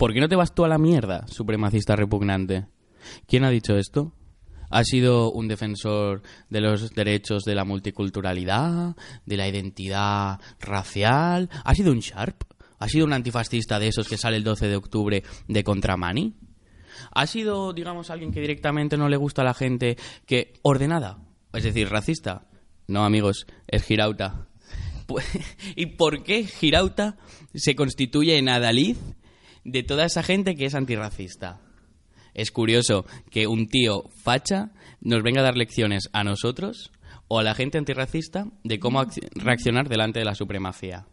¿Por qué no te vas tú a la mierda, supremacista repugnante? ¿Quién ha dicho esto? ¿Ha sido un defensor de los derechos de la multiculturalidad, de la identidad racial? ¿Ha sido un Sharp? ¿Ha sido un antifascista de esos que sale el 12 de octubre de Contramani? ¿Ha sido, digamos, alguien que directamente no le gusta a la gente que ordenada, es decir, racista? No, amigos, es Girauta. Pues, ¿Y por qué Girauta se constituye en adalid de toda esa gente que es antirracista? Es curioso que un tío facha nos venga a dar lecciones a nosotros o a la gente antirracista de cómo ac- reaccionar delante de la supremacía.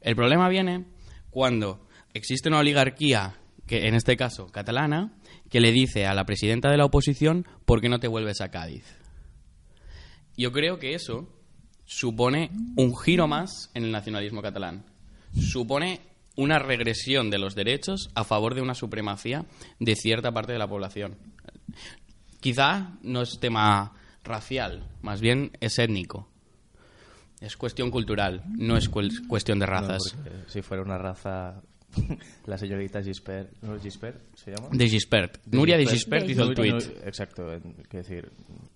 El problema viene cuando existe una oligarquía, que en este caso catalana, que le dice a la presidenta de la oposición ¿por qué no te vuelves a Cádiz? Yo creo que eso supone un giro más en el nacionalismo catalán. Supone una regresión de los derechos a favor de una supremacía de cierta parte de la población. Quizá no es tema racial, más bien es étnico. Es cuestión cultural, no es cuestión de razas. si fuera una raza, la señorita Gispert, ¿no es Gispert se llama? De Gispert. Nuria de Gispert hizo el Nuria- tweet. Exacto, quiero decir,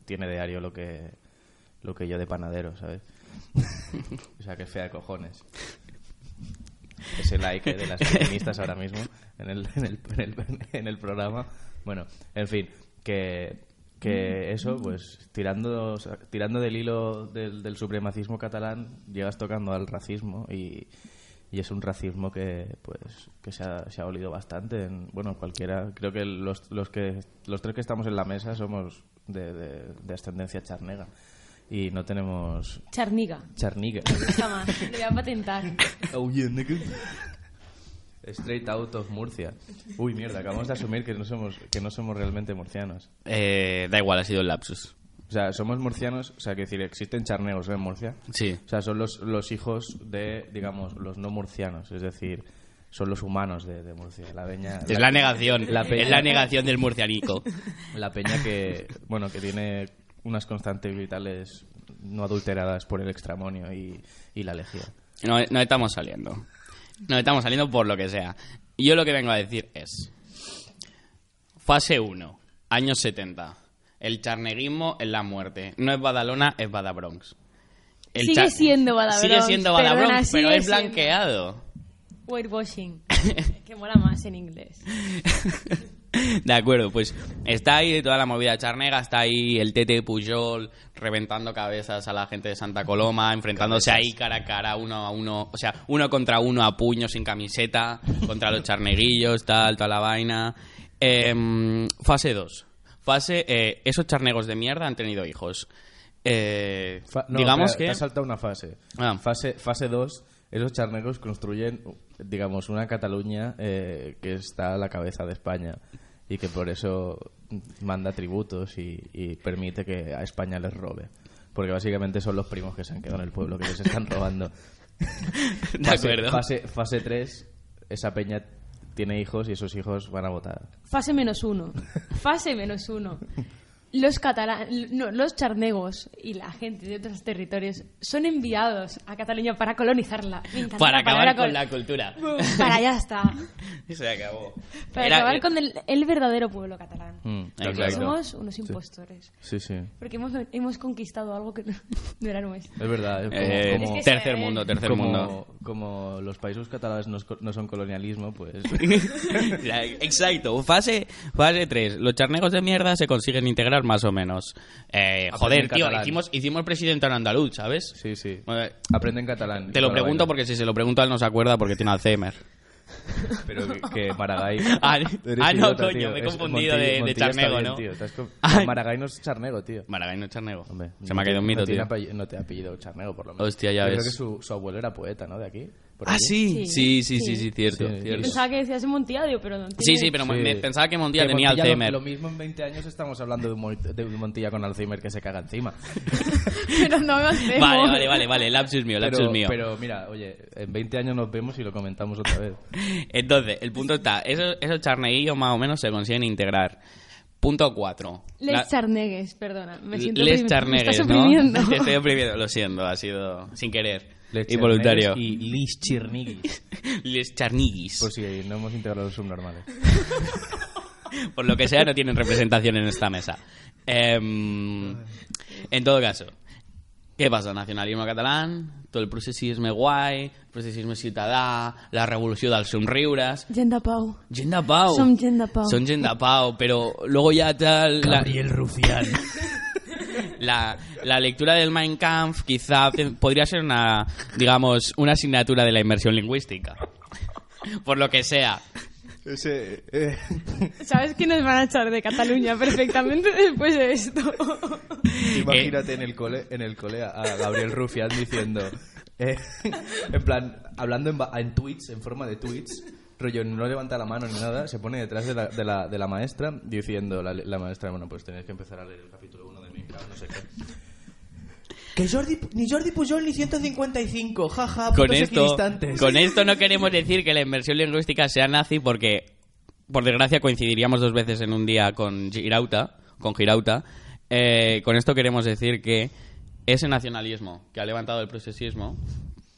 tiene diario lo que, lo que yo de panadero, ¿sabes? o sea, que es fea de cojones. Ese like de las feministas ahora mismo en el, en el, en el, en el programa. Bueno, en fin, que, que eso, pues tirando, tirando del hilo del, del supremacismo catalán, llegas tocando al racismo y, y es un racismo que pues que se ha, se ha olido bastante en, bueno cualquiera creo que los, los que los tres que estamos en la mesa somos de, de- de ascendencia charnega y no tenemos Charniga. charniga Jamás. Lo voy a patentar. straight out of Murcia uy mierda acabamos de asumir que no somos que no somos realmente murcianos Eh, da igual, ha sido el lapsus. o sea somos murcianos o sea que decir existen charneos en Murcia Sí. O sea, son los, los hijos de, digamos, los no murcianos, es decir, son los humanos de, de Murcia. La peña, Es la negación. La peña- es la negación del murcianico. la peña que, bueno, que tiene unas constantes vitales no adulteradas por el extramonio y, y la lejía. No, no estamos saliendo. No estamos saliendo por lo que sea. Yo lo que vengo a decir es... Fase 1, años 70. El charneguismo es la muerte. No es Badalona, es Badabronx. El Sigue siendo Badabronx, Sigue siendo perdona, Badabronx, pero sigue es siendo. blanqueado. Whitewashing. que mola más en inglés. De acuerdo, pues está ahí toda la movida charnega, está ahí el Tete Pujol reventando cabezas a la gente de Santa Coloma, enfrentándose ahí cara a cara, uno a uno, o sea, uno contra uno a puño sin camiseta, contra los charneguillos, tal, toda la vaina. Em, fase 2. Fase, eh, esos charnegos de mierda han tenido hijos. Eh, no, digamos espera, que... te has saltado una fase. Ah. Fase fase 2, esos charnegos construyen, digamos, una Cataluña eh, que está a la cabeza de España y que por eso manda tributos y, y permite que a España les robe. Porque básicamente son los primos que se han quedado en el pueblo que les están robando. De acuerdo. Fase, fase 3, esa peña tiene hijos y esos hijos van a votar. Fase menos uno. Fase menos uno. Los catalanes, no, los charnegos y la gente de otros territorios son enviados a Cataluña para colonizarla. Para acabar con la cultura. Para ya está. Se acabó. Para Era- acabar con el, el verdadero pueblo catalán. Mm, Exacto. Somos unos impostores. Sí, sí. Porque hemos, hemos conquistado algo que no, no era nuestro. Es verdad. es como- Eh, como- Es que tercer mundo, tercer como, mundo. como los países catalanes no, no son colonialismo, pues Exacto. Fase, fase 3. Los charnegos de mierda se consiguen integrar más o menos. Eh, joder, tío, catalán. hicimos, hicimos presidente en andaluz, ¿sabes? sí, sí. Bueno, Aprenden catalán. te lo pregunto porque si se lo pregunto a él no se acuerda porque tiene Alzheimer. Pero que, que Maragall... Ah, ah, no, idiota, coño, tío. me he confundido de- de charnego, bien, ¿no? tío. Maragall no es charnego, tío. Maragall no es charnego. Hombre, se me ha caído un mito, tío. apellido- no te ha apellido charnego, por lo menos. Hostia, ya Yo ves. Creo que su, su abuelo era poeta, ¿no? De aquí. Por Ah, aquí. sí, sí, sí, sí, sí, Sí. cierto, Sí, cierto. Pensaba que decías digo, pero no Sí, tiene- sí, pero me- Sí. me pensaba que Montilla Que tenía Alzheimer. Lo, mismo en 20 años estamos hablando de un, Montilla con Alzheimer que se caga encima. pero no me hacemos. Vale, vale, vale, vale, lapsus mío, lapsus mío. pero mira, oye, en 20 años nos vemos y lo comentamos otra vez. Entonces, el punto está, esos, esos charneguillos más o menos se consiguen integrar. Punto 4. Les charnegues, perdona. Me siento Les charnegues, estás ¿no? Te estoy oprimiendo, lo siento, ha sido sin querer. Les y voluntario. Cherniguis Y Lis Chirniguis. Les charniguis. Por si no hemos integrado los subnormales. Por lo que sea, no tienen representación en esta mesa. Em, en todo caso, ¿qué passa? Nacionalisme catalán, tot el processisme guai, processisme ciutadà, la revolució dels somriures... Gent de pau. Gent de pau. Som gent de pau. Son gent de pau, pero luego ya tal... La, Gabriel Rufián. la, la lectura del Mein Kampf quizá podría ser una, digamos, una asignatura de la inmersión lingüística. Por lo que sea. Ese, eh, ¿Sabes que nos van a echar de Cataluña perfectamente después de esto? Imagínate en el cole, en el cole a Gabriel Rufián diciendo, eh, en plan, hablando en, ba- en tweets, en forma de tweets, rollo, no levanta la mano ni nada, se pone detrás de la, de la, de la maestra diciendo, la, la maestra, bueno, pues tenéis que empezar a leer el capítulo 1 de Minecraft, no sé qué. Que Jordi, ni Jordi Pujol ni 155, jaja, Con esto, con esto no queremos decir que la inmersión lingüística sea nazi porque, por desgracia, coincidiríamos dos veces en un día con Girauta, con Girauta. Eh, con esto queremos decir que ese nacionalismo que ha levantado el procesismo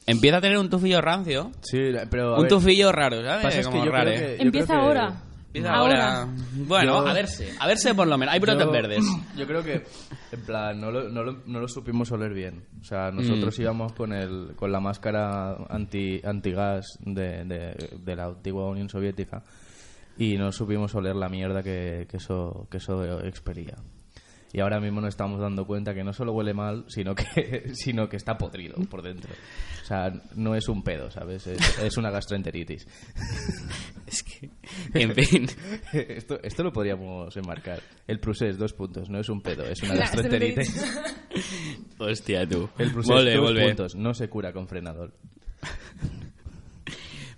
empieza a tener un tufillo rancio, Sí, pero un ver, tufillo raro, ¿sabes? pasa es que Como yo creo raro. que- yo Empieza creo que- ahora. Empieza ahora. Bueno, Yo- a verse, a verse por lo menos. Hay brotes Yo- verdes. Yo creo que, en plan, no lo, no lo, no lo supimos oler bien. O sea, nosotros Mm. íbamos con, el, con la máscara anti, antigas de, de, de la antigua Unión Soviética y no supimos oler la mierda que, que, eso, que eso expelía. Y ahora mismo nos estamos dando cuenta que no solo huele mal, sino que, sino que está podrido por dentro. O sea, no es un pedo, ¿sabes? Es, es una gastroenteritis. Es que, en fin. Esto, esto lo podríamos enmarcar. El procés, dos puntos. No es un pedo, es una gastroenteritis. Hostia, tú. El procés, Volve, dos puntos. No se cura con frenador.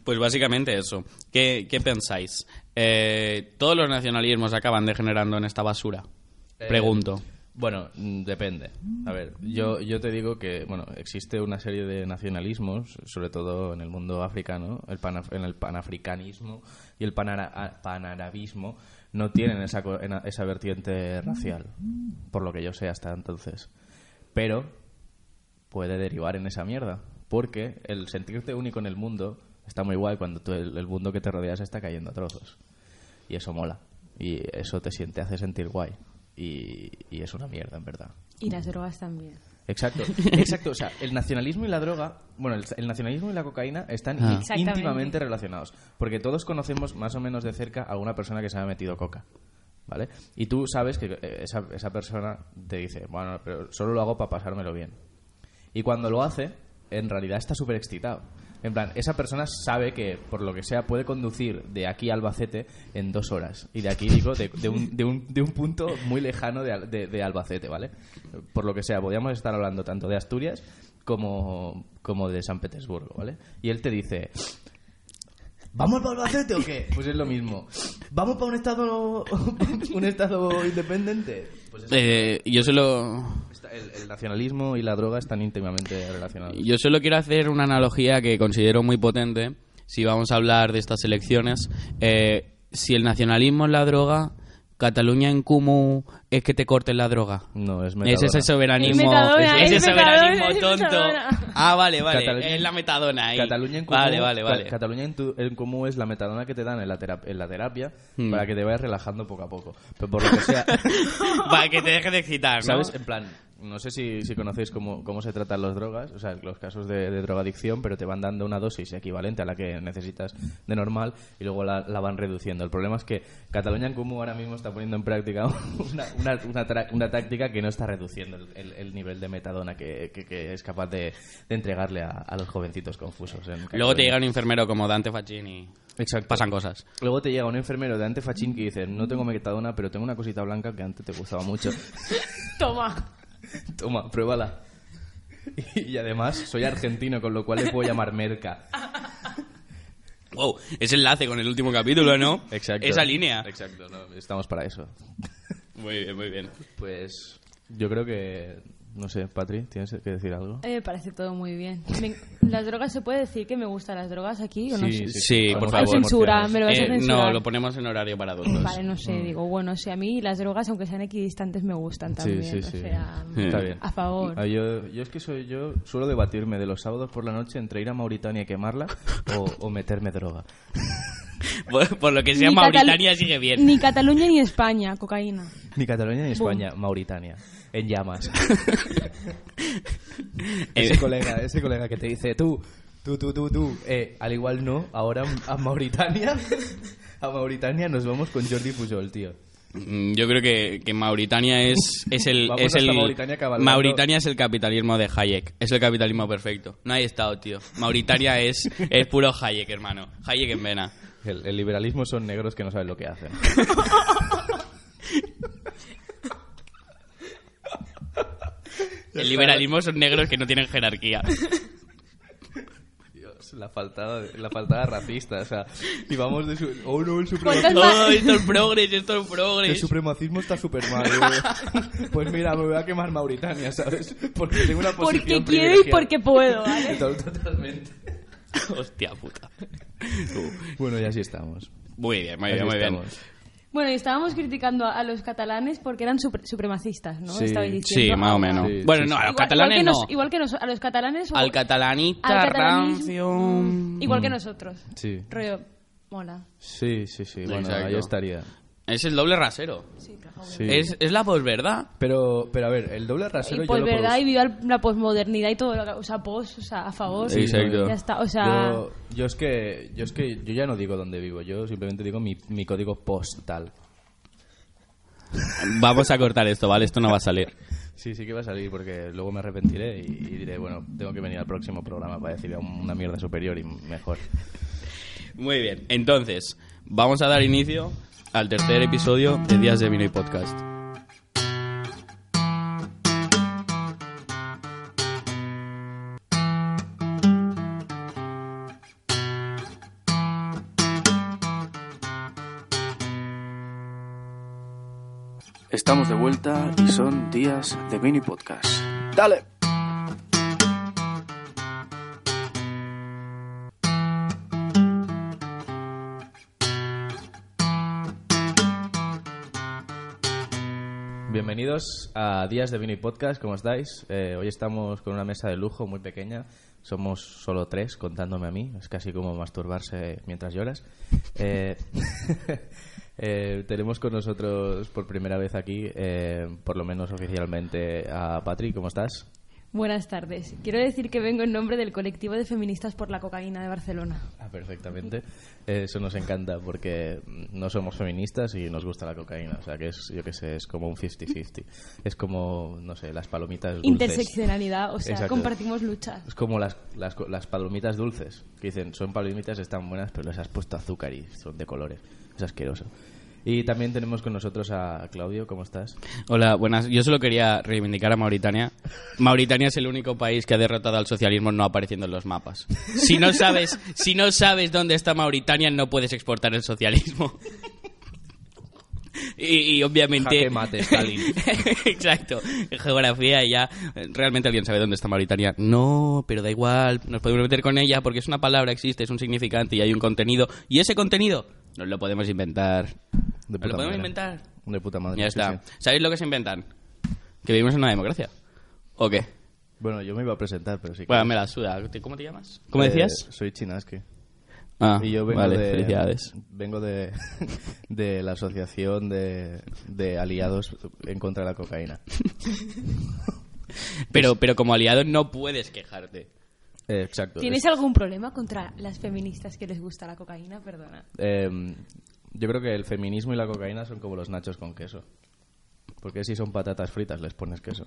Pues básicamente eso. ¿Qué, qué pensáis? Eh, ¿Todos los nacionalismos acaban degenerando en esta basura? Pregunto. Eh, bueno, mm, depende. A ver, yo, yo te digo que bueno existe una serie de nacionalismos, sobre todo en el mundo africano, el panaf- en el panafricanismo y el panara- panarabismo, no tienen esa, esa vertiente racial, por lo que yo sé hasta entonces. Pero puede derivar en esa mierda, porque el sentirte único en el mundo está muy guay cuando tú- el, el mundo que te rodea se está cayendo a trozos. Y eso mola. Y eso te siente, hace sentir guay. Y, y es una mierda, en verdad. Y las drogas también. Exacto, exacto. O sea, el nacionalismo y la droga, bueno, el, el nacionalismo y la cocaína están Ah. íntimamente relacionados. Porque todos conocemos más o menos de cerca a alguna persona que se ha metido coca. ¿Vale? Y tú sabes que eh, esa, esa persona te dice, bueno, pero solo lo hago para pasármelo bien. Y cuando lo hace, en realidad está súper excitado. En plan, esa persona sabe que, por lo que sea, puede conducir de aquí a Albacete en dos horas. Y de aquí, digo, de, de un, de, un, de un punto muy lejano de, de Albacete, ¿vale? Por lo que sea, podríamos estar hablando tanto de Asturias como, como de San Petersburgo, ¿vale? Y él te dice, ¿vamos para Albacete o qué? Pues es lo mismo. ¿Vamos para un estado, un estado independiente? Pues es Eh, yo solo El, el nacionalismo y la droga están íntimamente relacionados. Yo solo quiero hacer una analogía que considero muy potente si vamos a hablar de estas elecciones. Eh, si el nacionalismo es la droga, Cataluña en Comú es que te corten la droga. No, es Es metadona. ese soberanismo, Es metadona, ese es soberanismo metadona, es tonto. Ah, vale, vale, Cataluña- es la metadona ahí. Cataluña en común, Vale, vale, vale. Ca- Cataluña en, tu- en común es la metadona que te dan en la, terap- en la terapia Hmm. para que te vayas relajando poco a poco. Pero por lo que sea, Para que te dejes de excitar, ¿no? ¿sabes? En plan, no sé si, si conocéis cómo, cómo se tratan las drogas, o sea, los casos de, de drogadicción, pero te van dando una dosis equivalente a la que necesitas de normal y luego la, la van reduciendo. El problema es que Cataluña en común ahora mismo está poniendo en práctica una, una, una, tra- una táctica que no está reduciendo el, el- el nivel de metadona que, que- que es capaz de, de entregarle a, a los jovencitos confusos. en Luego te llega un enfermero como Dante Facchini y Exacto. pasan cosas. Luego te llega un enfermero de antefachín que dice, no tengo metadona, pero tengo una cosita blanca que antes te gustaba mucho. Toma. Toma, pruébala. Y además soy argentino, con lo cual le puedo llamar merca. Wow, ese enlace con el último capítulo, ¿no? Esa línea. Exacto, no, estamos para eso. Muy bien, muy bien. Pues yo creo que No sé, Patri, ¿tienes que decir algo? Eh, me parece todo muy bien. Me- ¿Las drogas se puede decir que me gustan las drogas aquí o no? Sí, Sí, por favor. censura, me lo vais a Eh, censurar. no, lo ponemos en horario para adultos. Vale, no sé, digo, bueno, sí, a mí las drogas, aunque sean equidistantes, me gustan también. sí, sí. O sea, Está bien. a favor. Ah, yo, yo es que soy yo suelo debatirme de los sábados por la noche entre ir a Mauritania y quemarla o, o meterme droga. Por, por lo que sea, Ni Mauritania Catalu- sigue bien. Ni Cataluña ni España, cocaína. Ni Cataluña ni España, Mauritania. En llamas. ese Eh, colega, ese colega que te dice, tú, tú, tú, tú, tú, eh, al igual no, ahora a Mauritania, a Mauritania nos vamos con Jordi Pujol, tío. Mm, Yo creo que, que Mauritania es, es el... Vamos es hasta el Mauritania cabalgando. Mauritania es el capitalismo de Hayek. Es el capitalismo perfecto. No hay Estado, tío. Mauritania es, es puro Hayek, hermano. Hayek en vena. El, el liberalismo son negros que no saben lo que hacen. El liberalismo son negros que no tienen jerarquía. Dios, la faltada, la faltada racista, o sea, y vamos de su... Oh no, el ¿Cuántas supremacismo, ma- ¡Oh, esto es progres, esto es el progres! supremacismo está súper mal. eh. Pues mira, me voy a quemar Mauritania, ¿sabes? Porque tengo una posición Porque quiero y privilegiada. porque puedo, ¿vale? Total- Totalmente. Hostia puta. Bueno, ya sí estamos. Muy bien, muy Así bien, muy bien. estamos. Bueno, y estábamos criticando a, a los catalanes porque eran supre- supremacistas, ¿no? Sí. Estabais diciendo. Sí, más o menos. Sí, bueno, sí, no, a los Igual- catalanes igual que no. nos- igual que nos- a los catalanes. o- Al catalanita, al rancio. Igual que nosotros. Sí. Rollo, mola. Sí, sí, sí. Bueno, Exacto. ahí estaría. Es el doble rasero. Sí, claro. Sí. Es, es la posverdad. Pero, pero a ver, el doble rasero Y yo lo verdad, puedo- y viva la posmodernidad y todo, lo que- o sea, pos, o sea, a favor. Sí, exacto. Ya está, o sea, Yo, yo es que yo es que yo ya no digo dónde vivo, yo simplemente digo mi, mi código postal. Vamos a cortar esto, ¿vale? Esto no va a salir. Sí, sí que va a salir porque luego me arrepentiré y, y diré, bueno, tengo que venir al próximo programa para decir una mierda superior y mejor. Muy bien, entonces, vamos a dar inicio al tercer episodio de Días de Vino y Podcast. Estamos de vuelta y son días de mini podcast. ¡Dale! Bienvenidos a Días de Vino y Podcast, ¿cómo estáis? Eh, hoy estamos con una mesa de lujo muy pequeña. Somos solo tres, contándome a mí. Es casi como masturbarse mientras lloras. Eh, eh, tenemos con nosotros por primera vez aquí, por lo menos oficialmente, a Patri. ¿Cómo estás? Buenas tardes. Quiero decir que vengo en nombre del colectivo de feministas por la cocaína de Barcelona. Ah, perfectamente. Eso nos encanta porque no somos feministas y nos gusta la cocaína. O sea que es, yo qué sé, es como un 50-50. Es como, no sé, las palomitas dulces. Interseccionalidad, o sea, Exacto. compartimos luchas. Es como las, las, las palomitas dulces, que dicen, son palomitas, están buenas, pero les has puesto azúcar y son de colores. Es asqueroso. Y también tenemos con nosotros a Claudio, ¿cómo estás? Hola, buenas. Yo solo quería reivindicar a Mauritania. Mauritania es el único país que ha derrotado al socialismo no apareciendo en los mapas. Si no sabes, si no sabes dónde está Mauritania, no puedes exportar el socialismo. Y, y obviamente... Jaque mate, Stalin. Exacto. En geografía ya... ¿Realmente alguien sabe dónde está Mauritania? No, pero da igual. Nos podemos meter con ella porque es una palabra, existe, es un significante y hay un contenido. Y ese contenido nos lo podemos inventar. De ¿Nos puta lo podemos madre. inventar? De puta madre. Ya está. sí. ¿Sabéis lo que se inventan? ¿Que vivimos en una democracia? ¿O qué? Bueno, yo me iba a presentar, pero sí. Bueno, que- me la suda. ¿Cómo te llamas? ¿Cómo Eh, decías? soy Chinaski. Ah, Y yo vengo vale, de... felicidades. Vengo de, de la asociación de, de aliados en contra de la cocaína. Pero, pero como aliado no puedes quejarte. Eh, exacto. ¿Tienes Es- algún problema contra las feministas que les gusta la cocaína? Perdona. eh, yo creo que el feminismo y la cocaína son como los nachos con queso. Porque si son patatas fritas les pones queso.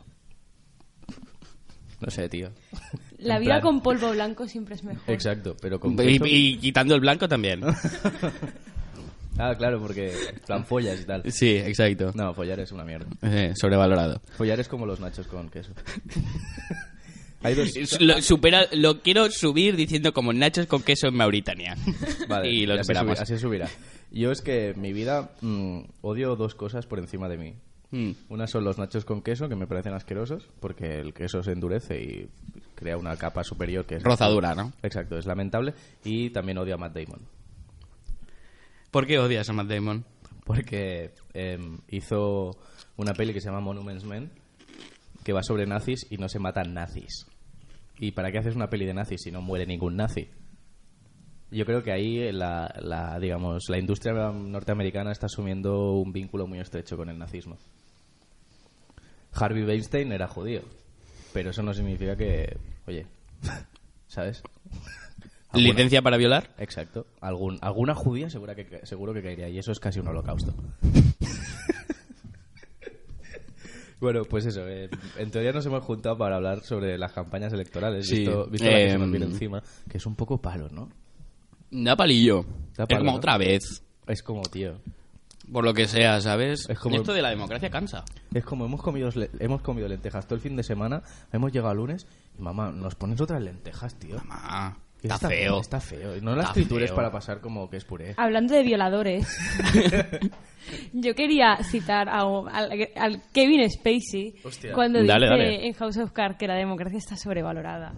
No sé, tío. La En vida plan- con polvo blanco siempre es mejor. Exacto, pero con Y, y quitando el blanco también. Ah, claro, porque en plan follas y tal. Sí, exacto. No, follar es una mierda. Eh, sobrevalorado. Follar es como los nachos con queso. Hay dos... Lo, supera, lo quiero subir diciendo como nachos con queso en Mauritania. Vale, y lo así, superamos. subi- así subirá. Yo es que mi vida mm, odio dos cosas por encima de mí. Mm. Una son los nachos con queso, que me parecen asquerosos, porque el queso se endurece y crea una capa superior que es... Rozadura, ¿no? Exacto, es lamentable. Y también odio a Matt Damon. ¿Por qué odias a Matt Damon? Porque em, hizo una peli que se llama Monuments Men, que va sobre nazis y no se matan nazis. ¿Y para qué haces una peli de nazis si no muere ningún nazi? Yo creo que ahí la, la, digamos, la industria norteamericana está asumiendo un vínculo muy estrecho con el nazismo. Harvey Weinstein era judío, pero eso no significa que, oye, ¿sabes? Alguna- ¿Licencia para violar? Exacto. Algún, alguna judía segura que, seguro que caería y eso es casi un holocausto. bueno, pues eso. eh, en teoría nos hemos juntado para hablar sobre las campañas electorales. Sí, Visto, visto la que se nos em, viene encima, que es un poco palo, ¿no? Da palillo. Da es palo, como ¿no? otra vez. Es como, tío. Por lo que sea, ¿sabes? Es como- Esto de la democracia cansa. Es como hemos comido, hemos comido lentejas todo el fin de semana, hemos llegado al lunes y mamá, nos pones otras lentejas, tío. Y está, feo. Está feo. No las Está tritures feo. para pasar como que es puré. Hablando de violadores, yo quería citar a- al, al Kevin Spacey Hostia. cuando Dale, dice dale. en House of Cards que la democracia está sobrevalorada.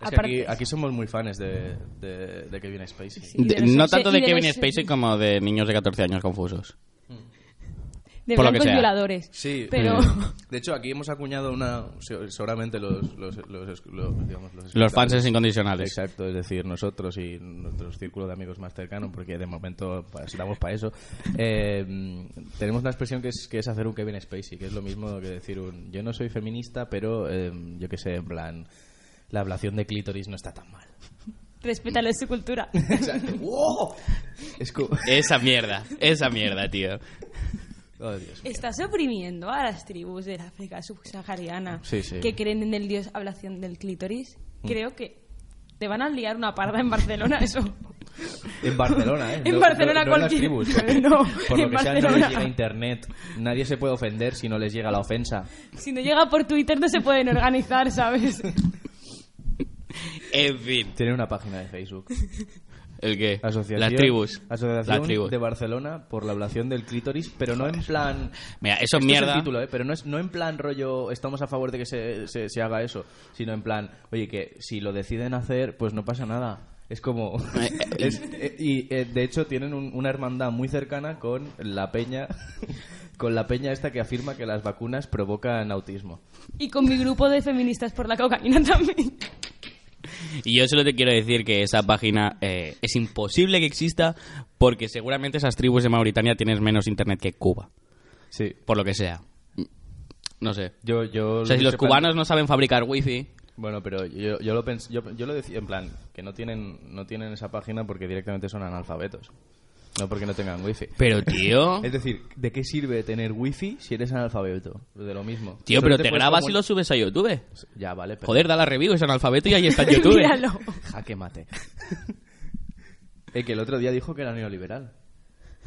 Es que Aparte- aquí, aquí somos muy fans de, de, de Kevin Spacey. Sí. Y de De- los- no tanto de de Kevin los- Spacey como de niños de 14 años confusos. De por lo que blancos sea. violadores. Sí, pero De hecho, aquí hemos acuñado una. se- Seguramente los. Los, los, los- digamos, los, Los fans incondicionales. Exacto, es decir, nosotros y nuestro círculo de amigos más cercano, porque de momento pues, damos para eso. eh, tenemos una expresión que es, que es hacer un Kevin Spacey, que es lo mismo que decir un. Yo no soy feminista, pero eh, yo que sé, en plan. La ablación de clítoris no está tan mal. respétale su cultura. Exacto. ¡Wow! Es. Esa mierda, esa mierda, tío. Oh. Estás oprimiendo a las tribus del África subsahariana Sí, sí. que creen en el dios ablación del clítoris. Creo que te van a liar una parda en Barcelona, eso. En Barcelona, ¿eh? En No- Barcelona no- no en las cualquier- tribus, porque No, por lo en que sea no les llega internet. Nadie se puede ofender si no les llega la ofensa. Si no llega por Twitter no se pueden organizar, ¿sabes? En fin. Tiene una página de Facebook. ¿El qué? Asociación, Las tribus. Asociación Las tribus. de Barcelona por la ablación del clítoris, pero no en plan... Mira, eso es mierda. el título, ¿eh? Pero no, es, no en plan rollo, estamos a favor de que se, se, se haga eso, sino en plan, oye, que si lo deciden hacer, pues no pasa nada. Es como... es- eh, y eh, de hecho tienen un- una hermandad muy cercana con la peña... Con la peña esta que afirma que las vacunas provocan autismo. Y con mi grupo de feministas por la cocaína también. Y yo solo te quiero decir que esa página eh, es imposible que exista porque seguramente esas tribus de Mauritania tienen menos internet que Cuba. Sí. Por lo que sea. No sé. Yo, yo O sea, si los cubanos no saben fabricar wifi, Bueno, pero yo, yo lo yo, yo lo decía en plan que no tienen no tienen esa página porque directamente son analfabetos, no porque no tengan wifi. pero tío, Es decir, ¿de qué sirve tener wifi si eres analfabeto? De lo mismo. tío, Solo pero te puedes grabas y lo subes a YouTube. Ya, vale. Pero... Joder, da la review, es analfabeto y ahí está en YouTube. Míralo. Jaque mate. Eh, que el otro día dijo que era neoliberal.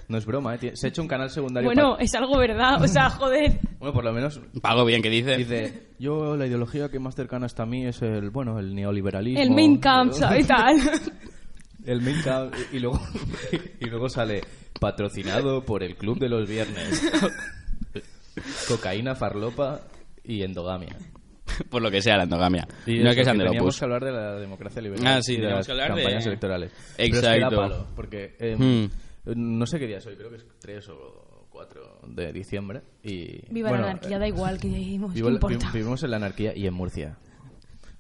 No es broma, ¿eh? Se ha hecho un canal secundario. Bueno, es algo verdad. O sea, joder. Bueno, por lo menos Pago bien, que dice? dice, yo la ideología que más cercana está a mí es el, bueno, el neoliberalismo. El main camp, ¿sabes? Tal. El main camp, y luego y luego sale patrocinado por el club de los viernes. Cocaína, farlopa y endogamia. Por lo que sea, la endogamia. Y no es que sean de teníamos que hablar de la democracia liberal. Ah, sí, y de las que hablar de- campañas electorales. Pero es que Exacto. da palo, porque eh, Hmm. no sé qué día es hoy, creo que es 3 o 4 de diciembre. Y, Viva bueno, la anarquía, eh, da igual que vivimos. vivo- ¿Qué importa? vi- vivimos en la anarquía y en Murcia.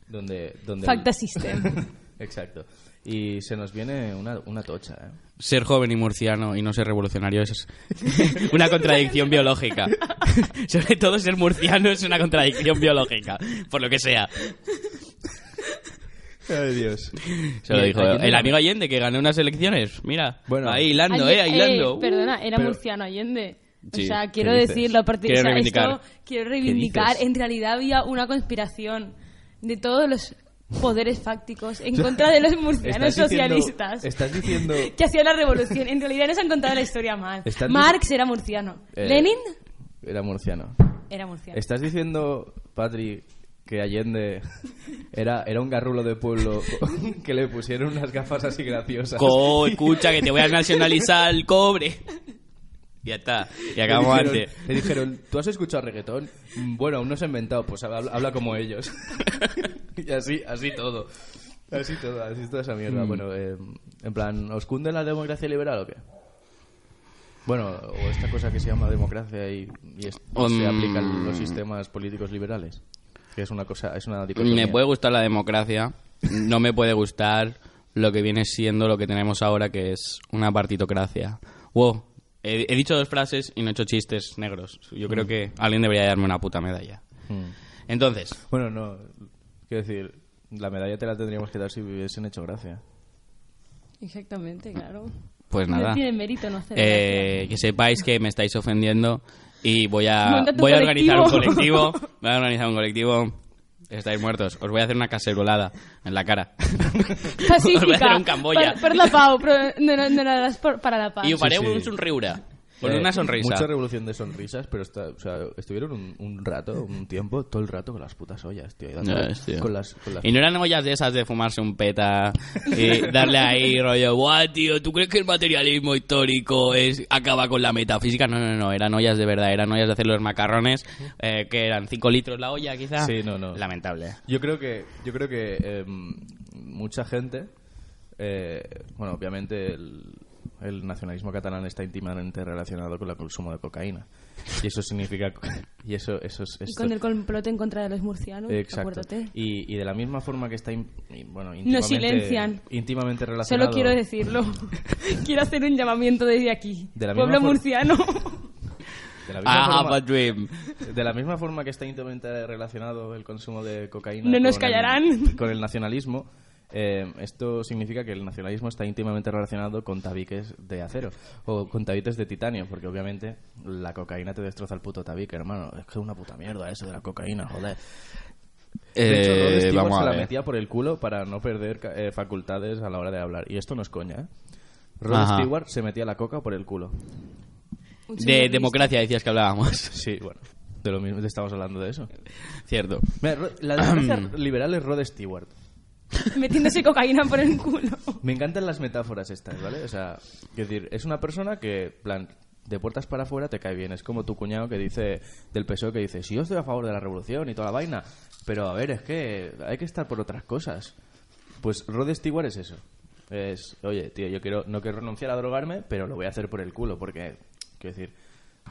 Donde, donde Facta system. Exacto. Y se nos viene una, una tocha, ¿eh? Ser joven y murciano y no ser revolucionario es una contradicción biológica. Sobre todo ser murciano es una contradicción biológica. Por lo que sea. Ay, Dios. Se lo dijo el amigo Allende que ganó unas elecciones. Mira, Bueno. ahí hilando, eh, hilando. perdona, era Pero- murciano Allende. O sea, ¿qué quiero decirlo. Sea, reivindicar. esto quiero reivindicar. En realidad había una conspiración de todos los poderes fácticos en contra de los murcianos Estás diciendo- socialistas. estás diciendo... Que hacían la revolución. En realidad nos han contado la historia mal. Marx era murciano. Eh, Lenin Era murciano. era murciano. ¿Estás diciendo, Patri, que Allende era, era un garrulo de pueblo que le pusieron unas gafas así graciosas? Co, escucha, que te voy a nacionalizar el cobre. Ya está. Y Le acabamos dijeron- antes. Le dijeron, ¿tú has escuchado reggaetón? "Mm, Bueno, aún no se ha inventado, pues habla, habla como ellos. y así, así todo. Así todo, así toda esa Mm. mierda. Bueno, eh, en plan, ¿os cunde la democracia liberal o qué? Bueno, o esta cosa que se llama democracia y, y es- y se Um, aplican los sistemas políticos liberales. Que es una cosa, es una dicotomía. Me puede gustar la democracia, no me puede gustar lo que viene siendo lo que tenemos ahora, que es una partitocracia. Wow, he, he dicho dos frases y no he hecho chistes negros. Yo creo que alguien debería darme una puta medalla. Mm. Entonces, Bueno, no, quiero decir, la medalla te la tendríamos que dar si hubiesen hecho gracia. Exactamente, claro. pues nada. No tiene mérito no hacer Eh, que sepáis que me estáis ofendiendo y voy a, voy a organizar un colectivo. colectivo. Voy a organizar un colectivo. Estáis muertos. Os voy a hacer una cacerolada en la cara. Pacífica. Os voy a hacer un Camboya. Per, per la pau, però no, no, no era per, para la paz. Y os faré Sí, sonriure. Con Eh, una sonrisa. Mucha revolución de sonrisas, pero está, o sea, estuvieron un, un rato, un tiempo, todo el rato con las putas ollas, tío. y tío. Con las, con las- Y no eran ollas de esas de fumarse un peta y darle ahí rollo, guau, tío, ¿tú crees que el materialismo histórico es acaba con la metafísica? No, no, no, eran ollas de verdad, eran ollas de hacer los macarrones, eh, que eran 5 litros la olla, quizá. Sí, no, no. Lamentable. Yo creo que, yo creo que eh, mucha gente, eh, bueno, obviamente el, el nacionalismo catalán está íntimamente relacionado con el consumo de cocaína. Y eso significa, y eso, eso es... Y esto- con el complot en contra de los murcianos, Exacto. acuérdate. Y, y de la misma forma que está, in- bueno, íntimamente, silencian. íntimamente relacionado... Solo quiero decirlo. quiero hacer un llamamiento desde aquí. De la Pueblo murciano. De la I misma have forma- a dream. De la misma forma que está íntimamente relacionado el consumo de cocaína No nos con el- callarán. con el nacionalismo, eh, esto significa que el nacionalismo está íntimamente relacionado con tabiques de acero o con tabiques de titanio, porque obviamente la cocaína te destroza el puto tabique, hermano. Es que es una puta mierda eso de la cocaína, joder. De hecho, Rod Eh, Stewart vamos se a la metía por el culo para no perder eh, facultades a la hora de hablar. Y esto no es coña, ¿eh? Rod Ajá. Stewart se metía la coca por el culo. De democracia decías que hablábamos. Sí, bueno. De lo mismo, estamos hablando de eso. Cierto. Mira, la democracia liberal es Rod Stewart. Metiéndose cocaína por el culo. Me encantan las metáforas estas, ¿vale? O sea, es decir, es una persona que, plan, de puertas para afuera te cae bien. Es como tu cuñado que dice, del PSOE que dice, sí, yo estoy a favor de la revolución y toda la vaina, pero a ver, es que hay que estar por otras cosas. Pues Rod Stewart es eso. Es, oye, tío, yo quiero, no quiero renunciar a drogarme, pero lo voy a hacer por el culo, porque, quiero decir,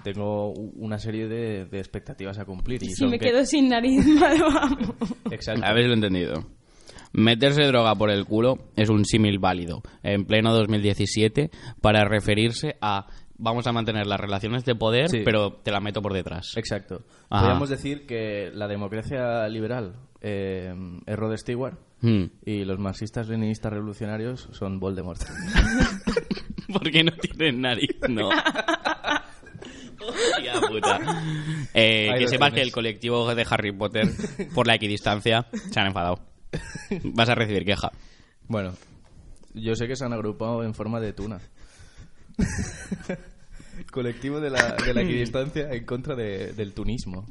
tengo una serie de, de expectativas a cumplir. Y Si son me que- quedo sin nariz, mal vamos. Exacto. Habéis lo entendido. Meterse droga por el culo es un símil válido en pleno 2017 para referirse a vamos a mantener las relaciones de poder, Sí. pero te la meto por detrás. Exacto. Ajá. Podríamos decir que la democracia liberal eh, es Rod Stewart Hmm. y los marxistas leninistas revolucionarios son Voldemort. Porque no tienen nariz, no. Hostia puta. Eh, que sepas que el colectivo de Harry Potter, por la equidistancia, se han enfadado. Vas a recibir queja. bueno, yo sé que se han agrupado en forma de tuna. Colectivo de la, de la equidistancia en contra de- del tunismo.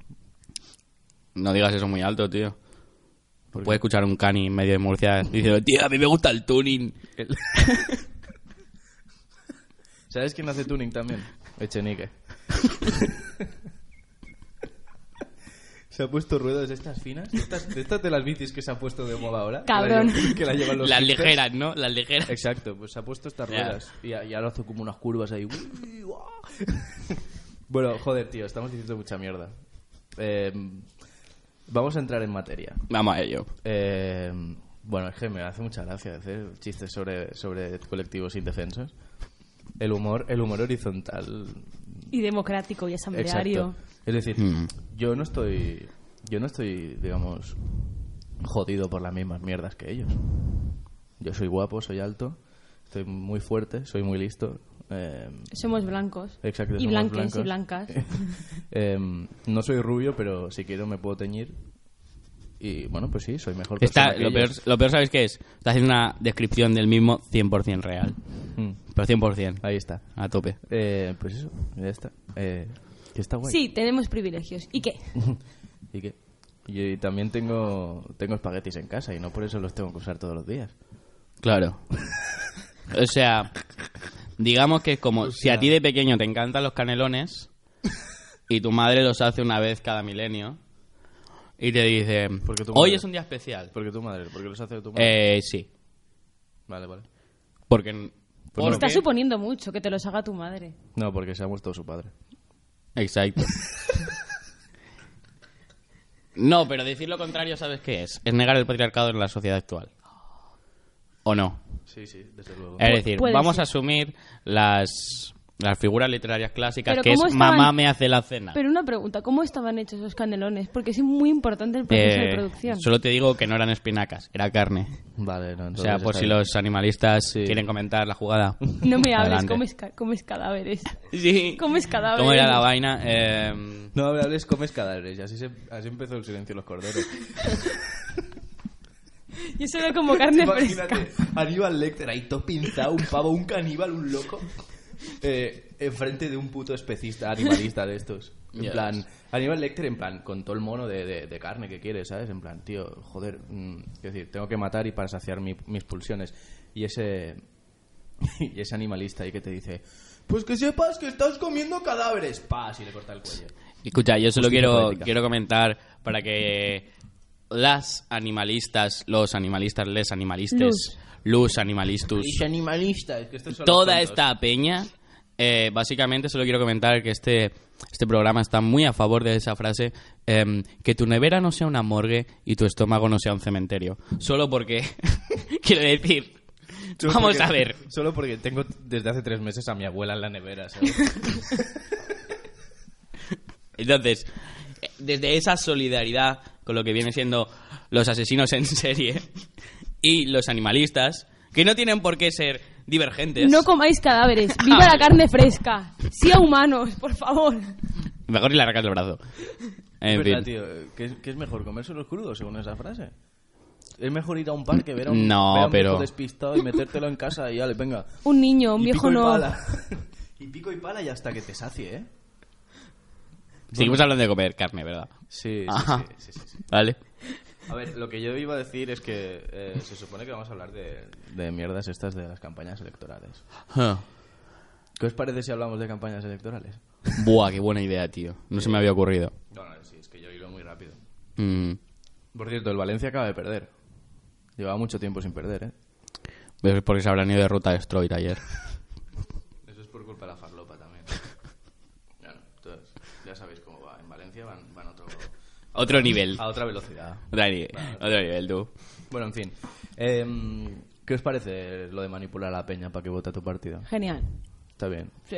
No digas eso muy alto, tío. Puede escuchar un cani en medio de Murcia diciendo, tío, a mí me gusta el tuning. El- ¿Sabes quién hace tuning también? Echenique. Se ha puesto ruedas de estas finas, de estas, de estas de las bicis que se ha puesto de moda ahora. Cabrón. llevan- Que la llevan los Las hipsters. ligeras, ¿no? Las ligeras. Exacto, pues se ha puesto estas ruedas y, a- y ahora hace como unas curvas ahí. Bueno, joder, tío, estamos diciendo mucha mierda. Eh, vamos a entrar en materia. Vamos a ello. Eh, bueno, es que me hace mucha gracia hacer chistes sobre, sobre colectivos indefensos. El humor, el humor horizontal. Y democrático y asambleario. Exacto. Es decir, Mm. yo no estoy, yo no estoy, digamos, jodido por las mismas mierdas que ellos. Yo soy guapo, soy alto, estoy muy fuerte, soy muy listo. eh, Somos blancos. Exacto, Y somos blanques y blancos. blancas. em, no soy rubio, pero si quiero me puedo teñir. Y bueno, pues sí, soy mejor Está, que lo, peor, ellos. lo peor, ¿sabéis qué es? Está haciendo una descripción del mismo 100% real. Mm, Pero 100%. ahí está. A tope. Eh, pues eso, ya está. Eh, que está guay. Sí, tenemos privilegios. ¿Y qué? ¿Y qué? Y también tengo, tengo espaguetis en casa y no por eso los tengo que usar todos los días. Claro. O sea, Digamos que es como si a ti de pequeño te encantan los canelones y tu madre los hace una vez cada milenio y te dice, Porque tu hoy es un día especial. ¿Por qué tu madre? ¿Por qué los hace tu madre? Eh, sí, Vale, vale. porque... Pues porque- Estás suponiendo mucho que te los haga tu madre. No, porque se ha muerto su padre. Exacto. No, pero decir lo contrario, ¿sabes qué es? Es negar el patriarcado en la sociedad actual. ¿O no? Sí, sí, desde luego. Es decir, puede vamos ser. a asumir las, las figuras literarias clásicas, Pero que es ¿cómo estaban- mamá me hace la cena. Pero una pregunta, ¿cómo estaban hechos esos canelones? Porque es muy importante el proceso de Eh, producción. solo te digo que no eran espinacas, era carne. Vale, no, O sea, por si bien. los animalistas Sí. quieren comentar la jugada. No me hables, comes, ca- comes cadáveres. Sí. Comes cadáveres. ¿Cómo era la vaina? Eh, No hables, comes cadáveres. Y así, se, así empezó el silencio de los corderos. Yo solo como carne fresca. Imagínate, Aníbal Lecter ahí todo pinzado, un pavo, un caníbal, un loco. Eh, enfrente de un puto especista, animalista de estos. En plan, Aníbal Lecter, en plan, con todo el mono de, de- de carne que quiere, ¿sabes? En plan, tío, joder, mm, es decir, tengo que matar y para saciar mi- mis pulsiones. Y ese. Y ese animalista ahí que te dice. Pues que sepas que estás comiendo cadáveres. Paz, y le corta el cuello. Escucha, yo solo quiero, poética. quiero comentar para que las animalistas, los animalistas, les animalistes, Luz. Los animalistus, animalista, es que estos son toda esta peña, eh, básicamente solo quiero comentar que este, este programa está muy a favor de esa frase, em, que tu nevera no sea una morgue y tu estómago no sea un cementerio. Solo porque, quiero decir, Solo vamos porque- a ver, Solo porque tengo desde hace tres meses a mi abuela en la nevera, ¿sabes? Entonces, desde esa solidaridad con lo que viene siendo los asesinos en serie y los animalistas, que no tienen por qué ser divergentes. No comáis cadáveres. ¡Viva la carne fresca! ¡Sí a humanos, por favor! Mejor ni le arrancas el brazo. En verdad, fin. tío. ¿Qué, es- qué es mejor, comérselos crudos, según esa frase? Es mejor ir a un parque, ver a un, No, ver a un pero- viejo despistado y metértelo en casa y ya le venga. Un niño, un Y viejo pico y no. pala. y pico y pala y hasta que te sacie, ¿eh? Seguimos hablando de comer carne, ¿verdad? Sí, sí, Ajá. sí, sí, sí, sí. Vale. A ver, lo que yo iba a decir es que eh, se supone que vamos a hablar de, de mierdas estas de las campañas electorales. ¿Qué os parece si hablamos de campañas electorales? Buah, qué buena idea, tío. No se me había ocurrido. No, no, sí, es que yo iba muy rápido. Mm. Por cierto, el Valencia acaba de perder. Llevaba mucho tiempo sin perder, ¿eh? Es porque se habrán ido de ruta destroyed ayer. Eso es por culpa de la farlopa también. Bueno, entonces, ya sabéis cómo va. En Valencia van, van a, otro, Otro nivel. a otra velocidad. Otro nivel, otro nivel, tú. Bueno, en fin. Em, ¿Qué os parece lo de manipular a la peña para que vote a tu partido? Genial. Está bien. Sí.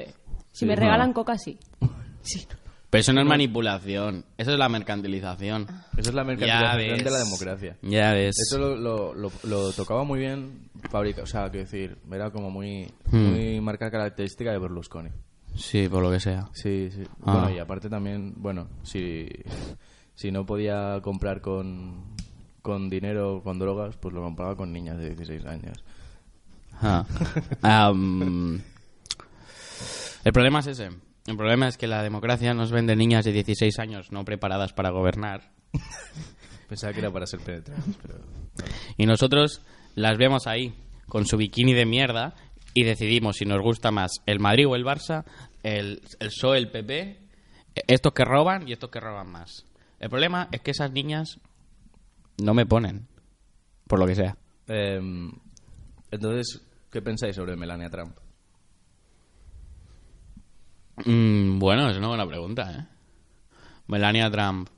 Si Sí, me regalan coca, sí. Sí. Pero eso no es manipulación. Eso es la mercantilización. Esa es la mercantilización de la democracia. Ya ves. Eso lo, lo, lo- lo tocaba muy bien Fábrica. O sea, quiero decir, era como muy, Hmm. muy marca característica de Berlusconi. Sí, por lo que sea. Sí, sí. Ah. Bueno, y aparte también, bueno, si, si no podía comprar con, con dinero, con drogas, pues lo compraba con niñas de 16 años. Ah. El problema es ese. El problema es que la democracia nos vende niñas de 16 años no preparadas para gobernar. Pensaba que era para ser penetrantes, pero... Y nosotros las vemos ahí, con su bikini de mierda, y decidimos si nos gusta más el Madrid o el Barça, el, el PSOE, el PP, estos que roban y estos que roban más. El problema es que esas niñas no me ponen, por lo que sea. Em, entonces, ¿qué pensáis sobre Melania Trump? Mm, bueno, es una buena pregunta, ¿eh? Melania Trump.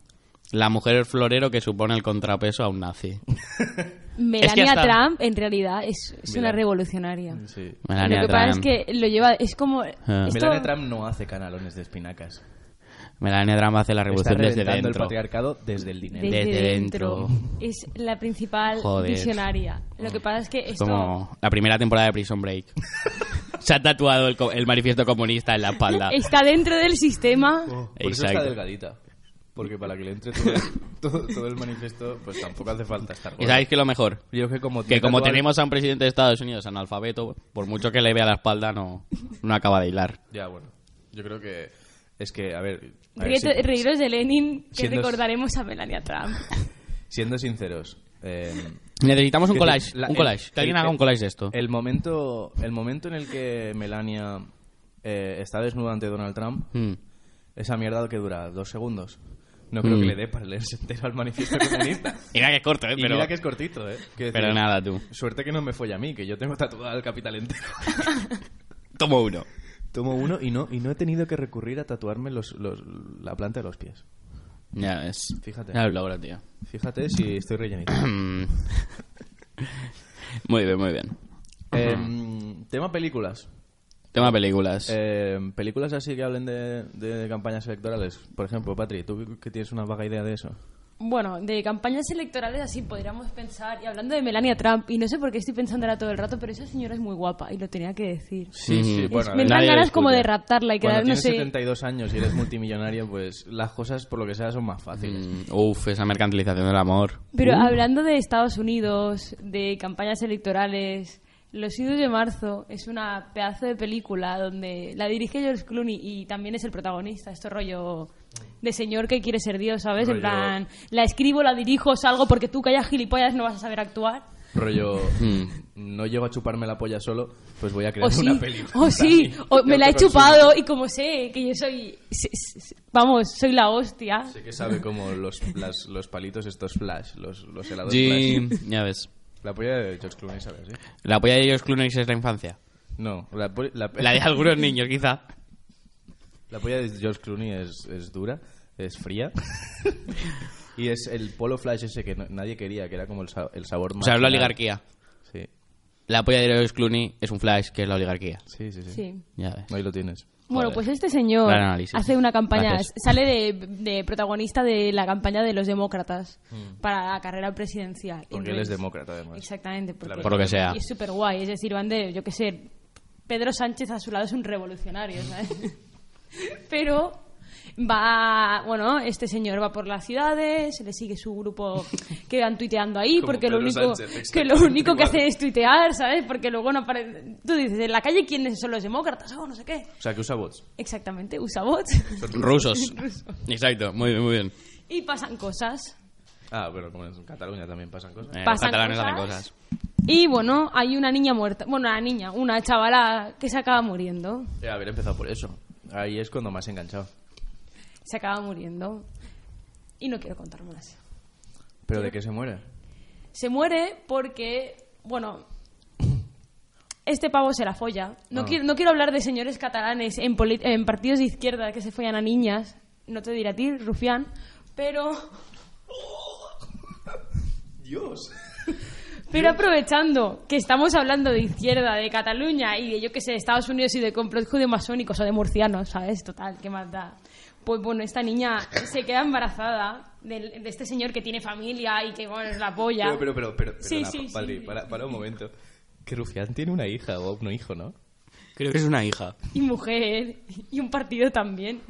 La mujer florero que supone el contrapeso a un nazi. Melania hasta- Trump, en realidad, es, una revolucionaria. Sí. Melania lo que pasa es que lo lleva... Es como... Ah. esto- Melania Trump no hace canalones de espinacas. Melania Trump hace la Está revolución desde reventando el dentro. patriarcado desde el dinero. desde, desde dentro. dentro. Es la principal Joder. visionaria. Lo que pasa es que esto... Como la primera temporada de Prison Break. Se ha tatuado el, co- el manifiesto comunista en la espalda. Está dentro del sistema. Por eso está delgadita. Porque para que le entre todo, todo, todo el manifiesto, pues tampoco hace falta estar ¿Y gorda. sabéis que lo mejor? Yo que como, Que como tatuado- tenemos a un presidente de Estados Unidos analfabeto, por mucho que le vea la espalda, no, no acaba de hilar. Ya, bueno. Yo creo que... Es que, a ver... a ver, sí, Reíros de Lenin, que Siendo- recordaremos a Melania Trump. siendo sinceros, Eh, Necesitamos un collage. decir, la- un el- collage. Que alguien el- haga un collage de esto. El momento, el momento en el que Melania eh, está desnuda ante Donald Trump, Mm. esa mierda que dura dos segundos. No creo Mm. que le dé para leerse entero al manifiesto comunista. Mira que es corto, ¿eh? y Pero, mira que es cortito, ¿eh? Quiero pero decir, nada, tú. Suerte que no me folla a mí, que yo tengo tatuado el capital entero. Tomo uno. Tomo uno y no, y no he tenido que recurrir a tatuarme los, los- la planta de los pies. Ya ves. Fíjate. Ya lo logro, tío. Fíjate si estoy rellenito. Muy bien, muy bien. Em, tema películas. Tema películas. Em, películas así que hablen de, de campañas electorales. Por ejemplo, Patri, ¿tú que tienes una vaga idea de eso? Bueno, de campañas electorales así podríamos pensar. Y hablando de Melania Trump, y no sé por qué estoy pensando ahora todo el rato, pero esa señora es muy guapa y lo tenía que decir. Sí, sí, Es- bueno, me nadie ganas como de raptarla y Cuando quedar, no tienes sé. 72 años y eres multimillonario, pues las cosas, por lo que sea, son más fáciles. Mm, Uf, esa mercantilización del amor. Pero Uh. hablando de Estados Unidos, de campañas electorales, Los Idos de Marzo es una pedazo de película donde la dirige George Clooney y también es el protagonista. Esto rollo de señor que quiere ser Dios, ¿sabes? En plan, la escribo, la dirijo, salgo porque tú que hayas gilipollas no vas a saber actuar. Rollo, Mm. no llego a chuparme la polla solo, pues voy a crear O sí, una película. o sí, o me la he chupado y como sé que yo soy, vamos, soy la hostia. Sé que sabe como los, las- los palitos estos flash, los, los helados Sí, flash. ya ves. La polla de George Clooney, ¿sabes? ¿sí? La polla de George Clooney es la infancia. No, la, po- la, La de algunos niños, quizá. la polla de George Clooney es, es dura, es fría. y es el polo flash ese que no- nadie quería, que era como el, sa- el sabor O más... sea, es la oligarquía. Sí, La polla de George Clooney es un flash que es la oligarquía. sí, sí. sí. Sí. Ya ves. Ahí lo tienes. Bueno, pues este señor hace una campaña, Gracias. sale de, de protagonista de la campaña de los demócratas para la carrera presidencial. Mm. Porque él es demócrata, además. Exactamente. Porque, Por lo que sea. Y es súper guay, es decir, van de, yo qué sé, Pedro Sánchez a su lado es un revolucionario, ¿sabes? Pero va, bueno, este señor va por las ciudades, le sigue su grupo que van tuiteando ahí, Como porque lo Pedro único Sánchez, que lo único que hace es tuitear, ¿sabes? Porque luego no aparece... Tú dices, en la calle quiénes son los demócratas o no sé qué. O sea, que usa bots. Exactamente, usa bots Rusos. Exacto, muy bien, muy bien. y pasan cosas. Ah, pero como en Cataluña también pasan cosas. Eh, los Pasan hacen cosas. cosas. Y bueno, hay una niña muerta, bueno, una niña, una chavala que se acaba muriendo. Eh, haber empezado por eso. Ahí es cuando más enganchado. Se acaba muriendo. Y no quiero contar más. ¿Pero de qué se muere? Se muere porque, bueno, este pavo se la folla. No, Ah. quiero, no quiero hablar de señores catalanes en, partidos de izquierda que se follan a niñas. No te diré a ti, Rufián. Pero, Dios. pero aprovechando que estamos hablando de izquierda, de Cataluña y de, yo que sé, de Estados Unidos y de complot judeo-masónicos o de murcianos, ¿sabes? Total, ¿qué más da? Pues bueno, esta niña se queda embarazada de, de este señor que tiene familia y que, bueno, es la polla. Pero, pero, pero, pero, Sí, perdona, sí, sí. Padri, Para, para un momento. Que Rufián tiene una hija o un hijo, ¿no? Creo que es una hija. y mujer y un partido también.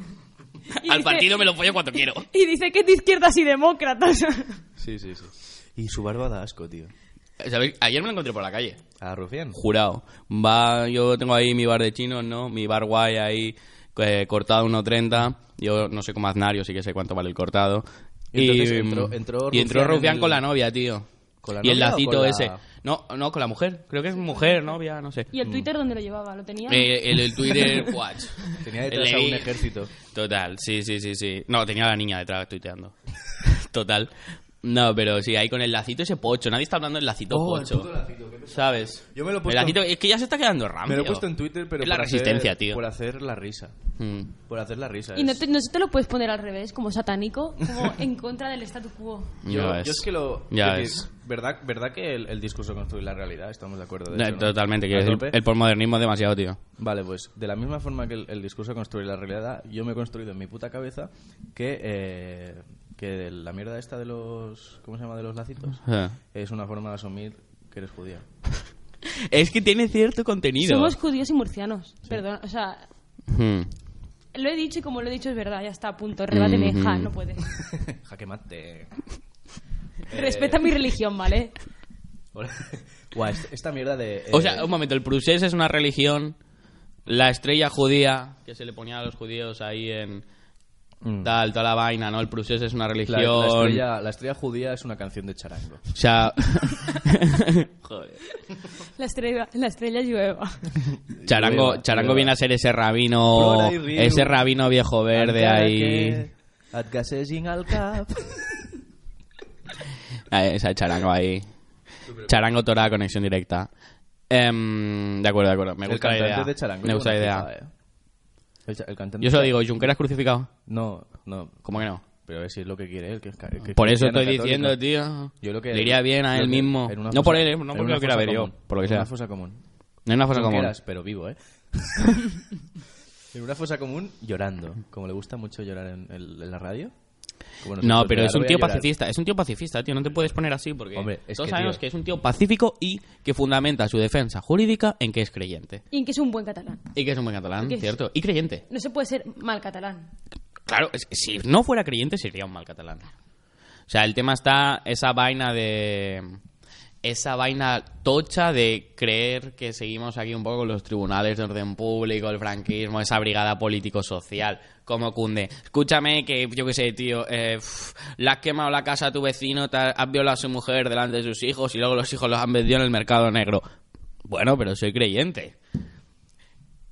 Y Al dice- partido me lo follo cuando quiero. Y dice que es de izquierdas y demócratas. Sí, sí, sí. Y su barba da asco, tío. ¿Sabéis? Ayer me lo encontré por la calle. ¿A Rufián? Jurado. Va, yo tengo ahí mi bar de chinos, ¿no? Mi bar guay ahí, eh, cortado 1.30. Yo no sé cómo Aznario, sí que sé cuánto vale el cortado. Y entonces mm, entró- entró y entró Rufián en Rufián el- con la novia, tío. ¿Con la y el novia lacito la- ese. No, no, con la mujer. Creo que es mujer, novia, no sé. ¿Y el Twitter dónde lo llevaba? ¿Lo tenía? Eh, el, el Twitter, watch. Tenía detrás a un ejército. Total, sí, sí, sí, sí. No, tenía a la niña detrás tuiteando. Total. No, pero sí, ahí con el lacito ese pocho. Nadie está hablando del lacito Oh, el pocho. puto lacito, qué pesado. ¿Sabes? Yo me lo he El puesto- lacito, es que ya se está quedando rancio. Me lo he puesto en Twitter, pero Es la por resistencia, hacer, tío. Por hacer la risa. Mm. Por hacer la risa. ¿Y no te, no te lo puedes poner al revés, como satánico? Como en contra del statu quo. Yo, Ya yo es que lo... Ya es. ¿verdad, ¿Verdad que el, el discurso construye la realidad? Estamos de acuerdo. de No, eso, ¿no? Totalmente, quiero el posmodernismo es demasiado, tío. Vale, pues de la misma forma que el, el discurso construye la realidad, yo me he construido en mi puta cabeza que, eh, que la mierda esta de los... ¿Cómo se llama? De los lacitos. Eh. Es una forma de asumir que eres judía. Es que tiene cierto contenido. Somos judíos y murcianos. Perdón, o sea, Mm. lo he dicho y como lo he dicho es verdad, ya está a punto. Rebáteme, Mhm. ja, no puedes. Jaque mate. Respeta mi religión, ¿vale? Guau, est- esta mierda de... O eh, sea, un momento, el prusés es una religión, la estrella judía que se le ponía a los judíos ahí en, Mm. tal, toda la vaina, ¿no? El procés es una religión. la estrella, la estrella judía es una canción de charango. O sea... Joder. La estrella, la estrella llueva. Charango, Llueva, Charango llueva. viene a ser ese rabino, ese rabino viejo verde ahí. al cap. Esa charango ahí. Charango Torah, conexión directa. Em, de acuerdo, de acuerdo. Me el gusta la idea. de charango. Me gusta la idea. eh. El, el cantante Yo solo digo, ¿Junqueras crucificado? No, no. ¿Cómo que no? Pero si es lo que quiere él. Que, que Por eso estoy católico. diciendo, tío. Yo lo que Le iría bien a él mismo. en No fosa- por él, eh, no en porque lo quiera fosa ver yo, por lo que En sea. una fosa común. Hay una cosa común. Pero vivo, ¿eh? en una fosa común llorando. Como le gusta mucho llorar en, el- en la radio. No, pero es un tío pacifista. Es un tío pacifista, tío. No te puedes poner así porque Hombre, es todos que, sabemos tío- que es un tío pacífico y que fundamenta su defensa jurídica en que es creyente. Y en que es un buen catalán. Y que es un buen catalán, Porque es- ¿cierto? Y creyente. No se puede ser mal catalán. Claro, es que si no fuera creyente sería un mal catalán. O sea, el tema está esa vaina de esa vaina tocha de creer que seguimos aquí un poco con los tribunales de orden público, el franquismo, esa brigada político-social, como cunde. Escúchame que, yo qué sé, tío, eh, le has quemado la casa a tu vecino, te has violado a su mujer delante de sus hijos y luego los hijos los han vendido en el mercado negro. Bueno, pero soy creyente.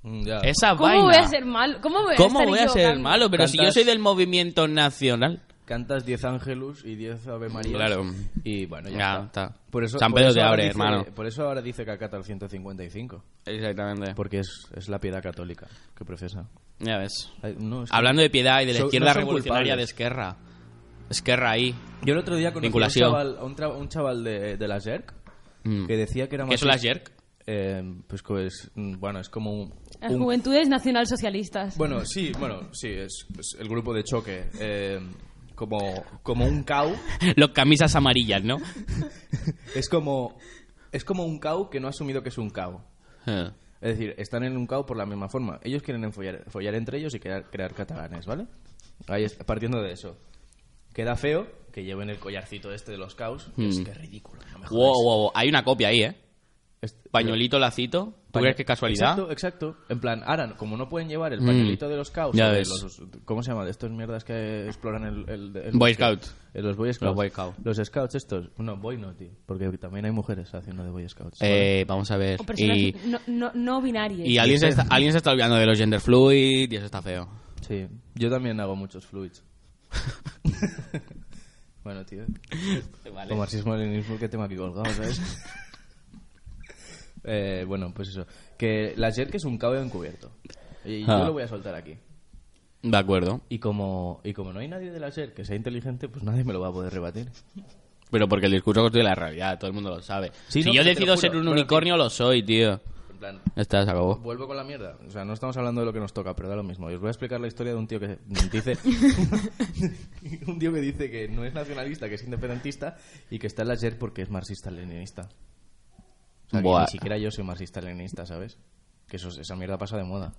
Mm, ya. Esa ¿Cómo vaina... voy a ser malo? ¿Cómo voy a, ¿Cómo estar voy a ser malo? Pero si yo soy del movimiento nacional... Cantas 10 ángelus y 10 ave marías. Claro. Y bueno, ya, Ya, está. está. Por eso, San por Pedro eso te ahora abre, dice- hermano. Por eso ahora dice que acata el 155. Exactamente. Porque es, es la piedad católica que profesa. Ya ves. Ay, no, es que- Hablando de piedad y de la Son- izquierda no revolucionaria de culpables. Esquerra. Esquerra ahí. Yo el otro día conocí a un Vinculación. chaval, un, tra- un chaval de, de la JERC Mm. que decía que era ¿Qué son las machista. jerk? Eh, pues, pues, bueno, es como un... Las un- juventudes nacionalsocialistas. Bueno, sí, bueno, sí, es, es el grupo de choque. eh, como, como un CAU. Los camisas amarillas, ¿no? Es como, es como un CAU que no ha asumido que es un CAU. Eh. Es decir, están en un CAU por la misma forma. Ellos quieren enfollar- follar entre ellos y crear, crear catalanes, ¿vale? Ahí es- partiendo de eso. Queda feo que lleven el collarcito este de los que Es que es ridículo. No me jodas. Wow, wow, wow. Hay una copia ahí, ¿eh? Este- Pañuelito, lacito. ¿Tú Paño- crees que es casualidad? Exacto, exacto. En plan, ahora, como no pueden llevar el pañuelito de los o de ves. los, ¿cómo se llama? De estos mierdas que exploran el... el- el Boy. Scout. Eh, los Boy Scouts. Los Boy Scout. Los Scouts estos. No, Boy no, tío. Porque también hay mujeres haciendo de Boy Scouts. Eh, vamos a ver. o personas Y, no, no, no binarias. y alguien, se está, alguien se está olvidando de los gender fluid y eso está feo. Sí. Yo también hago muchos fluids. bueno, tío. Con marxismo-leninismo que tengo aquí colgado, ¿sabes? eh, bueno, pues eso. Que la JERC es un cabo encubierto. Y Ah. yo lo voy a soltar aquí. De acuerdo. Y como, y como no hay nadie de la SER que sea inteligente, pues nadie me lo va a poder rebatir. Pero porque el discurso construye la realidad, todo el mundo lo sabe. Sí, si no, yo decido juro. ser un unicornio, lo soy, tío. En plan, Está, se acabó. vuelvo con la mierda. O sea, no estamos hablando de lo que nos toca, pero da lo mismo. Y os voy a explicar la historia de un tío que dice... un tío que dice que no es nacionalista, que es independentista y que está en la SER porque es marxista-leninista. O sea, que ni siquiera yo soy marxista-leninista, ¿sabes? Que eso, esa mierda pasa de moda.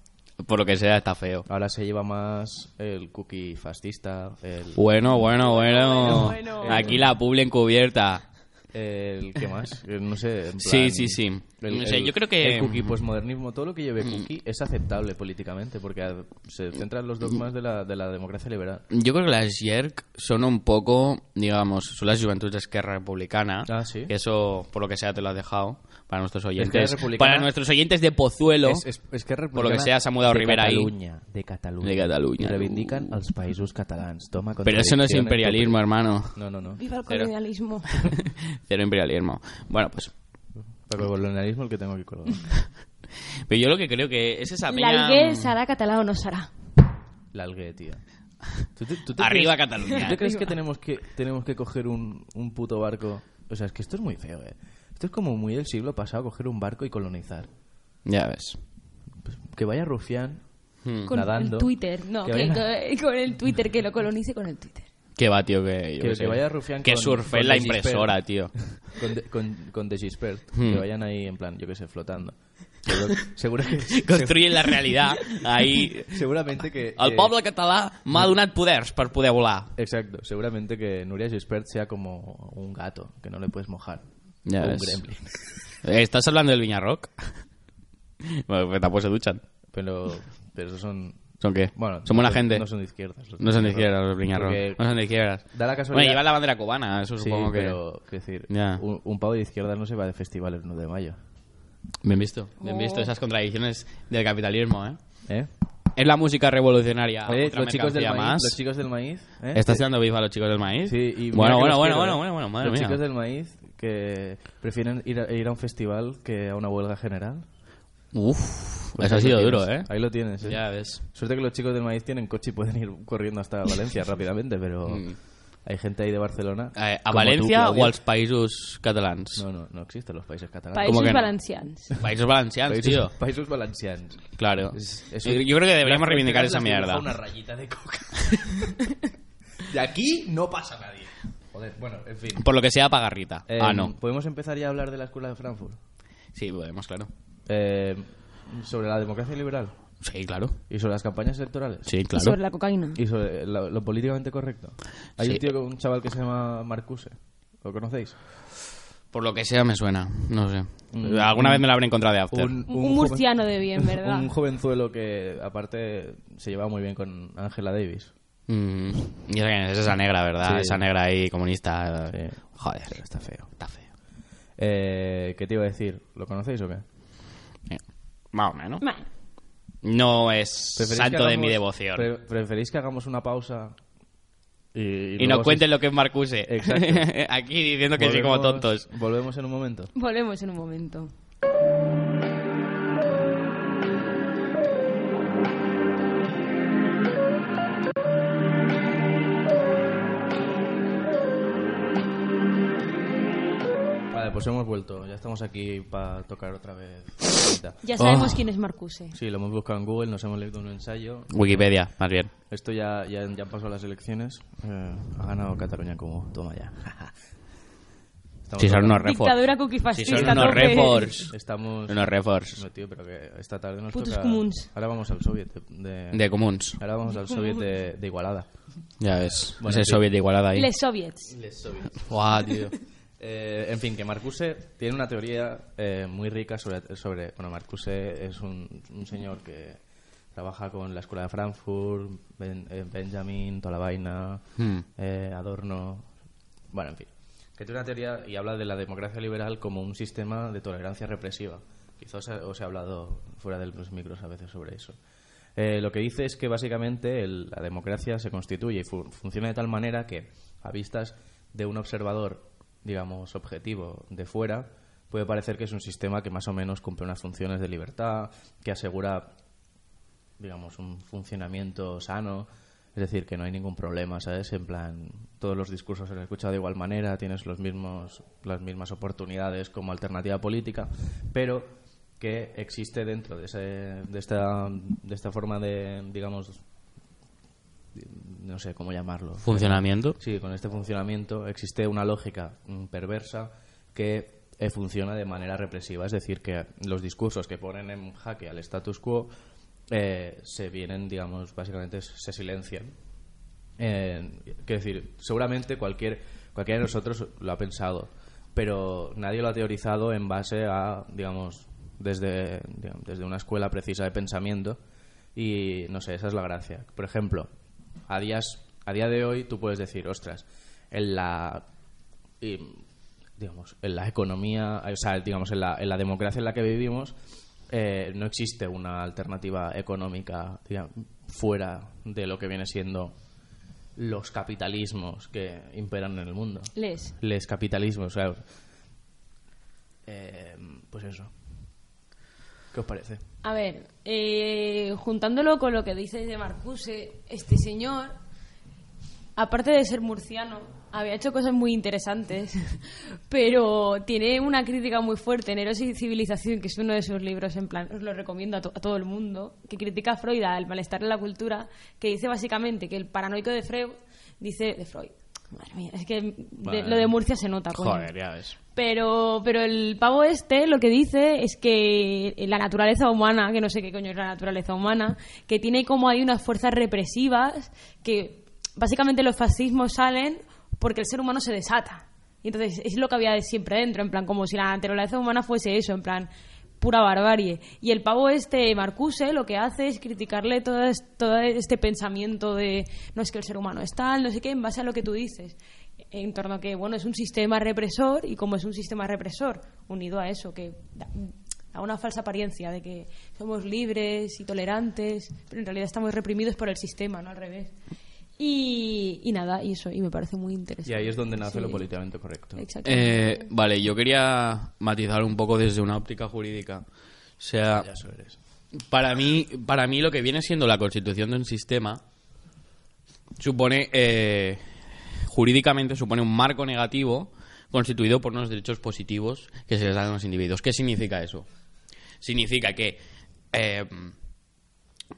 Por lo que sea, está feo. Ahora se lleva más el cookie fascista, el... Bueno, bueno, bueno. Bueno, bueno. Aquí la publi encubierta. El, ¿Qué más? Eh, No sé. en Sí, plan, sí, sí. el- No sé, el- yo creo que-. El cookie postmodernismo, todo lo que lleve cookie es aceptable políticamente porque se centra en los dogmas de la, de la democracia liberal. Yo creo que las JERC son un poco, digamos, son las Juventudes de Esquerra Republicana. Ah, sí. Que eso, por lo que sea, te lo has dejado para nuestros oyentes. Para nuestros oyentes de Pozuelo. Es, es, es que Por lo que sea, se ha mudado de Rivera ahí. De Catalunya. De Catalunya. I reivindican els països catalans. Toma Pero eso no es imperialismo, hermano. No, no, no. Viva el colonialismo. Cero imperialismo. Bueno, pues. Pero el colonialismo el que tengo aquí colgado. Pero yo lo que creo que es esa peña. L'Alguer serà català o no serà? L'Alguer, tío. ¿Tú te- tú te Arriba crees- Cataluña. ¿Tú crees que tenemos que tenemos que coger un, un puto barco? O sea, es que esto es muy feo, ¿eh? Esto es como muy del siglo pasado, coger un barco y colonizar. Ya ves. Pues que vaya rufián Hmm. Con nadando. el Twitter. No, Que que, vaya- que- con el Twitter, que lo colonice con el Twitter. Que va, tío, que. yo Que- que vaya Rufián Que con- surfe con la impresora, tío. Con, de, con. Hmm. Que vayan ahí, en plan, yo qué sé, flotando. Seguro, seguro que, Construyen la realidad ahí. seguramente que... El que- poble català m'ha donat poders per poder volar. Exacto, seguramente que Nuria Gispert sea como un gato, que no le puedes mojar. Ya un ves. gremlin. ¿Estás hablando del Viñarrock? bueno, pues tampoco se duchan. Pero, pero esos son, ¿Son qué? Bueno, son no buena son- gente. No son de izquierdas. los No son de izquierdas los. Porque No son de izquierdas. Da la Bueno, casualidad... llevan la bandera cubana, eso Sí, supongo que... pero, quiero decir, Ya. un, un pavo de izquierdas no se va de festival el 1 de mayo. Bien visto, bien Oh. visto esas contradicciones del capitalismo, ¿eh? ¿Eh? Es la música revolucionaria. Oye, otra los chicos del maíz, más. los chicos del maíz, ¿eh? ¿Estás tirando bifa a los chicos del maíz? Sí, y bueno, que bueno, bueno, bueno, bueno, bueno, madre Los mía. chicos del maíz que prefieren ir a, ir a un festival que a una huelga general. Uf, Pues eso ha sido duro, ¿eh? Ahí lo tienes, ¿eh? Ya ves. Suerte que los chicos del maíz tienen coche y pueden ir corriendo hasta Valencia rápidamente, pero Mm. hay gente ahí de Barcelona. Eh, ¿A como Valencia tú, Claudia. o als països catalans? No, no, no existen los países catalanes. ¿Cómo Països que no? valencians. Països valencians, Países, tío. países valencians. Claro. Es- es yo, un- yo creo que deberíamos reivindicar esa mierda. Una rayita de coca. de aquí no pasa nadie. Joder, bueno, en fin. Por lo que sea, pagarrita. Eh, ah, no. ¿Podemos empezar ya a hablar de la escuela de Frankfurt? Sí, podemos, claro. Eh, sobre la democracia liberal Sí, claro. y sobre las campañas electorales Sí, Y claro. sobre la cocaína. y sobre lo, lo políticamente correcto. Hay Sí. un tío, un chaval que se llama Marcuse. ¿Lo conocéis? Por lo que sea, me suena. No sé. Mm. Alguna vez me la habré encontrado de after. Un, murciano de bien, ¿verdad? Un jovenzuelo que, aparte, se lleva muy bien con Angela Davis. Mm, y es? esa negra, ¿verdad? Sí. Esa negra ahí, comunista. Sí. Joder, Está feo. está feo. Eh, ¿Qué te iba a decir? ¿Lo conocéis o qué? Eh, Más o menos. No es ¿Preferís santo de mi devoción. pre- ¿Preferís que hagamos una pausa y, y nos cuenten lo que es Marcuse. Exacto. Aquí diciendo que sí como Volvemos- tontos. Volvemos en un momento. volvemos en un momento. Pues hemos vuelto. Ya estamos aquí para tocar otra vez. Ya sabemos Oh. quién es Marcuse. Sí, lo hemos buscado en Google, nos hemos leído un ensayo. Wikipedia, más bien. Esto ya, ya, ya pasó las elecciones. Eh, ha ganado Cataluña como. Toma ya. Estamos Si son unos refor. Dictadura cookie Si son unos refors. Estamos. Unos refors. No, tío, pero que esta tarde nos Putos toca. comuns. Ahora vamos al soviet de. de- comuns. Ahora vamos al soviet de, de Igualada. Ya ves. Bueno, Ese soviet de igualada ahí. Les soviets. Buah, tío. Eh, en fin, que Marcuse tiene una teoría eh, muy rica sobre, sobre... Bueno, Marcuse es un, un señor que trabaja con la Escuela de Frankfurt, Ben- eh, Benjamin, toda la vaina, Hmm. eh, Adorno... Bueno, en fin. Que tiene una teoría y habla de la democracia liberal como un sistema de tolerancia represiva. Quizás os he hablado fuera de los micros a veces sobre eso. Lo que dice es que básicamente el- la democracia se constituye y fu- funciona de tal manera que, a vistas de un observador, digamos, objetivo de fuera, puede parecer que es un sistema que más o menos cumple unas funciones de libertad, que asegura, digamos, un funcionamiento sano. Es decir, que no hay ningún problema, ¿sabes? En plan, todos los discursos se han escuchado de igual manera, tienes los mismos, las mismas oportunidades como alternativa política, pero que existe dentro de, ese, de, esta, de esta forma de, digamos, no sé cómo llamarlo. Funcionamiento. Sí, con este funcionamiento existe una lógica mm, perversa que eh, funciona de manera represiva. Es decir, que los discursos que ponen en jaque al status quo eh, se vienen, digamos, básicamente se silencian. Eh, quiero decir, seguramente cualquier, cualquiera de nosotros lo ha pensado, pero nadie lo ha teorizado en base a, digamos, desde, digamos, desde una escuela precisa de pensamiento. Y no sé, esa es la gracia. Por ejemplo, a, días, a día de hoy tú puedes decir, ostras, en la. digamos, en la economía, o sea, digamos, en la, en la democracia en la que vivimos, eh, no existe una alternativa económica digamos, fuera de lo que viene siendo los capitalismos que imperan en el mundo. Les. Les capitalismos, o sea, eh, pues eso. ¿Qué os parece? A ver, eh, juntándolo con lo que dices de Marcuse, este señor, aparte de ser murciano, había hecho cosas muy interesantes, pero tiene una crítica muy fuerte en Eros y Civilización, que es uno de sus libros, en plan, os lo recomiendo a, to- a todo el mundo, que critica a Freud, al malestar en la cultura, que dice básicamente que el paranoico de Freud, dice, de Freud, madre mía, es que de- Vale. lo de Murcia se nota, coño. Joder, ya ves. Pero, pero el pavo este lo que dice es que la naturaleza humana, que no sé qué coño es la naturaleza humana, que tiene como hay unas fuerzas represivas que básicamente los fascismos salen porque el ser humano se desata. Y entonces es lo que había siempre dentro, en plan, como si la naturaleza humana fuese eso, en plan, pura barbarie. Y el pavo este, Marcuse, lo que hace es criticarle todo este pensamiento de no es que el ser humano es tal, no sé qué, en base a lo que tú dices. En torno a que, bueno, es un sistema represor y como es un sistema represor, unido a eso, que da, da una falsa apariencia de que somos libres y tolerantes, pero en realidad estamos reprimidos por el sistema, no al revés. Y, y nada, y eso, y me parece muy interesante. Y ahí es donde nace Sí. lo políticamente correcto. Exacto. Eh, vale, yo quería matizar un poco desde una óptica jurídica. O sea, Ya eso eres. para mí, para mí lo que viene siendo la constitución de un sistema supone, eh, jurídicamente supone un marco negativo constituido por unos derechos positivos que se les dan a los individuos. ¿Qué significa eso? Significa que eh,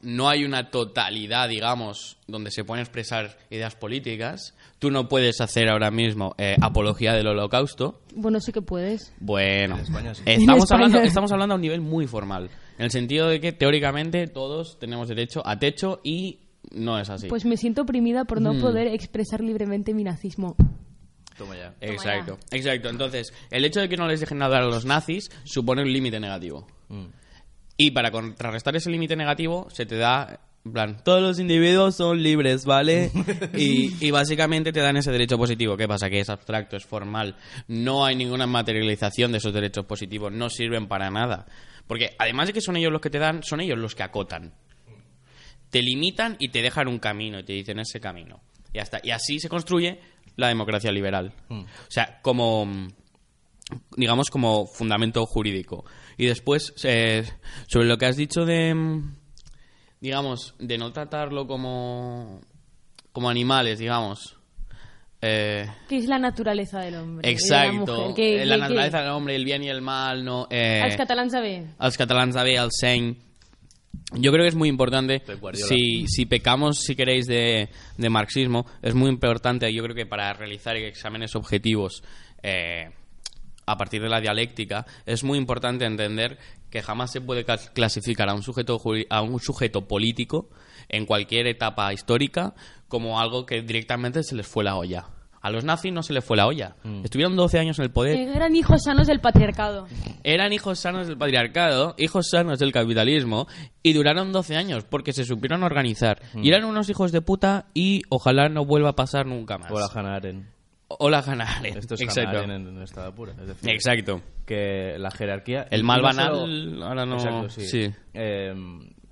no hay una totalidad, digamos, donde se pueden expresar ideas políticas. Tú no puedes hacer ahora mismo eh, apología del holocausto. Bueno, sí que puedes. Bueno, En España sí. estamos. Hablando, estamos hablando a un nivel muy formal. En el sentido de que teóricamente todos tenemos derecho a techo y no es así. Pues me siento oprimida por no Mm. poder expresar libremente mi nazismo. Toma ya. exacto, exacto. Entonces, el hecho de que no les dejen hablar a los nazis supone un límite negativo. Mm. Y para contrarrestar ese límite negativo, se te da, en plan, todos los individuos son libres, ¿vale? y, y básicamente te dan ese derecho positivo. ¿Qué pasa? Que es abstracto, es formal. No hay ninguna materialización de esos derechos positivos. No sirven para nada. Porque además de que son ellos los que te dan, son ellos los que acotan. Te limitan y te dejan un camino y te dicen ese camino. Y, hasta, y así se construye la democracia liberal. O sea, como digamos, como fundamento jurídico. Y después, eh, sobre lo que has dicho de, mm, digamos, de no tratarlo como, como animales, digamos. Eh, Que es la naturaleza del hombre. y de la exacto. la naturaleza del hombre, el bien y el mal, no... Eh, Els catalans catalans de bé, al seny. Yo creo que es muy importante, si, si pecamos, si queréis, de, de marxismo, es muy importante, yo creo que para realizar exámenes objetivos eh, a partir de la dialéctica, es muy importante entender que jamás se puede clas- clasificar a un sujeto, a un sujeto político en cualquier etapa histórica como algo que directamente se les fue la olla. A los nazis no se les fue la olla. Estuvieron 12 años en el poder. Eran hijos sanos del patriarcado. Eran hijos sanos del patriarcado, hijos sanos del capitalismo, y duraron 12 años porque se supieron organizar. Y eran unos hijos de puta y ojalá no vuelva a pasar nunca más. O la Hannah Arendt. O la Hannah Arendt. Esto es Exacto. Hannah Arendt en, en estado puro. Es decir, Exacto. que la jerarquía... El mal banal, solo- ahora no- Exacto, sí. sí. Eh,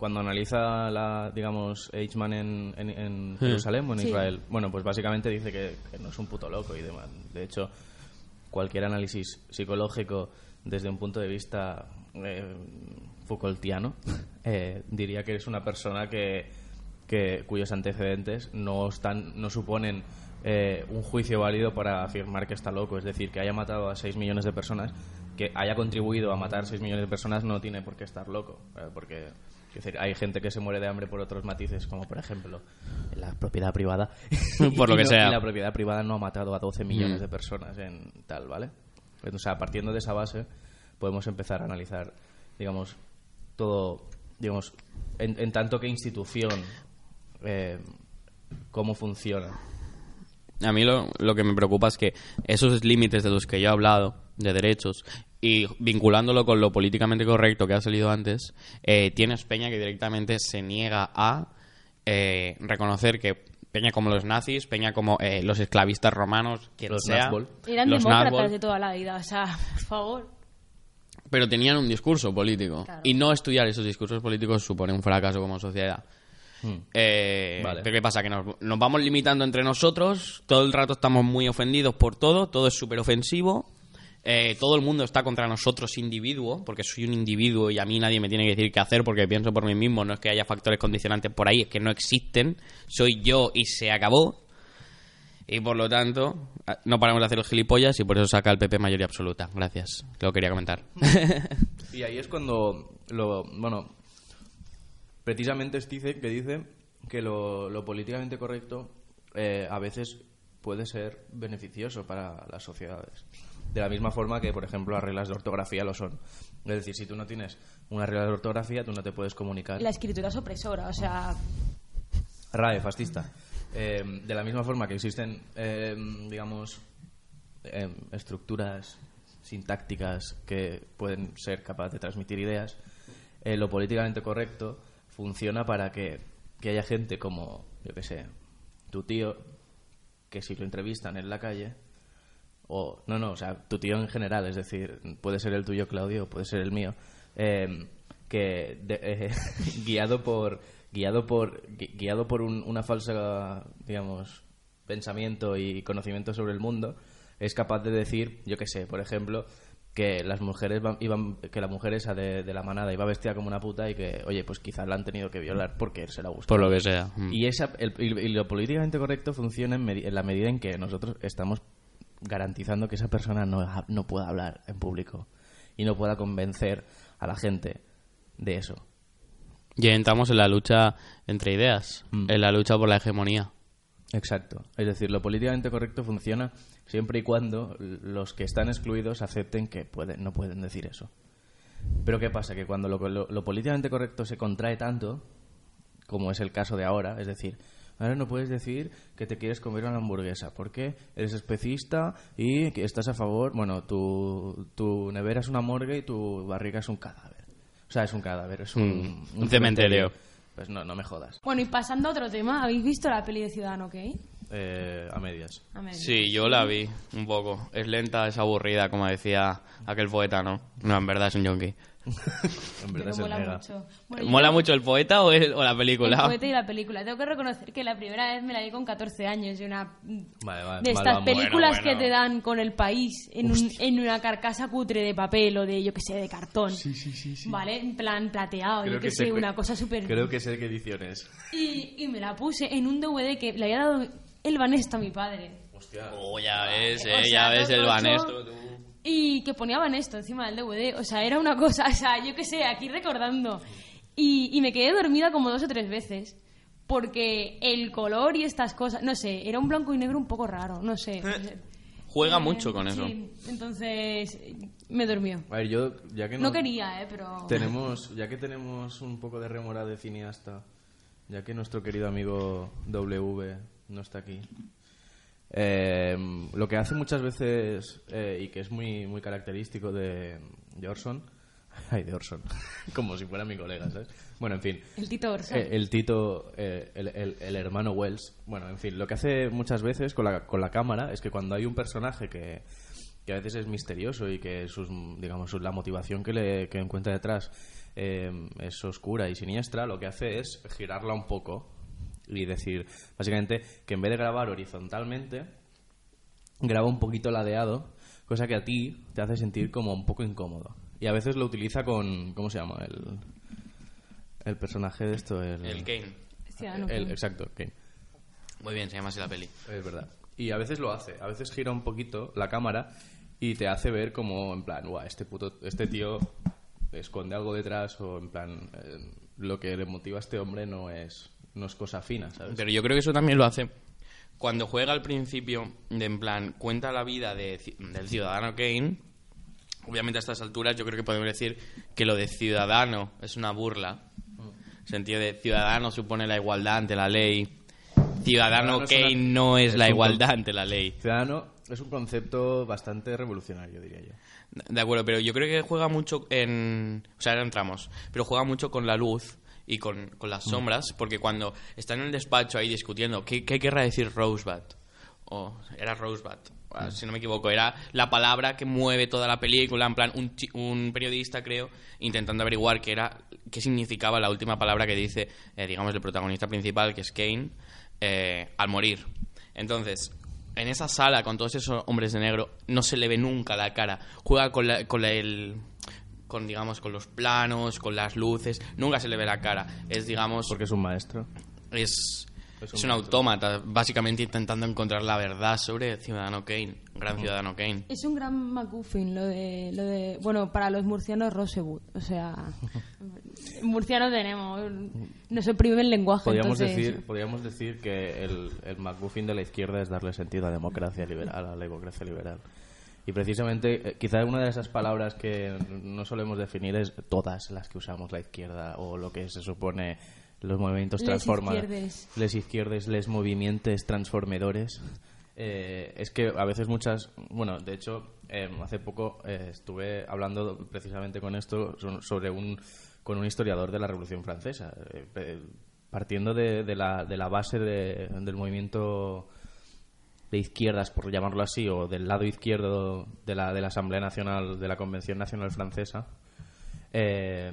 cuando analiza, la, digamos, Eichmann en, en, en Jerusalén o en Sí. Israel, bueno, pues básicamente dice que, que no es un puto loco y demás. De hecho, cualquier análisis psicológico desde un punto de vista eh, Foucaultiano eh, diría que es una persona que, que cuyos antecedentes no están no suponen eh, un juicio válido para afirmar que está loco es decir que haya matado a 6 millones de personas que haya contribuido a matar 6 millones de personas no tiene por qué estar loco eh, porque es decir, hay gente que se muere de hambre por otros matices, como por ejemplo la propiedad privada. Por lo que no- sea. Y la propiedad privada no ha matado a 12 millones de personas en tal, ¿vale? O sea, partiendo de esa base, podemos empezar a analizar, digamos, todo, digamos, en, en tanto que institución, eh, cómo funciona. A mí lo, lo que me preocupa es que esos límites de los que yo he hablado, de derechos, y vinculándolo con lo políticamente correcto que ha salido antes, eh, tienes Peña que directamente se niega a eh, reconocer que Peña como los nazis, Peña como eh, los esclavistas romanos, quien Los sea, Nazbol. Eran los demócratas Nazbol, de toda la vida. O sea, por favor. pero tenían un discurso político. Claro. Y no estudiar esos discursos políticos supone un fracaso como sociedad. Eh, Vale. Pero ¿qué pasa? Que nos, nos vamos limitando entre nosotros, todo el rato estamos muy ofendidos por todo, todo es súper ofensivo, eh, todo el mundo está contra nosotros individuo, porque soy un individuo y a mí nadie me tiene que decir qué hacer porque pienso por mí mismo, no es que haya factores condicionantes por ahí, es que no existen, soy yo y se acabó. Y por lo tanto, ah, no paramos de hacer los gilipollas y por eso saca el PP mayoría absoluta. Gracias, lo quería comentar. Y ahí es cuando, lo, bueno, precisamente dice que dice que lo, lo políticamente correcto eh, a veces puede ser beneficioso para las sociedades. De la misma forma que, por ejemplo, las reglas de ortografía lo son. Es decir, si tú no tienes una regla de ortografía, tú no te puedes comunicar. La escritura es opresora. O sea, RAE, fascista. Eh, de la misma forma que existen, eh, digamos, eh, estructuras sintácticas que pueden ser capaces de transmitir ideas, lo políticamente correcto funciona para que, que haya gente como, yo qué sé, tu tío, que si lo entrevistan en la calle, o no, no, o sea, tu tío en general, es decir, puede ser el tuyo, Claudio, puede ser el mío, eh, que de- eh, guiado por guiado por gui- guiado por un- una falsa, digamos, pensamiento y conocimiento sobre el mundo, es capaz de decir, yo qué sé, por ejemplo, que las mujeres van- iban que la mujer esa de, de la manada iba vestida como una puta y que, oye, pues quizás la han tenido que violar porque se la gusta. Por lo que sea. Mm. Y, esa, el- y lo políticamente correcto funciona en la medida en que nosotros estamos garantizando que esa persona no, no pueda hablar en público y no pueda convencer a la gente de eso. Y entramos en la lucha entre ideas, Mm. en la lucha por la hegemonía. Exacto. Es decir, lo políticamente correcto funciona siempre y cuando los que están excluidos acepten que pueden, no pueden decir eso. Pero ¿qué pasa? Que cuando lo, lo- lo políticamente correcto se contrae tanto, como es el caso de ahora, es decir, ahora no puedes decir que te quieres comer una hamburguesa porque eres especista y que estás a favor, bueno, tu, tu nevera es una morgue y tu barriga es un cadáver. O sea, es un cadáver, es un, Mm, un cementerio. Pues no, no me jodas. Bueno, y pasando a otro tema, ¿habéis visto la peli de Ciudadano Kane? Eh, a medias. A ver. Sí, yo la vi un poco. Es lenta, es aburrida, como decía aquel poeta, ¿no? No, en verdad es un yonki. En verdad mola nega. mucho. Bueno, yo- ¿Mola mucho el poeta o, el- o la película? El poeta y la película. Tengo que reconocer que la primera vez me la vi con 14 años y una Vale, vale, de estas vamos. películas Bueno, bueno. que te dan con el país en, un- en una carcasa cutre de papel o de, yo que sé, de cartón. Vale, en plan plateado, yo que, sé, sé- una cosa súper... Creo que sé qué edición es. Y, y me la puse en un DVD que le había dado el Banesto a mi padre. Oh, ya ves, O eh, sea, ya ves el eso- Y que ponía Banesto encima del DVD. O sea, era una cosa, o sea, yo qué sé, aquí recordando. Y, y me quedé dormida como dos o tres veces. Porque el color y estas cosas, no sé, era un blanco y negro un poco raro, no sé. Juega Eh, mucho con eso. Sí, entonces me durmió. A ver, yo, ya que No quería, eh, pero... Tenemos, ya que tenemos un poco de remora de cineasta, ya que nuestro querido amigo W no está aquí, eh, lo que hace muchas veces eh, y que es muy, muy característico de, de Orson, ay, de Orson, como si fuera mi colega, ¿sabes? Bueno, en fin, El Tito Orson. eh, el Tito, eh, el, el- el hermano Wells. Bueno, en fin, lo que hace muchas veces con la, con la cámara es que cuando hay un personaje que, que a veces es misterioso y que sus, digamos, la motivación que, le, que encuentra detrás eh, es oscura y siniestra, lo que hace es girarla un poco y decir, básicamente, que en vez de grabar horizontalmente, graba un poquito ladeado, cosa que a ti te hace sentir como un poco incómodo. Y a veces lo utiliza con, ¿cómo se llama? El, el personaje de esto, el... El Kane. Ciudadano el- Kane. exacto, Kane. Muy bien, se llama así la peli. Es verdad. Y a veces lo hace, a veces gira un poquito la cámara y te hace ver como, en plan, Guau, este, puto, este tío esconde algo detrás o, en plan, eh, lo que le motiva a este hombre no es, no es cosa fina, ¿sabes? Pero yo creo que eso también lo hace cuando juega al principio, de en plan, cuenta la vida de ci- del ciudadano Kane. Obviamente a estas alturas yo creo que podemos decir que lo de ciudadano es una burla. En sentido de ciudadano supone la igualdad ante la ley. Ciudadano Ciudadano es una- Kane no es, es la igualdad ante la ley. Ciudadano es un concepto bastante revolucionario, diría yo. De acuerdo, pero yo creo que juega mucho en... O sea, ahora entramos. Pero juega mucho con la luz y con, con las sombras, porque cuando están en el despacho ahí discutiendo, ¿qué, qué querrá decir Rosebud? O era Rosebud, ah, si no me equivoco. Era la palabra que mueve toda la película, en plan, un, un periodista, creo, intentando averiguar qué, era, qué significaba la última palabra que dice, eh, digamos, el protagonista principal, que es Kane, eh, al morir. Entonces, en esa sala con todos esos hombres de negro no se le ve nunca la cara. Juega con la, con la- el con digamos con los planos, con las luces, nunca se le ve la cara. Es digamos Porque es un maestro. es Es es un un autómata, básicamente intentando encontrar la verdad sobre Ciudadano Kane, gran Ciudadano Kane. Es un gran MacGuffin lo de, lo de... Bueno, para los murcianos Rosebud. O sea, murcianos tenemos... Nos oprime el lenguaje. Podríamos entonces- decir, podríamos decir que el, el McGuffin de la izquierda es darle sentido a democracia liberal, a la democracia liberal. Y precisamente, eh, quizá una de esas palabras que no solemos definir es todas las que usamos la izquierda o lo que se supone los movimientos Les transformadores. izquierdes. Les izquierdes, les movimientos transformadores. Eh, es que a veces muchas... Bueno, de hecho, eh, hace poco eh, estuve hablando precisamente con esto so- sobre un, con un historiador de la Revolución Francesa, partiendo de, de la, de la base de- del movimiento de izquierdas, por llamarlo así, o del lado izquierdo de la, de la Asamblea Nacional, de la Convención Nacional Francesa, eh,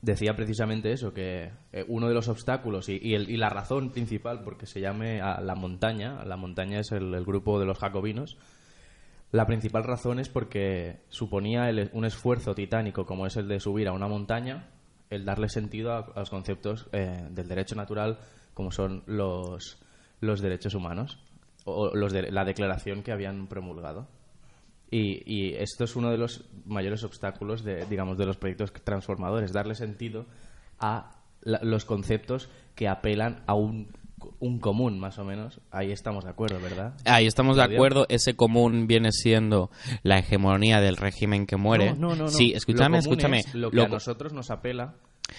decía precisamente eso, que eh, uno de los obstáculos y, el- y la razón principal porque se llame a la montaña, la montaña es el, el grupo de los jacobinos, la principal razón es porque suponía el- un esfuerzo titánico como es el de subir a una montaña, el darle sentido a, a los conceptos eh, del derecho natural como son los, los derechos humanos o los de la declaración que habían promulgado. Y, y esto es uno de los mayores obstáculos de, digamos, de los proyectos transformadores, darle sentido a la- los conceptos que apelan a un, un común, más o menos. Ahí estamos de acuerdo, ¿verdad? Ahí estamos de acuerdo. Ese común viene siendo la hegemonía del régimen que muere. No, no, no, no. Sí, escúchame, Lo común escúchame. es lo que Lo a nosotros nos apela.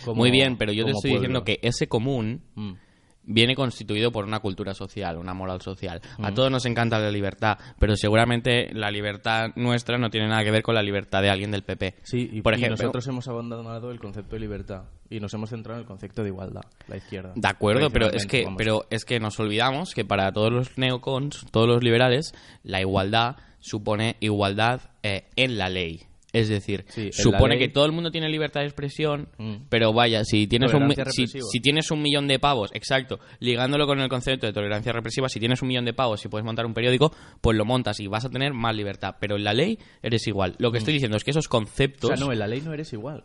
como- Muy bien, pero yo te estoy diciendo que ese común Mm. Viene constituido por una cultura social, una moral social. A todos nos encanta la libertad, pero seguramente la libertad nuestra no tiene nada que ver con la libertad de alguien del PP. Sí, y, por y ejemplo, nosotros hemos abandonado el concepto de libertad y nos hemos centrado en el concepto de igualdad, la izquierda. De acuerdo, pero es que, vamos. pero es que nos olvidamos que para todos los neocons, todos los liberales, la igualdad supone igualdad eh, en la ley. Es decir, Sí, supone ley- que todo el mundo tiene libertad de expresión, Mm. pero vaya, si tienes, un, si, si tienes un millón de pavos, exacto, ligándolo con el concepto de tolerancia represiva, si tienes un millón de pavos y puedes montar un periódico, pues lo montas y vas a tener más libertad. Pero en la ley eres igual. Lo que estoy diciendo es que esos Mm. O conceptos... sea, no, en la ley no eres igual.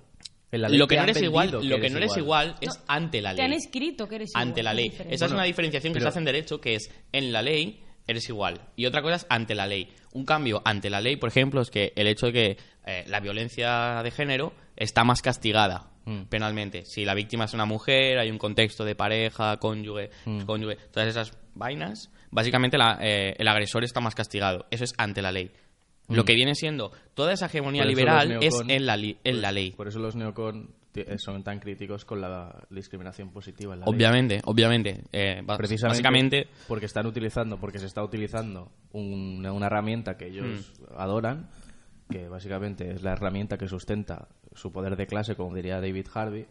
Ley lo que no eres igual, lo que no eres igual es ante la Te han ley escrito que eres igual. ante la ley. Esa es una diferenciación que pero- se hace en derecho, que es en la ley eres igual. Y otra cosa es ante la ley. Un cambio ante la ley, por ejemplo, es que el hecho de que eh, la violencia de género está más castigada Mm. penalmente. Si la víctima es una mujer, hay un contexto de pareja, cónyuge, Mm. cónyuge, todas esas vainas, básicamente la- eh, el agresor está más castigado. Eso es ante la ley. Lo que viene siendo toda esa hegemonía Mm. Liberal es en la, li- en por- la ley. Por eso los neocon son tan críticos con la discriminación positiva en la ley. Obviamente, obviamente. eh, Precisamente básicamente, porque están utilizando, porque se está utilizando un- una herramienta que ellos Hmm. adoran, que básicamente es la herramienta que sustenta su poder de clase, como diría David Harvey,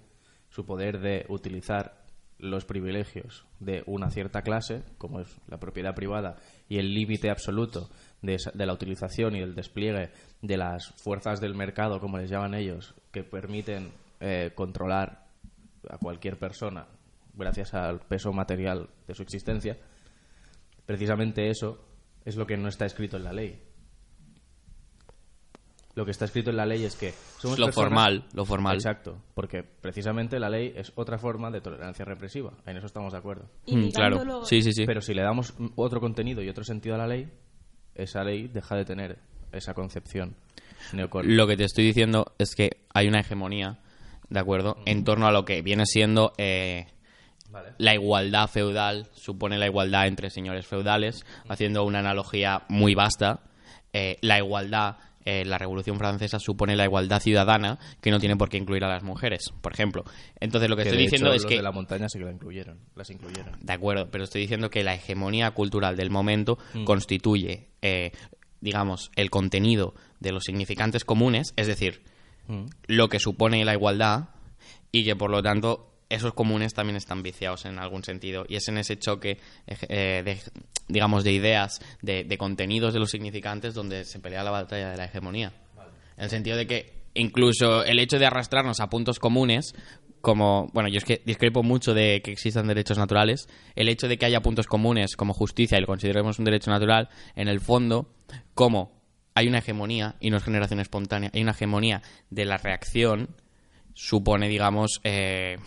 su poder de utilizar los privilegios de una cierta clase, como es la propiedad privada, y el límite absoluto de, esa- de la utilización y el despliegue de las fuerzas del mercado, como les llaman ellos, que permiten eh, controlar a cualquier persona gracias al peso material de su existencia, precisamente eso es lo que no está escrito en la ley. Lo que está escrito en la ley es que somos lo personas- formal, lo formal. Exacto, porque precisamente la ley es otra forma de tolerancia represiva. En eso estamos de acuerdo. Y Mm, claro. Sí, sí, sí. Pero si le damos otro contenido y otro sentido a la ley, esa ley deja de tener esa concepción. Lo que te estoy diciendo es que hay una hegemonía, ¿de acuerdo? En torno a lo que viene siendo eh, Vale. la igualdad feudal, supone la igualdad entre señores feudales, haciendo una analogía muy vasta. Eh, la igualdad, eh, la Revolución Francesa supone la igualdad ciudadana, que no tiene por qué incluir a las mujeres, por ejemplo. Entonces lo que, Que estoy diciendo hecho, es los que... de la montaña sí que la incluyeron, las incluyeron. De acuerdo, pero estoy diciendo que la hegemonía cultural del momento Mm. constituye, eh, digamos, el contenido de los significantes comunes, es decir, Mm. lo que supone la igualdad, y que por lo tanto esos comunes también están viciados en algún sentido. Y es en ese choque, eh, de, digamos, de ideas, de, de contenidos de los significantes donde se pelea la batalla de la hegemonía. En el sentido de que incluso el hecho de arrastrarnos a puntos comunes, como, bueno, yo es que discrepo mucho de que existan derechos naturales, el hecho de que haya puntos comunes como justicia y lo consideremos un derecho natural, en el fondo, como hay una hegemonía y no es generación espontánea, hay una hegemonía de la reacción, supone, digamos, eh,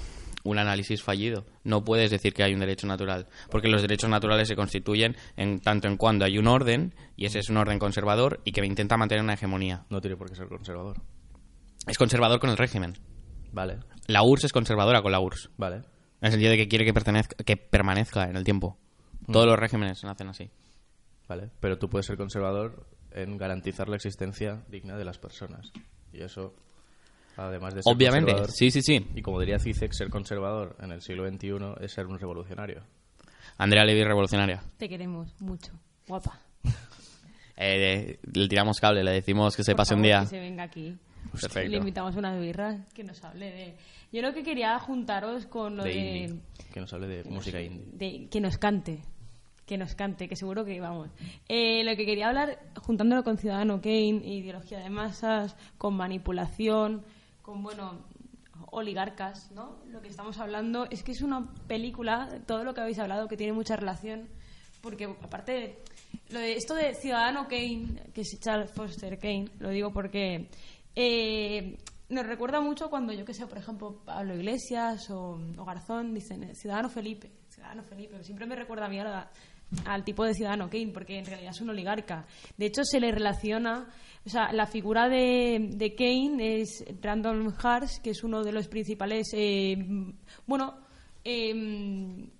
un análisis fallido. No puedes decir que hay un derecho natural, porque los derechos naturales se constituyen en tanto en cuando hay un orden, y ese es un orden conservador, y que intenta mantener una hegemonía. No tiene por qué ser conservador. Es conservador con el régimen. Vale, La URSS es conservadora con la URSS. vale. En el sentido de que quiere que, pertenezca, que permanezca en el tiempo. Todos los regímenes nacen así. Vale, pero tú puedes ser conservador en garantizar la existencia digna de las personas. Y eso, además de ser Obviamente, conservador- sí, sí, sí. Y como diría Zizek, ser conservador en el siglo XXI es ser un revolucionario. Andrea Levy, revolucionaria. Te queremos mucho. Guapa. Eh, le tiramos cable, le decimos que se Por pase un favor, día. Que se venga aquí. Perfecto. Le invitamos unas birras que nos hable de. Yo lo que quería juntaros con lo de de. indie. Que nos hable de música indie. de- que nos cante. Que nos cante, que seguro que vamos. Eh, lo que quería hablar, juntándolo con Ciudadano Kane, ideología de masas, con manipulación, con, bueno, oligarcas, ¿no? Lo que estamos hablando es que es una película, todo lo que habéis hablado, que tiene mucha relación, porque aparte de, lo de esto de Ciudadano Kane, que es Charles Foster Kane, lo digo porque eh, nos recuerda mucho cuando, yo que sé, por ejemplo, Pablo Iglesias o, Garzón dicen Ciudadano Felipe, Ciudadano Felipe, siempre me recuerda a mí a al tipo de Ciudadano Kane, porque en realidad es un oligarca. De hecho, se le relaciona, o sea, la figura de, de Kane es Randolph Hearst, que es uno de los principales, eh, bueno, em,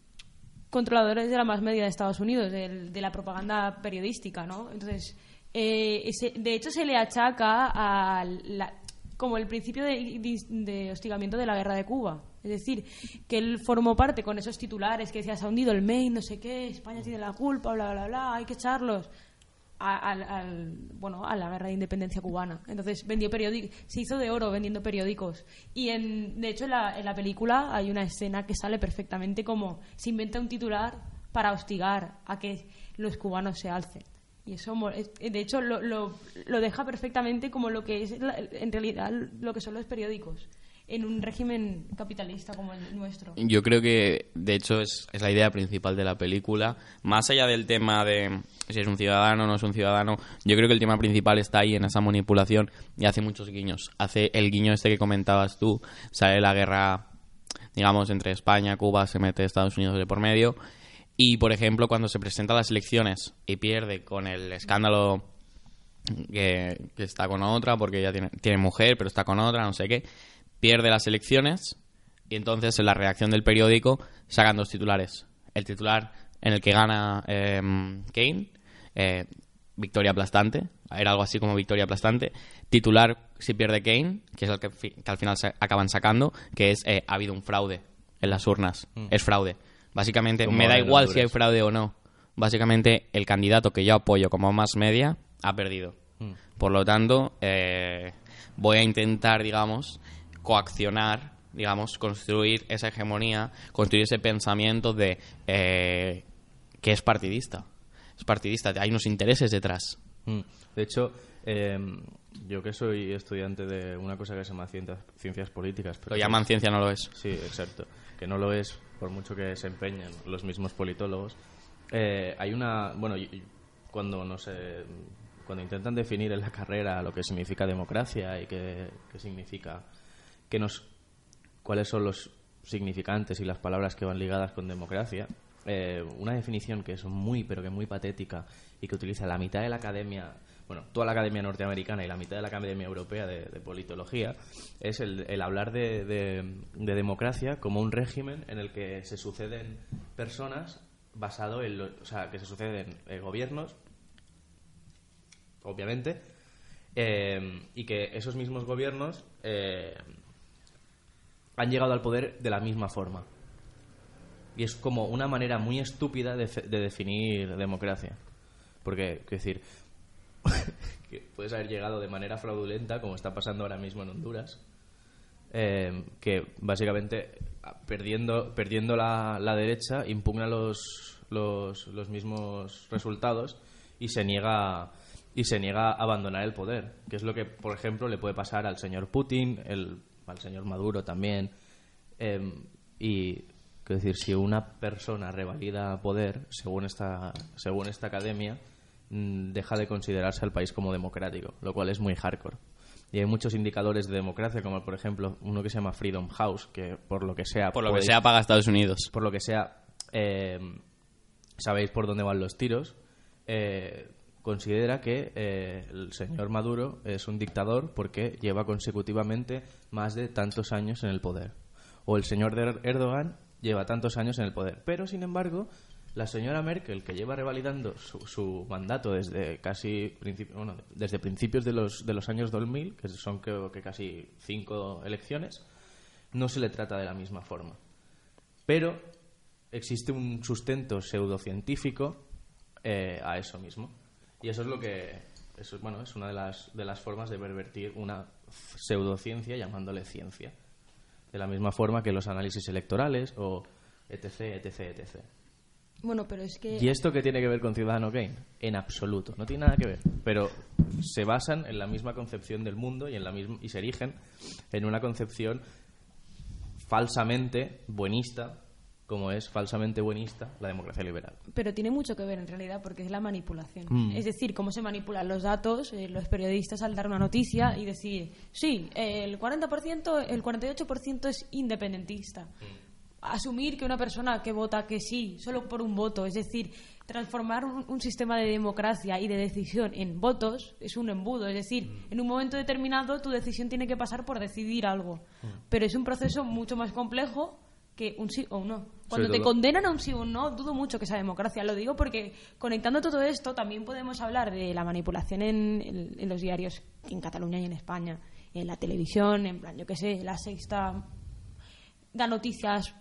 controladores de la más media de Estados Unidos, del- de, la propaganda periodística, ¿no? Entonces, eh, ese- de hecho se le achaca a la- como el principio de, de hostigamiento de la guerra de Cuba. Es decir, que él formó parte con esos titulares que decía, se ha hundido el Maine, no sé qué, España tiene la culpa, bla, bla, bla, hay que echarlos. A, al- bueno, a la guerra de independencia cubana. Entonces vendió periódicos, se hizo de oro vendiendo periódicos. Y en, de hecho en la, en la película hay una escena que sale perfectamente como se inventa un titular para hostigar a que los cubanos se alcen. Y eso, es- de hecho, lo, lo, deja perfectamente como lo que es en realidad lo que son los periódicos en un régimen capitalista como el nuestro. Yo creo que, de hecho, es, es la idea principal de la película. Más allá del tema de si es un ciudadano o no es un ciudadano, yo creo que el tema principal está ahí en esa manipulación y hace muchos guiños. Hace el guiño este que comentabas tú, sale la guerra, digamos, entre España, Cuba, se mete Estados Unidos de por medio. Y, por ejemplo, cuando se presenta a las elecciones y pierde con el escándalo que, que está con otra, porque ella tiene, tiene mujer, pero está con otra, no sé qué, pierde las elecciones y entonces en la reacción del periódico sacan dos titulares. El titular en el que gana eh, Kane, eh, victoria aplastante, era algo así como victoria aplastante. Titular si pierde Kane, que es el que, al final se acaban sacando, que es eh, ha habido un fraude en las urnas. Es fraude. Básicamente, me da igual si hay fraude o no. Básicamente, el candidato que yo apoyo como más media ha perdido. Por lo tanto, eh, voy a intentar, digamos, coaccionar, digamos, construir esa hegemonía, construir ese pensamiento de eh, que es partidista. Es partidista, hay unos intereses detrás. Mm. De hecho, eh, yo que soy estudiante de una cosa que se llama ciencias, ciencias políticas. pero Lo llaman ciencia, no lo es. Sí, exacto. Que no lo es por mucho que se empeñen los mismos politólogos. Eh, hay una. Bueno, cuando no sé. Cuando intentan definir en la carrera lo que significa democracia y qué, qué significa. qué nos, cuáles son los significantes y las palabras que van ligadas con democracia. eh, una definición que es muy, pero que muy patética y que utiliza la mitad de la academia, bueno, toda la academia norteamericana y la mitad de la academia europea de, politología, es el, hablar de, de- de democracia como un régimen en el que se suceden personas basado en, lo- o sea, que se suceden eh, gobiernos, obviamente, eh, y que esos mismos gobiernos eh, han llegado al poder de la misma forma. Y es como una manera muy estúpida de, de definir democracia. Porque, quiero decir, que puedes haber llegado de manera fraudulenta, como está pasando ahora mismo en Honduras, eh, que básicamente a- perdiendo, perdiendo la, la derecha impugna los, los, los mismos resultados y se niega y se niega a abandonar el poder, que es lo que, por ejemplo, le puede pasar al señor Putin, el, al señor Maduro también. Eh, y quiero decir, si una persona revalida poder, según esta, según esta academia, deja de considerarse al país como democrático, lo cual es muy hardcore. Y hay muchos indicadores de democracia, como por ejemplo uno que se llama Freedom House, que por lo que sea... Por lo que sea, paga Estados Unidos. por lo que sea, eh, sabéis por dónde van los tiros, eh, considera que eh, el señor Maduro es un dictador porque lleva consecutivamente más de tantos años en el poder. O el señor Erdogan lleva tantos años en el poder. Pero, sin embargo, la señora Merkel, que lleva revalidando su, mandato desde casi principi- bueno, desde principios de los, de los años 2000, que son creo que casi cinco elecciones, no se le trata de la misma forma. Pero existe un sustento pseudocientífico eh, a eso mismo. Y eso es lo que. Eso, bueno, es una de las, de las formas de pervertir una pseudociencia llamándole ciencia. De la misma forma que los análisis electorales o etc, etc, etc. Bueno, pero es que... ¿Y esto qué tiene que ver con Ciudadano Kane? En absoluto, no tiene nada que ver. Pero se basan en la misma concepción del mundo y, en la misma, y se erigen en una concepción falsamente buenista, como es falsamente buenista la democracia liberal. Pero tiene mucho que ver en realidad porque es la manipulación. Mm. Es decir, cómo se manipulan los datos, eh, los periodistas al dar una noticia y decir, sí, el 40%, el 48% es independentista. Asumir que una persona que vota que sí, solo por un voto, es decir, transformar un, un sistema de democracia y de decisión en votos es un embudo. Es decir, en un momento determinado tu decisión tiene que pasar por decidir algo. Pero es un proceso mucho más complejo que un sí o un no. Cuando te condenan a un sí o un no, dudo mucho que sea democracia. Lo digo porque conectando todo esto también podemos hablar de la manipulación en, en- en los diarios en Cataluña y en España, en la televisión, en plan, yo qué sé, la sexta da noticias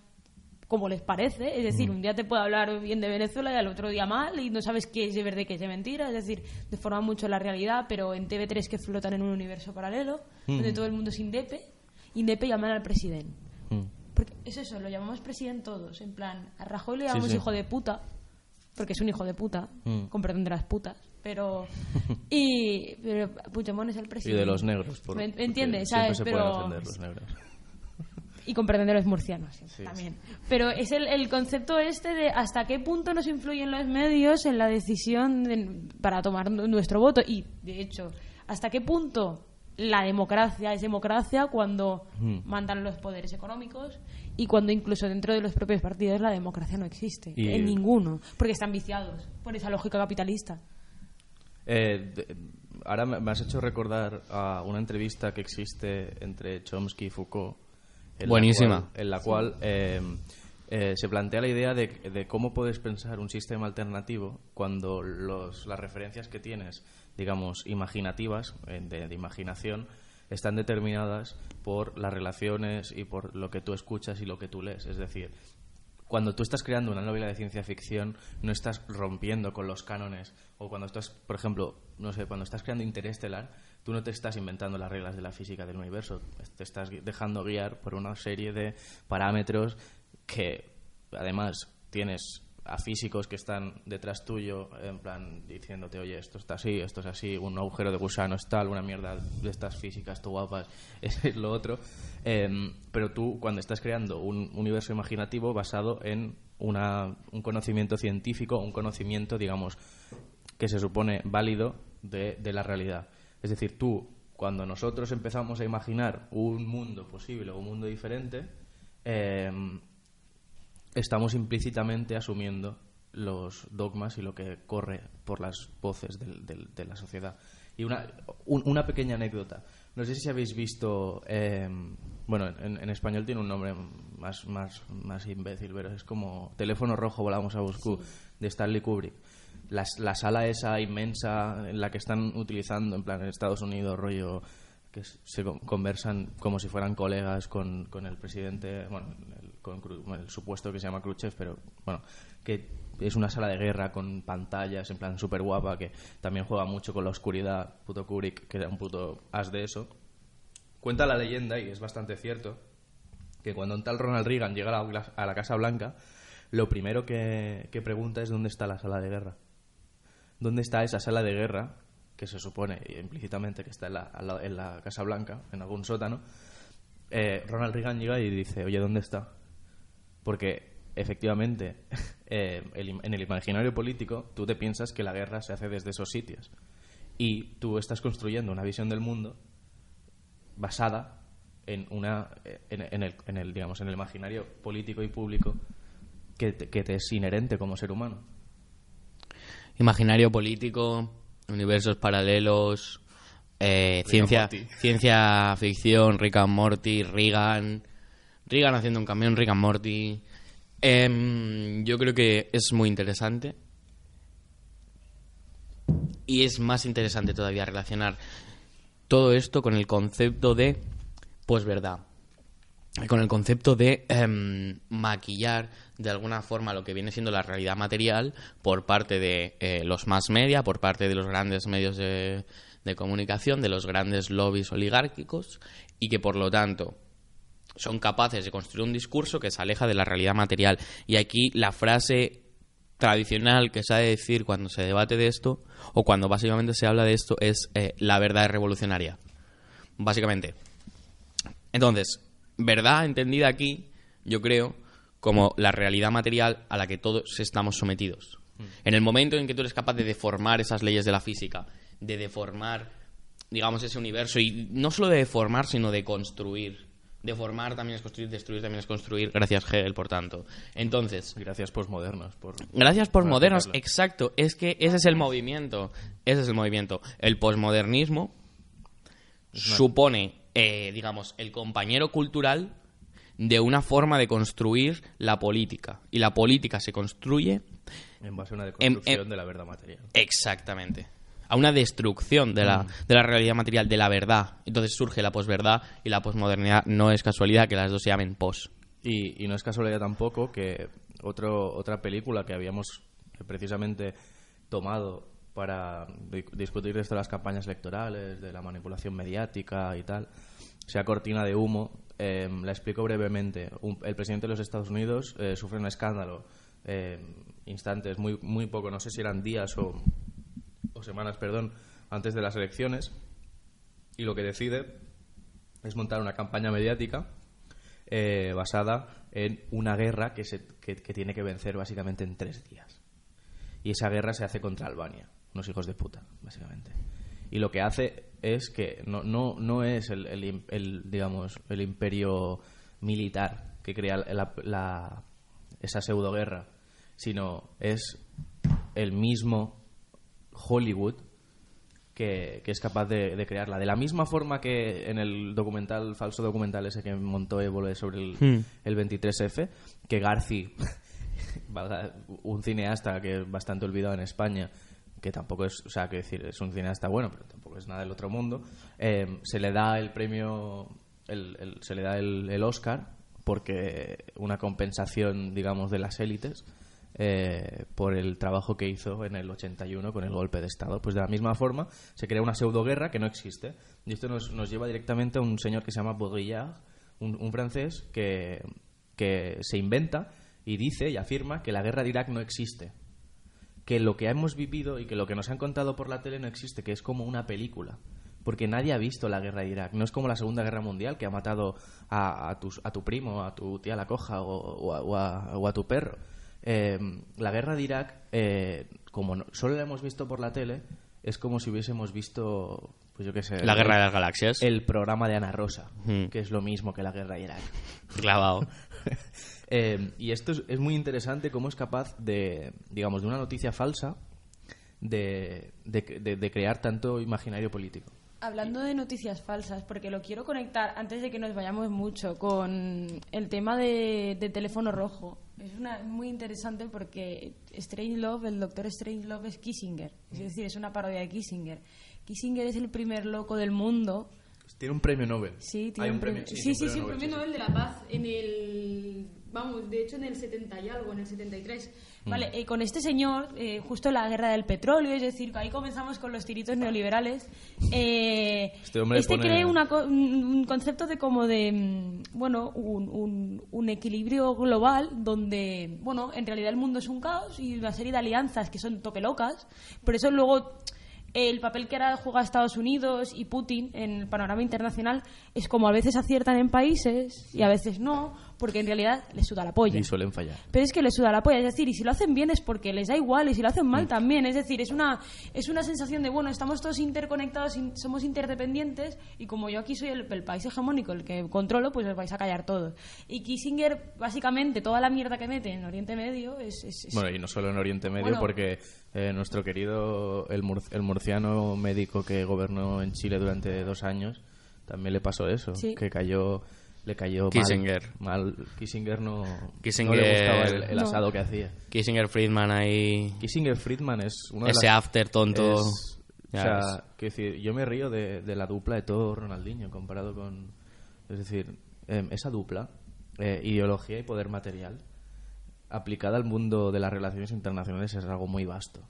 como les parece. Es decir, un día te puede hablar bien de Venezuela y al otro día mal y no sabes qué es de verdad y qué es de mentira. Es decir, deforma mucho la realidad, pero en TV3 que flotan en un universo paralelo, donde todo el mundo es indepe, indepe llaman al presidente. Mm. Porque es eso, lo llamamos presidente todos. En plan, a Rajoy le llamamos sí. hijo de puta, porque es un hijo de puta, Mm. con perdón de las putas. Pero. Y. Pero Puigdemont es el Y presidente. de los negros. por- ¿Me, entiendes? siempre ¿Sabes? se Pero. pueden ofender los negros. Y con perdón de los murcianos sí, también. Pero es el, el concepto este de hasta qué punto nos influyen los medios en la decisión de- para tomar nu- nuestro voto. Y, de hecho, hasta qué punto la democracia es democracia cuando Hmm. mandan los poderes económicos y cuando incluso dentro de los propios partidos la democracia no existe. Y- En ninguno. Porque están viciados por esa lógica capitalista. Eh, de- ahora me has hecho recordar a una entrevista que existe entre Chomsky y Foucault. En la Buenísima. cual- en la cual eh, eh, se plantea la idea de, de cómo puedes pensar un sistema alternativo cuando los, las referencias que tienes, digamos, imaginativas, eh, de, de imaginación, están determinadas por las relaciones y por lo que tú escuchas y lo que tú lees. Es decir, cuando tú estás creando una novela de ciencia ficción, no estás rompiendo con los cánones. O cuando estás, por ejemplo, no sé, cuando estás creando Interestelar, tú no te estás inventando las reglas de la física del universo. Te estás dejando guiar por una serie de parámetros que, además, tienes a físicos que están detrás tuyo, en plan, diciéndote, oye, esto está así, esto es así, un agujero de gusano es tal, una mierda de estas físicas, tú guapas, es lo otro. Em, pero tú, cuando estás creando un universo imaginativo basado en una, un conocimiento científico, un conocimiento, digamos, que se supone válido de la realidad. Es decir, tú, cuando nosotros empezamos a imaginar un mundo posible o un mundo diferente, em, estamos implícitamente asumiendo los dogmas y lo que corre por las voces de la sociedad. Y una, un- una pequeña anécdota. No sé si habéis visto, eh, bueno, en, en español tiene un nombre más, más, más imbécil, pero es como Teléfono Rojo, Volamos a Moscú, de Stanley Kubrick. La, la sala esa inmensa en la que están utilizando, en plan, en Estados Unidos, rollo que se con- conversan como si fueran colegas con, con el presidente, bueno, el, con el supuesto que se llama Khrushchev, pero bueno, que es una sala de guerra con pantallas, en plan súper guapa, que también juega mucho con la oscuridad, puto Kubrick, que era un puto as de eso. Cuenta la leyenda, y es bastante cierto, que cuando un tal Ronald Reagan llega a la, a la Casa Blanca, lo primero que pregunta es dónde está la sala de guerra. ¿Dónde está esa sala de guerra que se supone implícitamente que está en la, en la Casa Blanca, en algún sótano? Eh, Ronald Reagan llega y dice, oye, ¿dónde está? Porque efectivamente, eh, en el imaginario político, tú te piensas que la guerra se hace desde esos sitios. Y tú estás construyendo una visión del mundo basada en una en, en el, en el digamos en el imaginario político y público que te es inherente como ser humano. Imaginario político, universos paralelos, eh, ciencia, ciencia ficción, Rick and Morty, Reagan, Reagan haciendo un camión, Rick and Morty. Em, yo creo que es muy interesante. Y es más interesante todavía relacionar todo esto con el concepto de posverdad. Con el concepto de em, maquillar de alguna forma lo que viene siendo la realidad material por parte de eh, los más media, por parte de los grandes medios de, de comunicación, de los grandes lobbies oligárquicos y que por lo tanto son capaces de construir un discurso que se aleja de la realidad material. Y aquí la frase tradicional que se ha de decir cuando se debate de esto o cuando básicamente se habla de esto es eh, la verdad es revolucionaria. Básicamente. Entonces, verdad entendida aquí, yo creo, como la realidad material a la que todos estamos sometidos. En el momento en que tú eres capaz de deformar esas leyes de la física, de deformar, digamos, ese universo, y no solo de deformar, sino de construir. Deformar también es construir, destruir también es construir, gracias Hegel, por tanto. Entonces, Gracias postmodernos. Por... Gracias por por modernos, aceptarlo. exacto. Es que ese es el movimiento. Ese es el movimiento. El posmodernismo supone, eh, digamos, el compañero cultural de una forma de construir la política. Y la política se construye En base a una deconstrucción de la verdad material. exactamente a una destrucción de la, de la realidad material, de la verdad. Entonces surge la posverdad y la posmodernidad. No es casualidad que las dos se llamen pos. Y, y no es casualidad tampoco que otro, otra película que habíamos precisamente tomado para di- discutir esto de las campañas electorales, de la manipulación mediática y tal, sea cortina de humo. Eh, la explico brevemente. El presidente de los Estados Unidos eh, sufre un escándalo eh, instantes, muy, muy poco, no sé si eran días o, o semanas, perdón, antes de las elecciones, y lo que decide es montar una campaña mediática eh, basada en una guerra que, se, que tiene que vencer básicamente en tres días. Y esa guerra se hace contra Albania, unos hijos de puta, básicamente. Y lo que hace es que no, no, no es el, el el, digamos, el imperio militar que crea la, la- esa pseudoguerra, sino es el mismo Hollywood que, que es capaz de, de crearla. De la misma forma que en el documental, falso documental ese que montó Évole sobre el, Hmm. el 23F, que Garci, un cineasta que es bastante olvidado en España, que tampoco es, o sea, que decir, es un cineasta bueno, pero tampoco es nada del otro mundo, eh, se le da el premio, el, se le da el, Oscar porque una compensación, digamos, de las élites eh, por el trabajo que hizo en el 81 con el golpe de Estado. Pues de la misma forma se crea una pseudoguerra que no existe. Y esto nos, lleva directamente a un señor que se llama Baudrillard, un, un francés que, que se inventa y dice y afirma que la guerra de Irak no existe. Que lo que hemos vivido y que lo que nos han contado por la tele no existe, que es como una película. Porque nadie ha visto la guerra de Irak. No es como la Segunda Guerra Mundial que ha matado a, a, tus- a tu primo, a tu tía la coja o, o a, o a- o a tu perro. Eh, la guerra de Irak, eh, como no- solo la hemos visto por la tele, es como si hubiésemos visto, pues yo qué sé, La el- guerra de las galaxias. el programa de Ana Rosa, Hmm. que es lo mismo que la guerra de Irak. Clavado. Eh, y esto es, es muy interesante cómo es capaz de, digamos, de una noticia falsa de, de, de- de crear tanto imaginario político. Hablando de noticias falsas, porque lo quiero conectar antes de que nos vayamos mucho con el tema de, de teléfono rojo. Es una, muy interesante porque Strangelove, el doctor Strangelove es Kissinger. Es decir, es una parodia de Kissinger. Kissinger es el primer loco del mundo. Tiene un premio Nobel. Sí, tiene Hay un premio. sí, Sí, sí, un sí, un premio sí, sí. Nobel de la Paz en el. Vamos, de hecho en el 70 y algo, en el 73. Mm. Vale, eh, con este señor, eh, justo la guerra del petróleo, es decir, ahí comenzamos con los tiritos neoliberales. eh, Este hombre pone- crea una un concepto de como de, mm, bueno, un, un- un equilibrio global donde, bueno, en realidad el mundo es un caos y una serie de alianzas que son tope locas. Por eso luego el papel que ahora juega Estados Unidos y Putin en el panorama internacional es como a veces aciertan en países y a veces no, porque en realidad les suda la polla. Y suelen fallar. Pero es que les suda la polla, es decir, y si lo hacen bien es porque les da igual, y si lo hacen Mm. mal también, es decir, es una, es una sensación de, bueno, estamos todos interconectados, in- somos interdependientes, y como yo aquí soy el, el país hegemónico, el que controlo, pues os vais a callar todos. Y Kissinger, básicamente, toda la mierda que mete en Oriente Medio es... es- es- Bueno, y no solo en Oriente Medio, Bueno. porque eh, nuestro querido, el, mur- el murciano médico que gobernó en Chile durante dos años, también le pasó eso, Sí. que cayó, le cayó mal- Kissinger. Mal, Kissinger no, Kissinger- no le gustaba el, el No. asado que hacía. Kissinger Friedman ahí. Kissinger Friedman es uno de Ese las- after tonto. es- Ya o sea, quiero decir, yo me río de, de la dupla de todo Ronaldinho comparado con... Es decir, eh, esa dupla, eh, ideología y poder material, aplicada al mundo de las relaciones internacionales es algo muy vasto.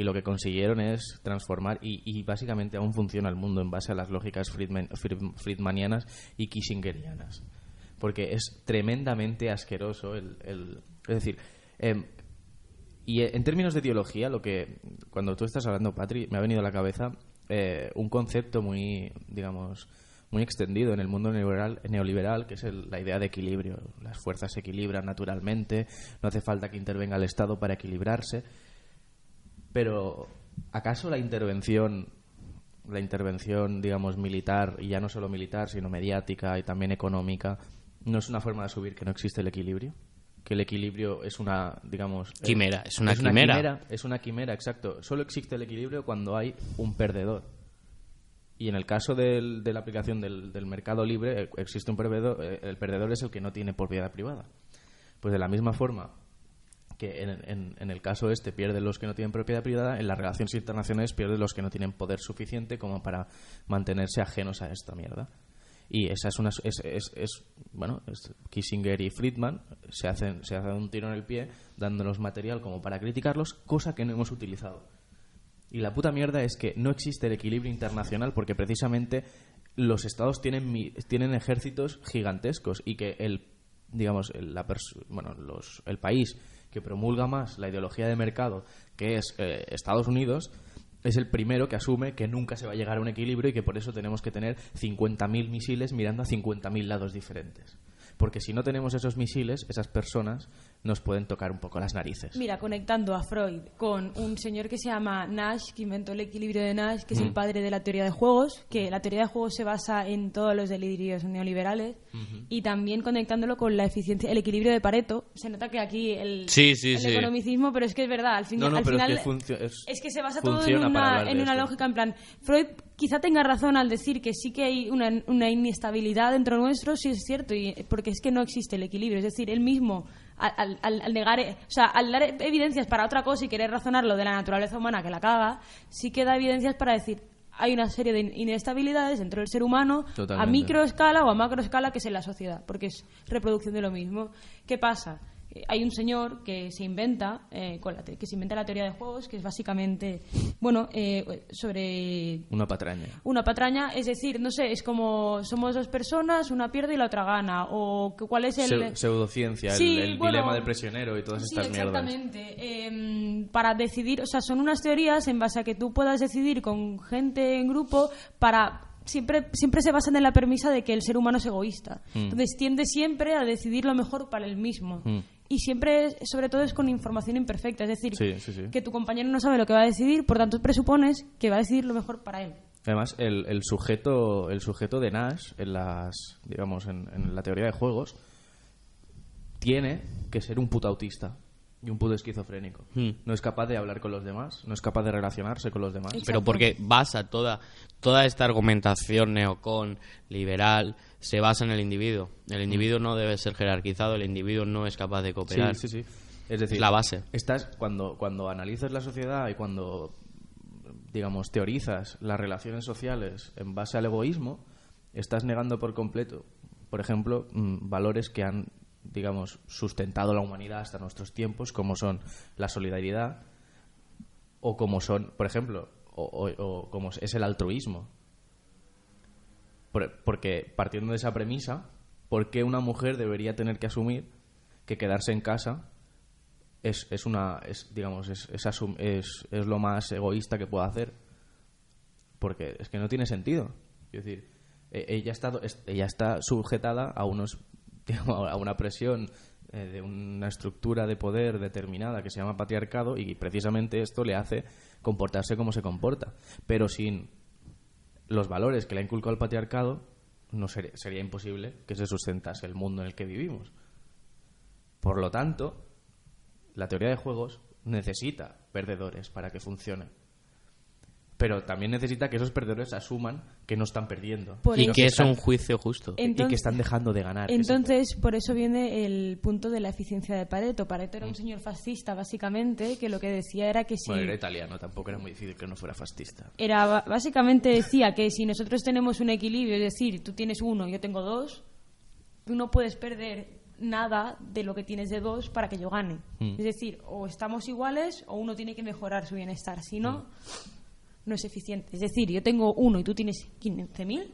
Y lo que consiguieron es transformar, y, básicamente aún funciona el mundo en base a las lógicas Friedman- Fried- friedmanianas y kissingerianas. Porque es tremendamente asqueroso el... es decir, em, y en términos de ideología, lo que cuando tú estás hablando, Patri, me ha venido a la cabeza eh, un concepto muy, digamos, muy extendido en el mundo neoliberal, neoliberal que es el- la idea de equilibrio. Las fuerzas se equilibran naturalmente, no hace falta que intervenga el Estado para equilibrarse. Pero, ¿acaso la intervención, la intervención, digamos, militar, y ya no solo militar, sino mediática y también económica, no es una forma de subir que no existe el equilibrio? Que el equilibrio es una, digamos... eh, Quimera, es una quimera. Es una quimera, exacto. Solo existe el equilibrio cuando hay un perdedor. Y en el caso del- de la aplicación del, del mercado libre, eh, existe un perdedor, eh, el perdedor es el que no tiene propiedad privada. Pues de la misma forma que en, en- el caso este pierden los que no tienen propiedad privada, en las relaciones internacionales pierden los que no tienen poder suficiente como para mantenerse ajenos a esta mierda. Y esa es una es, es- es- bueno, Kissinger y Friedman se hacen se hacen un tiro en el pie dándonos material como para criticarlos, cosa que no hemos utilizado. Y la puta mierda es que no existe el equilibrio internacional porque precisamente los estados tienen tienen ejércitos gigantescos y que el digamos la bueno los el país que promulga más la ideología de mercado que es eh, Estados Unidos es el primero que asume que nunca se va a llegar a un equilibrio y que por eso tenemos que tener 50.000 misiles mirando a 50.000 lados diferentes. Porque si no tenemos esos misiles, esas personas nos pueden tocar un poco las narices. Mira, conectando a Freud con un señor que se llama Nash, que inventó el equilibrio de Nash, que es el padre de la teoría de juegos, que la teoría de juegos se basa en todos los delirios neoliberales, y también conectándolo con la eficiencia, el equilibrio de Pareto. Se nota que aquí el, Sí, sí, el sí. economicismo, pero es que es verdad, al, fin- No, no, al pero es final que es- es que se basa todo en una, en una lógica, en plan, Freud quizá tenga razón al decir que sí que hay una, una inestabilidad dentro nuestro, sí es cierto, y, porque es que no existe el equilibrio. Es decir, él mismo, al, al- al negar, o sea, al dar evidencias para otra cosa y querer razonar lo de la naturaleza humana que la caga, sí que da evidencias para decir hay una serie de in- inestabilidades dentro del ser humano a Totalmente. microescala o a macroescala que es en la sociedad, porque es reproducción de lo mismo. ¿Qué pasa? Eh, Hay un señor que se inventa eh, con la que se inventa la teoría de juegos, que es básicamente, bueno, eh, sobre Una patraña. una patraña, es decir, no sé, es como somos dos personas, una pierde y la otra gana, o cuál es el... Seu- pseudociencia, el- Sí, el, bueno, dilema del prisionero y todas Sí, estas mierdas. exactamente. Em, para decidir, o sea, son unas teorías en base a que tú puedas decidir con gente en grupo para siempre siempre se basan en la premisa de que el ser humano es egoísta. Mm. Entonces tiende siempre a decidir lo mejor para él mismo. Mm. Y siempre, es- sobre todo, es con información imperfecta. Es decir, Sí, sí, sí. que tu compañero no sabe lo que va a decidir, por tanto presupones que va a decidir lo mejor para él. Además, el, el sujeto el sujeto de Nash en las digamos en, en la teoría de juegos tiene que ser un puto autista y un puto esquizofrénico. Hmm. No es capaz de hablar con los demás, no es capaz de relacionarse con los demás. Pero porque basa toda, toda esta argumentación neocon, liberal, se basa en el individuo. El individuo no debe ser jerarquizado, el individuo no es capaz de cooperar. Sí, sí, sí. Es decir, Es la base. Estás, cuando, cuando analizas la sociedad y cuando, digamos, teorizas las relaciones sociales en base al egoísmo, estás negando por completo, por ejemplo, mm, valores que han, digamos, sustentado la humanidad hasta nuestros tiempos, como son la solidaridad o como son, por ejemplo, o, como es el altruismo. Por- porque partiendo de esa premisa, ¿por qué una mujer debería tener que asumir que quedarse en casa es, es una es, digamos es, es, es, es lo más egoísta que pueda hacer? Porque es que no tiene sentido. Es decir, e- ella está es- ella está sujetada a unos a una presión eh, de una estructura de poder determinada que se llama patriarcado y precisamente esto le hace comportarse como se comporta, pero sin los valores que le ha inculcado el patriarcado, no ser- sería imposible que se sustentase el mundo en el que vivimos. Por lo tanto, la teoría de juegos necesita perdedores para que funcione. Pero también necesita que esos perdedores asuman que no están perdiendo. Por Y eso- que es un juicio justo. y que Entonces- están dejando de ganar. Entonces, por eso viene el punto de la eficiencia de Pareto. Pareto era un señor fascista, básicamente, que lo que decía era que si... Bueno, era italiano, tampoco era muy difícil que no fuera fascista. era básicamente decía que si nosotros tenemos un equilibrio, es decir, tú tienes uno, yo tengo dos, tú no puedes perder nada de lo que tienes de dos para que yo gane. Mm. Es decir, o estamos iguales o uno tiene que mejorar su bienestar. Si no, Mm. No es eficiente. Es decir, yo tengo uno y tú tienes 15.000.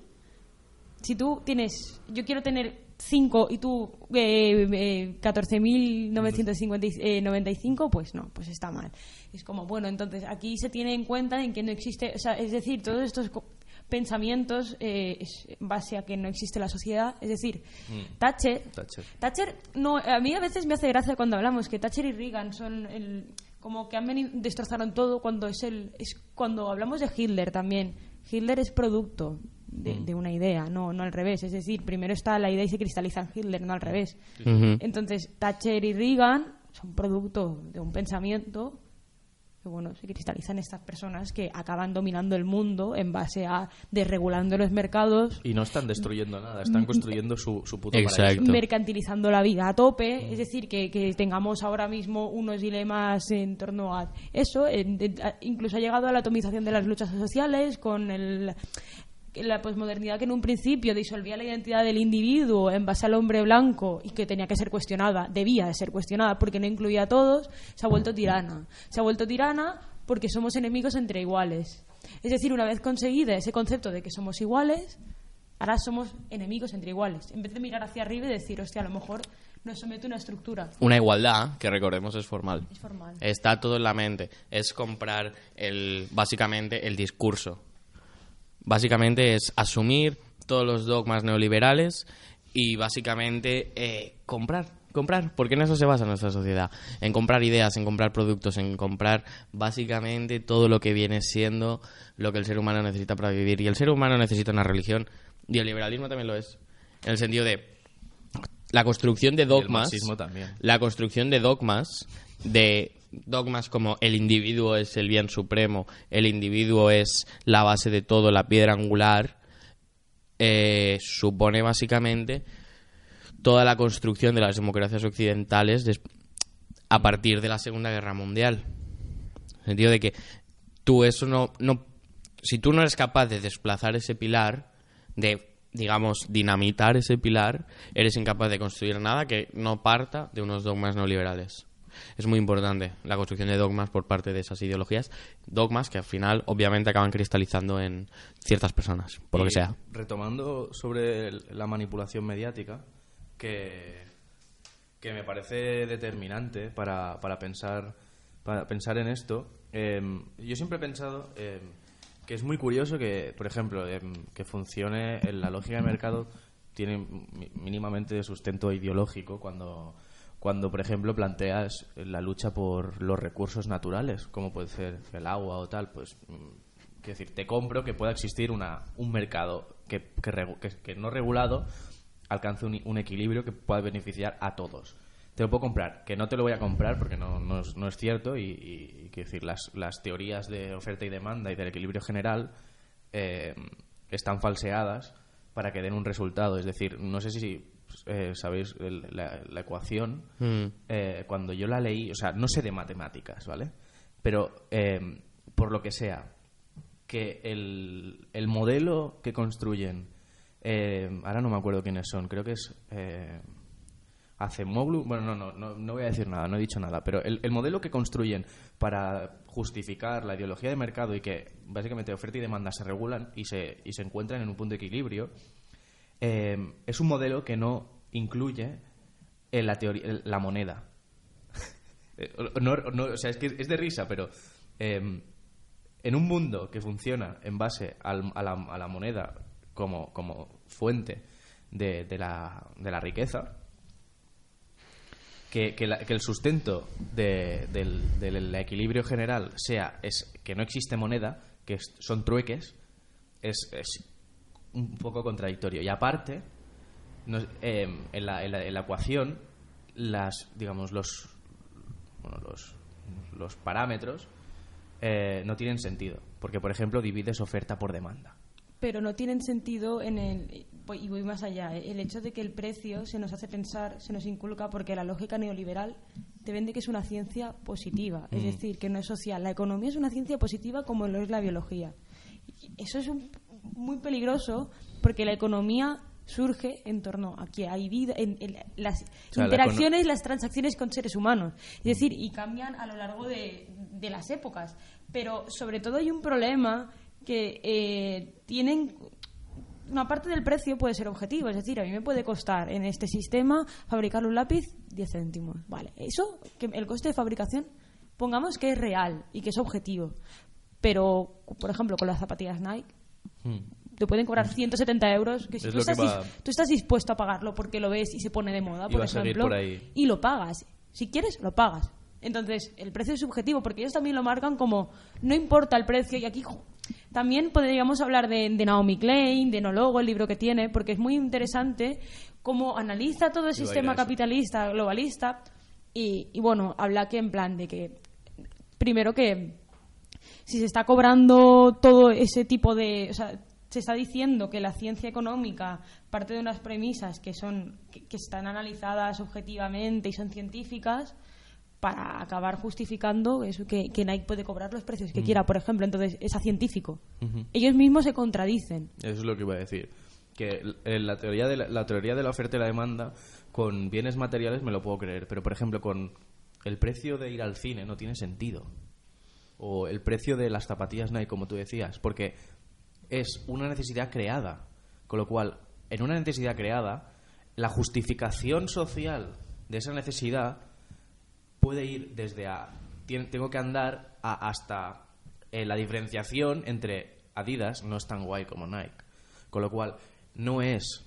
Si tú tienes, yo quiero tener 5 y tú eh, eh, 14.995, pues no, pues está mal. Es como, bueno, entonces aquí se tiene en cuenta en que no existe, o sea, es decir, todos estos pensamientos eh, es en base a que no existe la sociedad, es decir, Thatcher, Thatcher. Thatcher, no, a mí a veces me hace gracia cuando hablamos que Thatcher y Reagan son el, como que han venido, destrozaron todo cuando es el, es cuando hablamos de Hitler también. Hitler es producto de, de una idea, no, no al revés. Es decir, primero está la idea y se cristaliza en Hitler, no al revés. Entonces, Thatcher y Reagan son producto de un pensamiento que bueno, se cristalizan estas personas que acaban dominando el mundo en base a desregulando los mercados, Y no están destruyendo nada, están construyendo su, su puto Exacto. paraíso. mercantilizando la vida a tope, es decir, que, que tengamos ahora mismo unos dilemas en torno a eso, incluso ha llegado a la atomización de las luchas sociales con el- la posmodernidad que en un principio disolvía la identidad del individuo en base al hombre blanco y que tenía que ser cuestionada, debía de ser cuestionada porque no incluía a todos, se ha vuelto tirana. Se ha vuelto tirana porque somos enemigos entre iguales. Es decir, una vez conseguida ese concepto de que somos iguales, ahora somos enemigos entre iguales. En vez de mirar hacia arriba y decir, hostia, a lo mejor nos somete una estructura. Una igualdad, que recordemos es formal. Es formal. Está todo en la mente. Es comprar el, básicamente el discurso. Básicamente es asumir todos los dogmas neoliberales y básicamente eh, comprar. Comprar, porque en eso se basa nuestra sociedad. En comprar ideas, en comprar productos, en comprar básicamente todo lo que viene siendo lo que el ser humano necesita para vivir. Y el ser humano necesita una religión. Y el liberalismo también lo es. En el sentido de la construcción de dogmas. también. La construcción de dogmas, de dogmas como el individuo es el bien supremo, el individuo es la base de todo, la piedra angular, eh, supone básicamente toda la construcción de las democracias occidentales a partir de la Segunda Guerra Mundial. En el sentido de que tú eso no, no si tú no eres capaz de desplazar ese pilar, de digamos dinamitar ese pilar, eres incapaz de construir nada que no parta de unos dogmas neoliberales. Es muy importante la construcción de dogmas por parte de esas ideologías, dogmas que al final obviamente acaban cristalizando en ciertas personas, por lo que sea. Retomando sobre la manipulación mediática, que, que me parece determinante para, para pensar para pensar en esto. eh, yo siempre he pensado eh, que es muy curioso que, por ejemplo, eh, que funcione en la lógica de mercado tiene mínimamente sustento ideológico cuando cuando por ejemplo planteas la lucha por los recursos naturales como puede ser el agua o tal pues mm, quiero decir te compro que pueda existir una un mercado que, que, que- no regulado alcance un, equilibrio que pueda beneficiar a todos te lo puedo comprar que no te lo voy a comprar porque no, no, es, cierto y quiero decir las, las teorías de oferta y demanda y del equilibrio general eh, están falseadas para que den un resultado. Es decir, no sé si eh, sabéis el- la, la ecuación. Mm. eh, cuando yo la leí, o sea, no sé de matemáticas, ¿vale? Pero eh, por lo que sea, que el, el modelo que construyen, ahora no me acuerdo quiénes son, creo que es Acemoglu, bueno, no, no, no, no voy a decir nada, no he dicho nada, pero el, el modelo que construyen para justificar la ideología de mercado y que básicamente oferta y demanda se regulan y se, y se encuentran en un punto de equilibrio, eh, es un modelo que no incluye en la, teoría, la moneda. Eh, no- o sea, es que es de risa, pero eh, en un mundo que funciona en base al- a, la, a la moneda como, como fuente de, la, riqueza, que, el sustento de- del, equilibrio general sea es que no existe moneda, que son trueques, es, es un poco contradictorio. Y aparte, nos- eh, en, la, en la- en la ecuación, las, digamos, los, bueno, los, los parámetros eh, no tienen sentido. Porque, por ejemplo, divides oferta por demanda. pero no tienen sentido en el y voy más allá ¿eh? el hecho de que el precio se nos hace pensar se nos inculca porque la lógica neoliberal te vende que es una ciencia positiva es decir que no es social la economía es una ciencia positiva como lo es la biología Y eso es un- muy peligroso porque la economía surge en torno a que hay vida, en, en las sea, la interacciones, las transacciones con seres humanos. Es decir, y cambian a lo largo de, de las épocas. Pero sobre todo hay un problema que eh, tienen una parte del precio puede ser objetivo, es decir, a mí me puede costar en este sistema fabricar un lápiz 10 céntimos. Vale, eso, que el coste de fabricación, pongamos que es real y que es objetivo. Pero, por ejemplo, con las zapatillas Nike, te pueden cobrar 170 euros, que si Es tú que estás, va- dis- tú estás dispuesto a pagarlo porque lo ves y se pone de moda, Y por ejemplo, por y lo pagas. Si quieres, lo pagas. Entonces, el precio es subjetivo, porque ellos también lo marcan como no importa el precio. Y aquí jo, también podríamos hablar de, de Naomi Klein, de Nologo, el libro que tiene, porque es muy interesante cómo analiza todo el Iba sistema capitalista, globalista. Y, y bueno, habla que en plan de que, primero que si se está cobrando todo ese tipo de. O sea, se está diciendo que la ciencia económica parte de unas premisas que son que, que están analizadas objetivamente y son científicas para acabar justificando eso que, que Nike puede cobrar los precios que quiera, por ejemplo. Entonces, es a científico. Ellos mismos se contradicen. Eso es lo que iba a decir. Que la teoría, de la, la teoría de la oferta y la demanda, con bienes materiales me lo puedo creer, pero por ejemplo, con el precio de ir al cine no tiene sentido. O el precio de las zapatillas Nike, como tú decías, porque es una necesidad creada. Con lo cual, en una necesidad creada, la justificación social de esa necesidad puede ir desde a tengo que andar a hasta eh, la diferenciación entre Adidas no es tan guay como Nike. Con lo cual, no es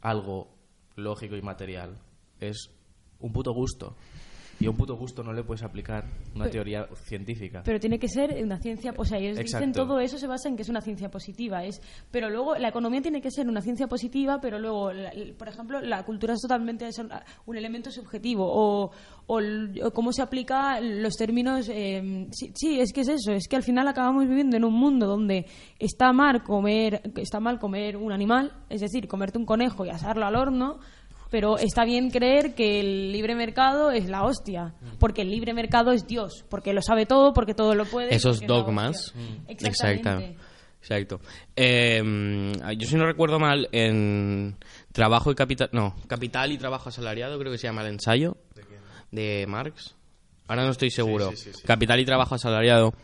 algo lógico y material, es un puto gusto. Y a un puto gusto no le puedes aplicar una Pero- teoría científica. Pero tiene que ser una ciencia, o sea, ellos dicen todo eso se basa en que es una ciencia positiva, es, pero luego la economía tiene que ser una ciencia positiva, pero luego, la- por ejemplo, la cultura es totalmente es un- elemento subjetivo o, o cómo se aplica los términos. eh, sí, sí, es que es eso, es que al final acabamos viviendo en un mundo donde está mal comer, está mal comer un animal, es decir, comerte un conejo y asarlo al horno. Pero está bien creer que el libre mercado es la hostia, porque el libre mercado es Dios, porque lo sabe todo, porque todo lo puede. Esos dogmas. Mm. Exactamente. Exacto. Eh, yo si no recuerdo mal, en Trabajo y Capital... No, Capital y Trabajo Asalariado, creo que se llama el ensayo. ¿De Marx? Ahora no estoy seguro. sí, sí, sí. Capital y Trabajo Asalariado.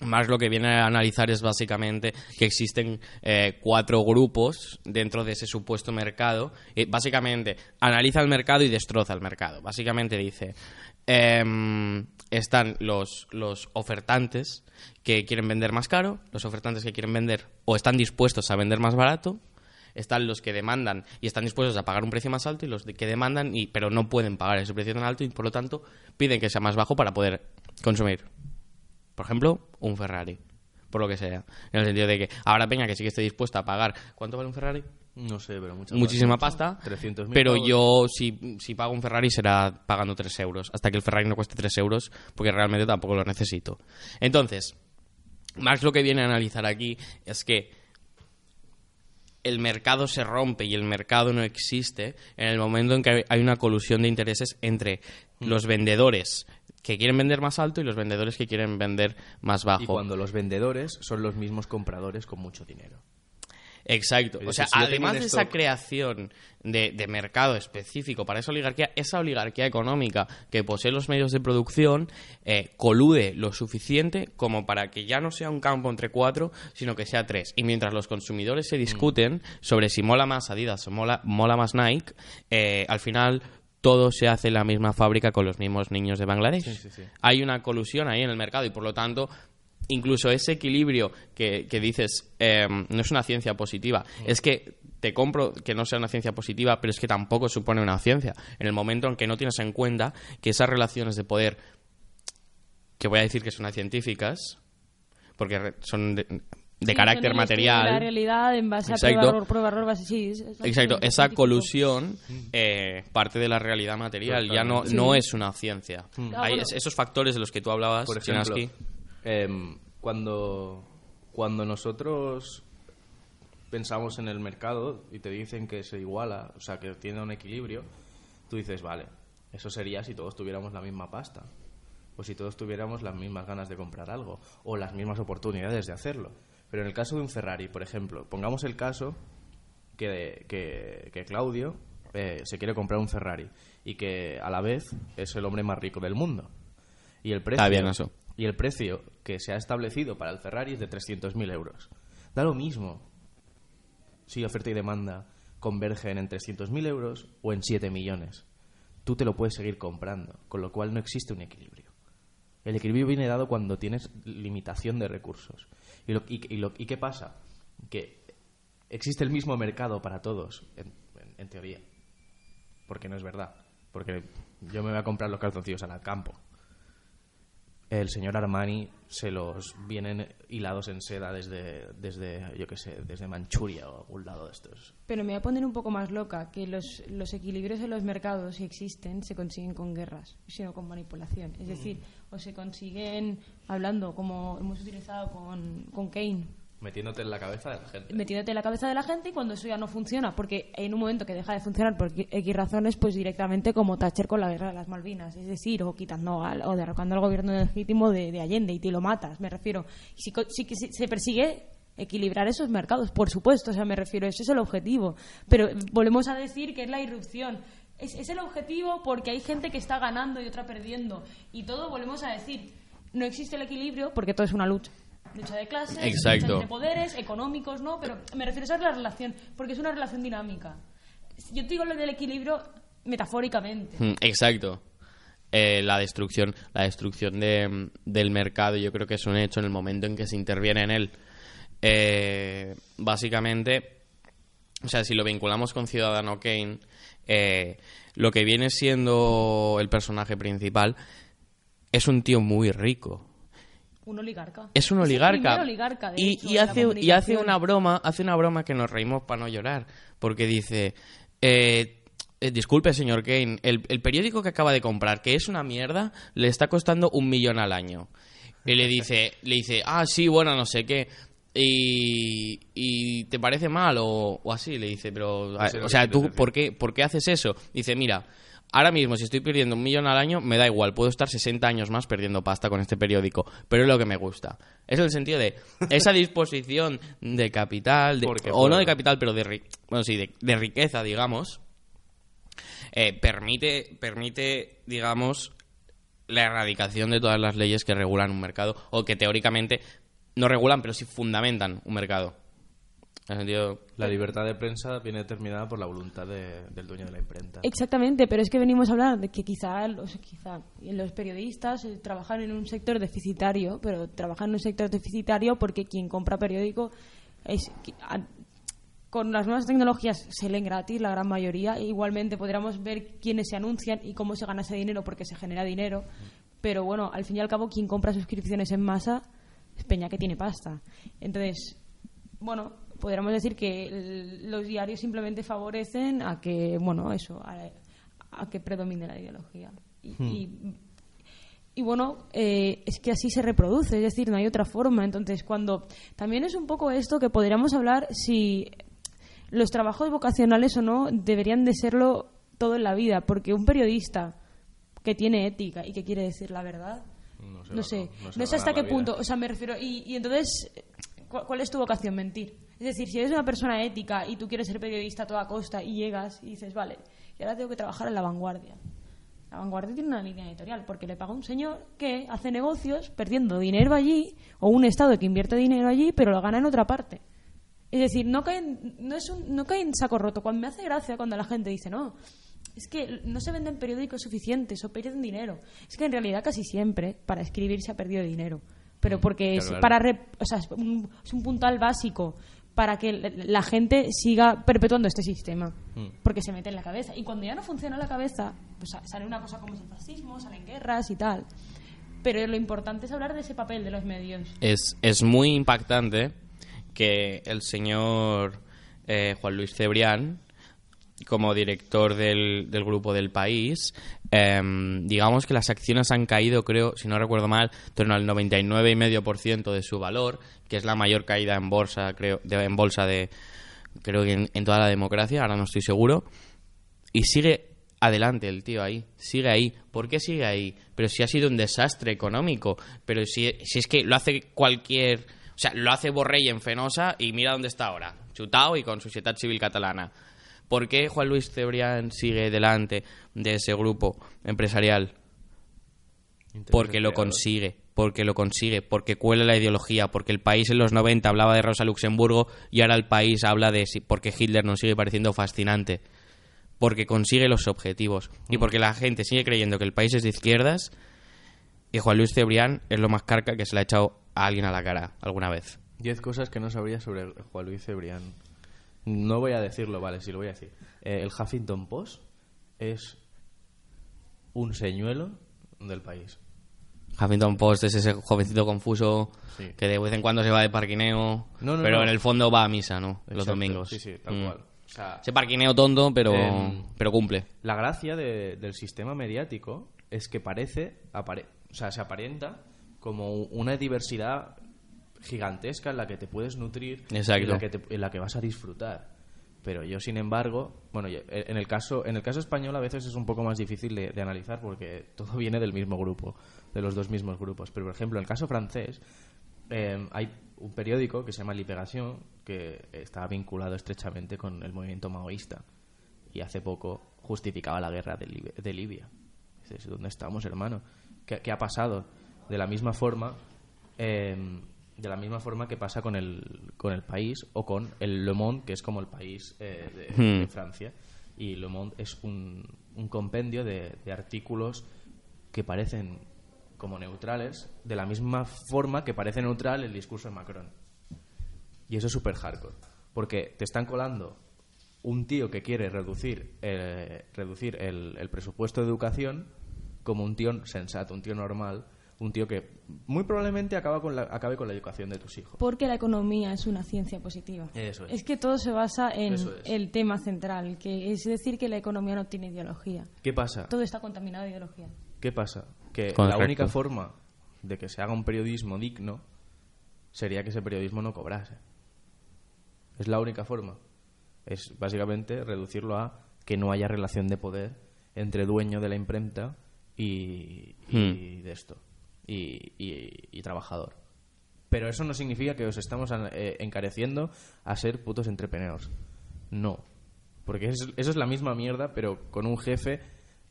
Marx lo que viene a analizar es básicamente que existen eh, cuatro grupos dentro de ese supuesto mercado. Y básicamente analiza el mercado y destroza el mercado. Básicamente dice, em, están los, los ofertantes que quieren vender más caro, los ofertantes que quieren vender o están dispuestos a vender más barato, están los que demandan y están dispuestos a pagar un precio más alto y los que demandan y pero no pueden pagar ese precio tan alto y por lo tanto piden que sea más bajo para poder consumir. Por ejemplo, un Ferrari, por lo que sea. En el sentido de que ahora Peña que sí que esté dispuesta a pagar. ¿Cuánto vale un Ferrari? No sé, pero mucha Muchísima pasta. 300.000 Pero yo, si, si pago un Ferrari, será pagando 3 euros. Hasta que el Ferrari no cueste 3 euros, porque realmente tampoco lo necesito. Entonces, Marx lo que viene a analizar aquí es que el mercado se rompe y el mercado no existe en el momento en que hay una colusión de intereses entre Mm. los vendedores que quieren vender más alto y los vendedores que quieren vender más bajo. Y cuando los vendedores son los mismos compradores con mucho dinero. Exacto. O sea, si además de esa creación de, de mercado específico para esa oligarquía, esa oligarquía económica que posee los medios de producción eh, colude lo suficiente como para que ya no sea un campo entre cuatro, sino que sea tres. Y mientras los consumidores Mm. se discuten sobre si mola más Adidas o mola, mola más Nike, eh, al final todo se hace en la misma fábrica con los mismos niños de Bangladesh. Sí, sí, sí. Hay una colusión ahí en el mercado y por lo tanto incluso ese equilibrio que, que dices eh, no es una ciencia positiva, es que te compro que no sea una ciencia positiva, pero es que tampoco supone una ciencia. En el momento en que no tienes en cuenta que esas relaciones de poder, que voy a decir que son científicas, porque son de, de Sí, carácter de La material, realidad en base Exacto. a prueba, error, prueba, error, base, sí. es- Exacto, esa científico. colusión eh, parte de la realidad material, ya no, no es una ciencia. Ah, Hay bueno. esos factores de los que tú hablabas, Por ejemplo, em, cuando, cuando nosotros pensamos en el mercado y te dicen que se iguala, o sea, que tiene un equilibrio, tú dices, vale, eso sería si todos tuviéramos la misma pasta, o si todos tuviéramos las mismas ganas de comprar algo, o las mismas oportunidades de hacerlo. Pero en el caso de un Ferrari, por ejemplo, pongamos el caso que, que, que Claudio eh, se quiere comprar un Ferrari y que a la vez es el hombre más rico del mundo. Y el precio, Está bien eso. Y el precio que se ha establecido para el Ferrari es de 300.000 euros. Da lo mismo si oferta y demanda convergen en 300.000 euros o en 7 millones. Tú te lo puedes seguir comprando, con lo cual no existe un equilibrio. El equilibrio viene dado cuando tienes limitación de recursos. ¿Y, lo- y- y lo- y qué pasa? Que existe el mismo mercado para todos, en, teoría. Porque no es verdad. Porque yo me voy a comprar los calzoncillos al campo. El señor Armani se los vienen hilados en seda desde, desde yo qué sé, desde Manchuria o algún lado de estos. Pero me voy a poner un poco más loca, que los, los equilibrios en los mercados, si existen, se consiguen con guerras, sino con manipulación. Es decir, o se consiguen hablando, como hemos utilizado con, con Kane, Metiéndote en la cabeza de la gente. metiéndote en la cabeza de la gente y cuando eso ya no funciona, porque en un momento que deja de funcionar por X razones, pues directamente como Thatcher con la guerra de las Malvinas, es decir, o quitando al- o derrocando al gobierno legítimo de, de Allende y te lo matas, me refiero. Si, si si- se persigue equilibrar esos mercados, por supuesto, o sea, me refiero, ese es el objetivo, pero volvemos a decir que es la irrupción. Es, es el objetivo porque hay gente que está ganando y otra perdiendo. Y todo volvemos a decir, no existe el equilibrio porque todo es una lucha. Lucha de clases, Exacto. lucha entre poderes, económicos, ¿no? Pero me refiero a la relación, porque es una relación dinámica. Yo te digo lo del equilibrio metafóricamente. Mm, Exacto. Eh, la destrucción, la destrucción de, del mercado, yo creo que es un hecho en el momento en que se interviene en él. Eh, básicamente, o sea, si lo vinculamos con Ciudadano Kane, eh, lo que viene siendo el personaje principal es un tío muy rico. Un oligarca. Es un oligarca. de y, hecho, y hace, y hace una broma, hace una broma que nos reímos para no llorar. Porque dice, eh, eh, disculpe, señor Kane, el, el periódico que acaba de comprar, que es una mierda, le está costando un millón al año. Y le dice, le dice, ah, sí, bueno, no sé qué. Y, y te parece mal o, o así, le dice, pero, a- o sea, ¿tú por qué, por qué haces eso? Dice, mira, ahora mismo si estoy perdiendo un millón al año, me da igual, puedo estar 60 años más perdiendo pasta con este periódico, pero es lo que me gusta. Es el sentido de esa disposición de capital, de- Porque o no de capital, pero de, bueno, sí, de, de riqueza, digamos, eh, permite, permite, digamos, la erradicación de todas las leyes que regulan un mercado o que teóricamente no regulan, pero sí fundamentan un mercado. En el sentido, La libertad de prensa viene determinada por la voluntad de- del dueño de la imprenta. Exactamente, pero es que venimos a hablar de que quizá los, quizá los periodistas eh, trabajan en un sector deficitario, pero trabajan en un sector deficitario porque quien compra periódico es a- con las nuevas tecnologías se leen gratis la gran mayoría. E igualmente podríamos ver quiénes se anuncian y cómo se gana ese dinero porque se genera dinero. Pero bueno, al fin y al cabo quien compra suscripciones en masa es peña que tiene pasta. Entonces, bueno, podríamos decir que el- los diarios simplemente favorecen a que, bueno, eso, a, a que predomine la ideología. Y, y- y bueno, eh, es que así se reproduce, es decir, no hay otra forma. Entonces, cuando también es un poco esto que podríamos hablar si los trabajos vocacionales o no deberían de serlo todo en la vida, porque un periodista que tiene ética y que quiere decir la verdad, No sé, no sé hasta qué vida. punto, o sea, me refiero, y, y entonces, ¿cuál, cuál es tu vocación? Mentir. Es decir, si eres una persona ética y tú quieres ser periodista a toda costa y llegas y dices, vale, y ahora tengo que trabajar en la vanguardia. La vanguardia tiene una línea editorial porque le paga un señor que hace negocios perdiendo dinero allí o un Estado que invierte dinero allí pero lo gana en otra parte. Es decir, no cae, en- no, es un- no cae en saco roto. Cuando me hace gracia cuando la gente dice, no, es que no se venden periódicos suficientes o pierden dinero. Es que en realidad casi siempre para escribir se ha perdido dinero. Pero porque es, para re- o sea, es, un, es un puntal básico para que la- la gente siga perpetuando este sistema. Porque se mete en la cabeza. Y cuando ya no funciona la cabeza, pues sa- sale una cosa como es el fascismo, salen guerras y tal. Pero lo importante es hablar de ese papel de los medios. es, es muy impactante que el señor eh, Juan Luis Cebrián, como director del, del grupo del país, em, digamos que las acciones han caído, creo, si no recuerdo mal, en torno al 99,5% de su valor, que es la mayor caída en bolsa, creo, de, en bolsa de, creo que en, en toda la democracia, ahora no estoy seguro, y sigue adelante el tío ahí, sigue ahí. ¿Por qué sigue ahí? Pero si ha sido un desastre económico, pero si, si es que lo hace cualquier O sea, lo hace Borrell en Fenosa y mira dónde está ahora. Chutao y con Sociedad Civil Catalana. ¿Por qué Juan Luis Cebrián sigue delante de ese grupo empresarial? Porque lo consigue, porque lo consigue, porque cuela la ideología, porque el país en los 90 hablaba de Rosa Luxemburgo y ahora el país habla de porque Hitler nos sigue pareciendo fascinante, porque consigue los objetivos y porque la gente sigue creyendo que el país es de izquierdas y Juan Luis Cebrián es lo más carca que se le ha echado a alguien a la cara alguna vez. Diez cosas que no sabría sobre Juan Luis Cebrián. No voy a decirlo, vale, sí lo voy a decir. Eh, el Huffington Post es un señuelo del país. Huffington Post es ese jovencito confuso Sí. que de vez en cuando se va de parquineo, No, no, pero no. en el fondo va a misa, ¿no? Los Exacto, domingos. Sí, sí, tal Mm. cual. O sea, Ese parquineo tonto, pero, Em, pero cumple. la gracia de- del sistema mediático es que parece, apare- o sea, se aparenta como una diversidad gigantesca en la que te puedes nutrir, Exacto. En, la que te- en la que vas a disfrutar. Pero yo, sin embargo, bueno, yo- en el caso, en el caso español a veces es un poco más difícil de, de analizar porque todo viene del mismo grupo, de los dos mismos grupos. Pero, por ejemplo, en el caso francés, eh, hay un periódico que se llama Libération que está vinculado estrechamente con el movimiento maoísta y hace poco justificaba la guerra de, Lib- de Libia. Dices, ¿dónde estamos, hermano? ¿Qué, qué ha pasado? De la misma forma, eh, de la misma forma que pasa con el, con el país o con el Le Monde, que es como el país eh, de, Hmm. de Francia. Y Le Monde es un, un compendio de, de artículos que parecen como neutrales, de la misma forma que parece neutral el discurso de Macron. Y eso es súper hardcore. Porque te están colando un tío que quiere reducir, eh, reducir el, el presupuesto de educación como un tío sensato, un tío normal, un tío que muy probablemente acaba con la, acabe con la educación de tus hijos. Porque la economía es una ciencia positiva. Eso es. que todo se basa en es. el tema central, que es decir que la economía no tiene ideología. ¿Qué pasa? Todo está contaminado de ideología. ¿Qué pasa? Que Correcto. la única forma de que se haga un periodismo digno sería que ese periodismo no cobrase. Es la única forma. Es básicamente reducirlo a que no haya relación de poder entre dueño de la imprenta y, y de esto. Y, y- y trabajador. Pero eso no significa que os estamos eh, encareciendo a ser putos entrepreneurs. No. Porque es- eso es la misma mierda, pero con un jefe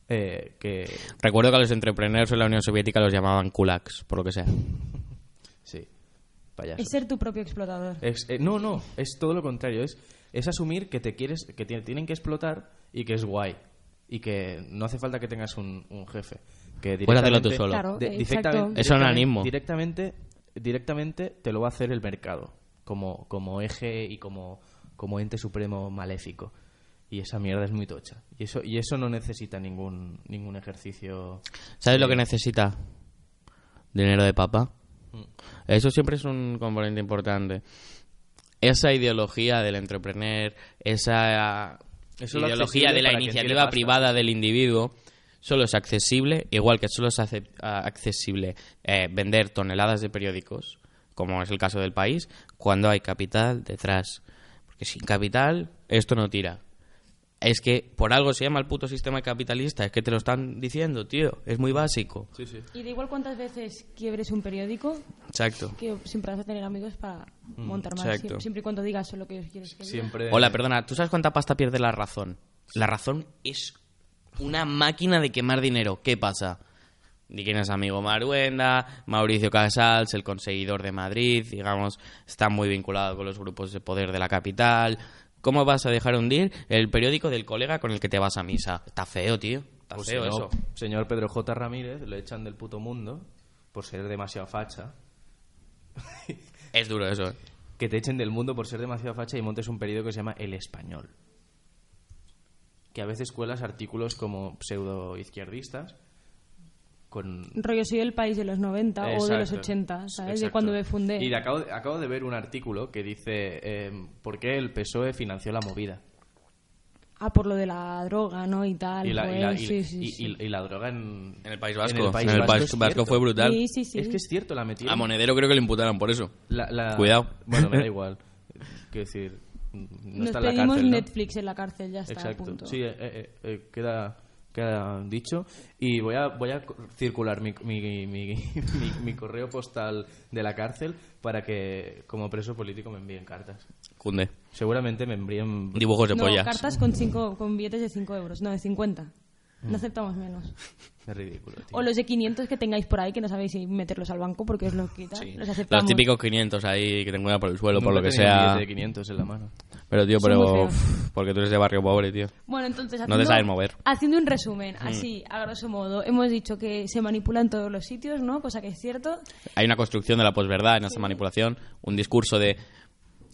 eh, que... Recuerdo que a los entrepreneurs en la Unión Soviética los llamaban kulaks, por lo que sea. Sí, payaso. Es ser tu propio explotador. Es- eh, no, no, es todo lo contrario. Es, es asumir que te quieres, que te tienen que explotar y que es guay. Y que no hace falta que tengas un, un jefe. Que Puedes hacerlo tú directamente- solo. Claro, de- exacto. directamente- Es onanismo. Directamente, directamente te lo va a hacer el mercado. Como, como eje y como, como ente supremo maléfico. Y esa mierda es muy tocha. Y eso, y eso no necesita ningún, ningún ejercicio. ¿Sabes lo que necesita? Dinero de papa. Eso siempre es un componente importante. Esa ideología del entrepreneur, esa Eso ideología de la iniciativa privada del individuo solo es accesible, igual que solo es accesible eh, vender toneladas de periódicos, como es el caso del país, cuando hay capital detrás. Porque sin capital esto no tira. Es que por algo se llama el puto sistema capitalista, es que te lo están diciendo, tío, es muy básico. Sí, sí. Y da igual cuántas veces quiebres un periódico, Exacto. que siempre vas a tener amigos para montar más. exacto. Siempre, y cuando digas lo que quieres que diga. Siempre. Hola, perdona, ¿tú sabes cuánta pasta pierde la razón? La razón es una máquina de quemar dinero. ¿Qué pasa? ¿De quién es amigo Maruenda? Mauricio Casals, el conseguidor de Madrid, digamos, está muy vinculado con los grupos de poder de la capital. ¿Cómo vas a dejar hundir el periódico del colega con el que te vas a misa? Está feo, tío. Está Pues feo señor, eso. señor Pedro J. Ramírez le echan del puto mundo por ser demasiado facha. Es duro eso. ¿eh? Que te echen del mundo por ser demasiado facha y montes un periódico que se llama El Español. Que a veces cuelas artículos como pseudo izquierdistas con... Rollo soy el país de los 90 o de los Exacto, 80, ¿sabes? De exacto. cuando me fundé. Y de- acabo, de, acabo de ver un artículo que dice eh, ¿Por qué el PSOE financió la movida? Ah, por lo de la droga, ¿no? Y tal. Y la, y la- pues, y- sí, sí, y- sí. y- y la droga en, En el País Vasco. En el País En el Vasco Vasco cierto. fue brutal. Sí, sí, sí. Es que es cierto, la metieron. A Monedero creo que le imputaron por eso. La- la- Cuidado. Bueno, me da igual. Quiero decir, no Nos está en la pedimos cárcel, ¿no? Netflix en la cárcel, ya está a Exacto. punto. Sí, eh, eh, eh, queda, dicho y voy a, voy a circular mi, mi, mi, mi- mi correo postal de la cárcel para que como preso político me envíen cartas. Cunde. Seguramente me envíen... Dibujos de No, pollas. cartas con, cinco, con billetes de 5 euros, no, de 50. No aceptamos menos. Es ridículo, tío. O los de 500 que tengáis por ahí que no sabéis si meterlos al banco porque os los quitan. Sí. Los aceptamos. Los típicos 500 ahí que te encuentran por el suelo, por lo que sea. de 500 en la mano. Pero, tío, Son pero. uf, Porque tú eres de barrio pobre, tío. Bueno, entonces, No te haciendo, sabes mover. haciendo un resumen, así, a grosso modo, hemos dicho que se manipula en todos los sitios, ¿no? Cosa que es cierto. Hay una construcción de la posverdad en esta manipulación, un discurso de,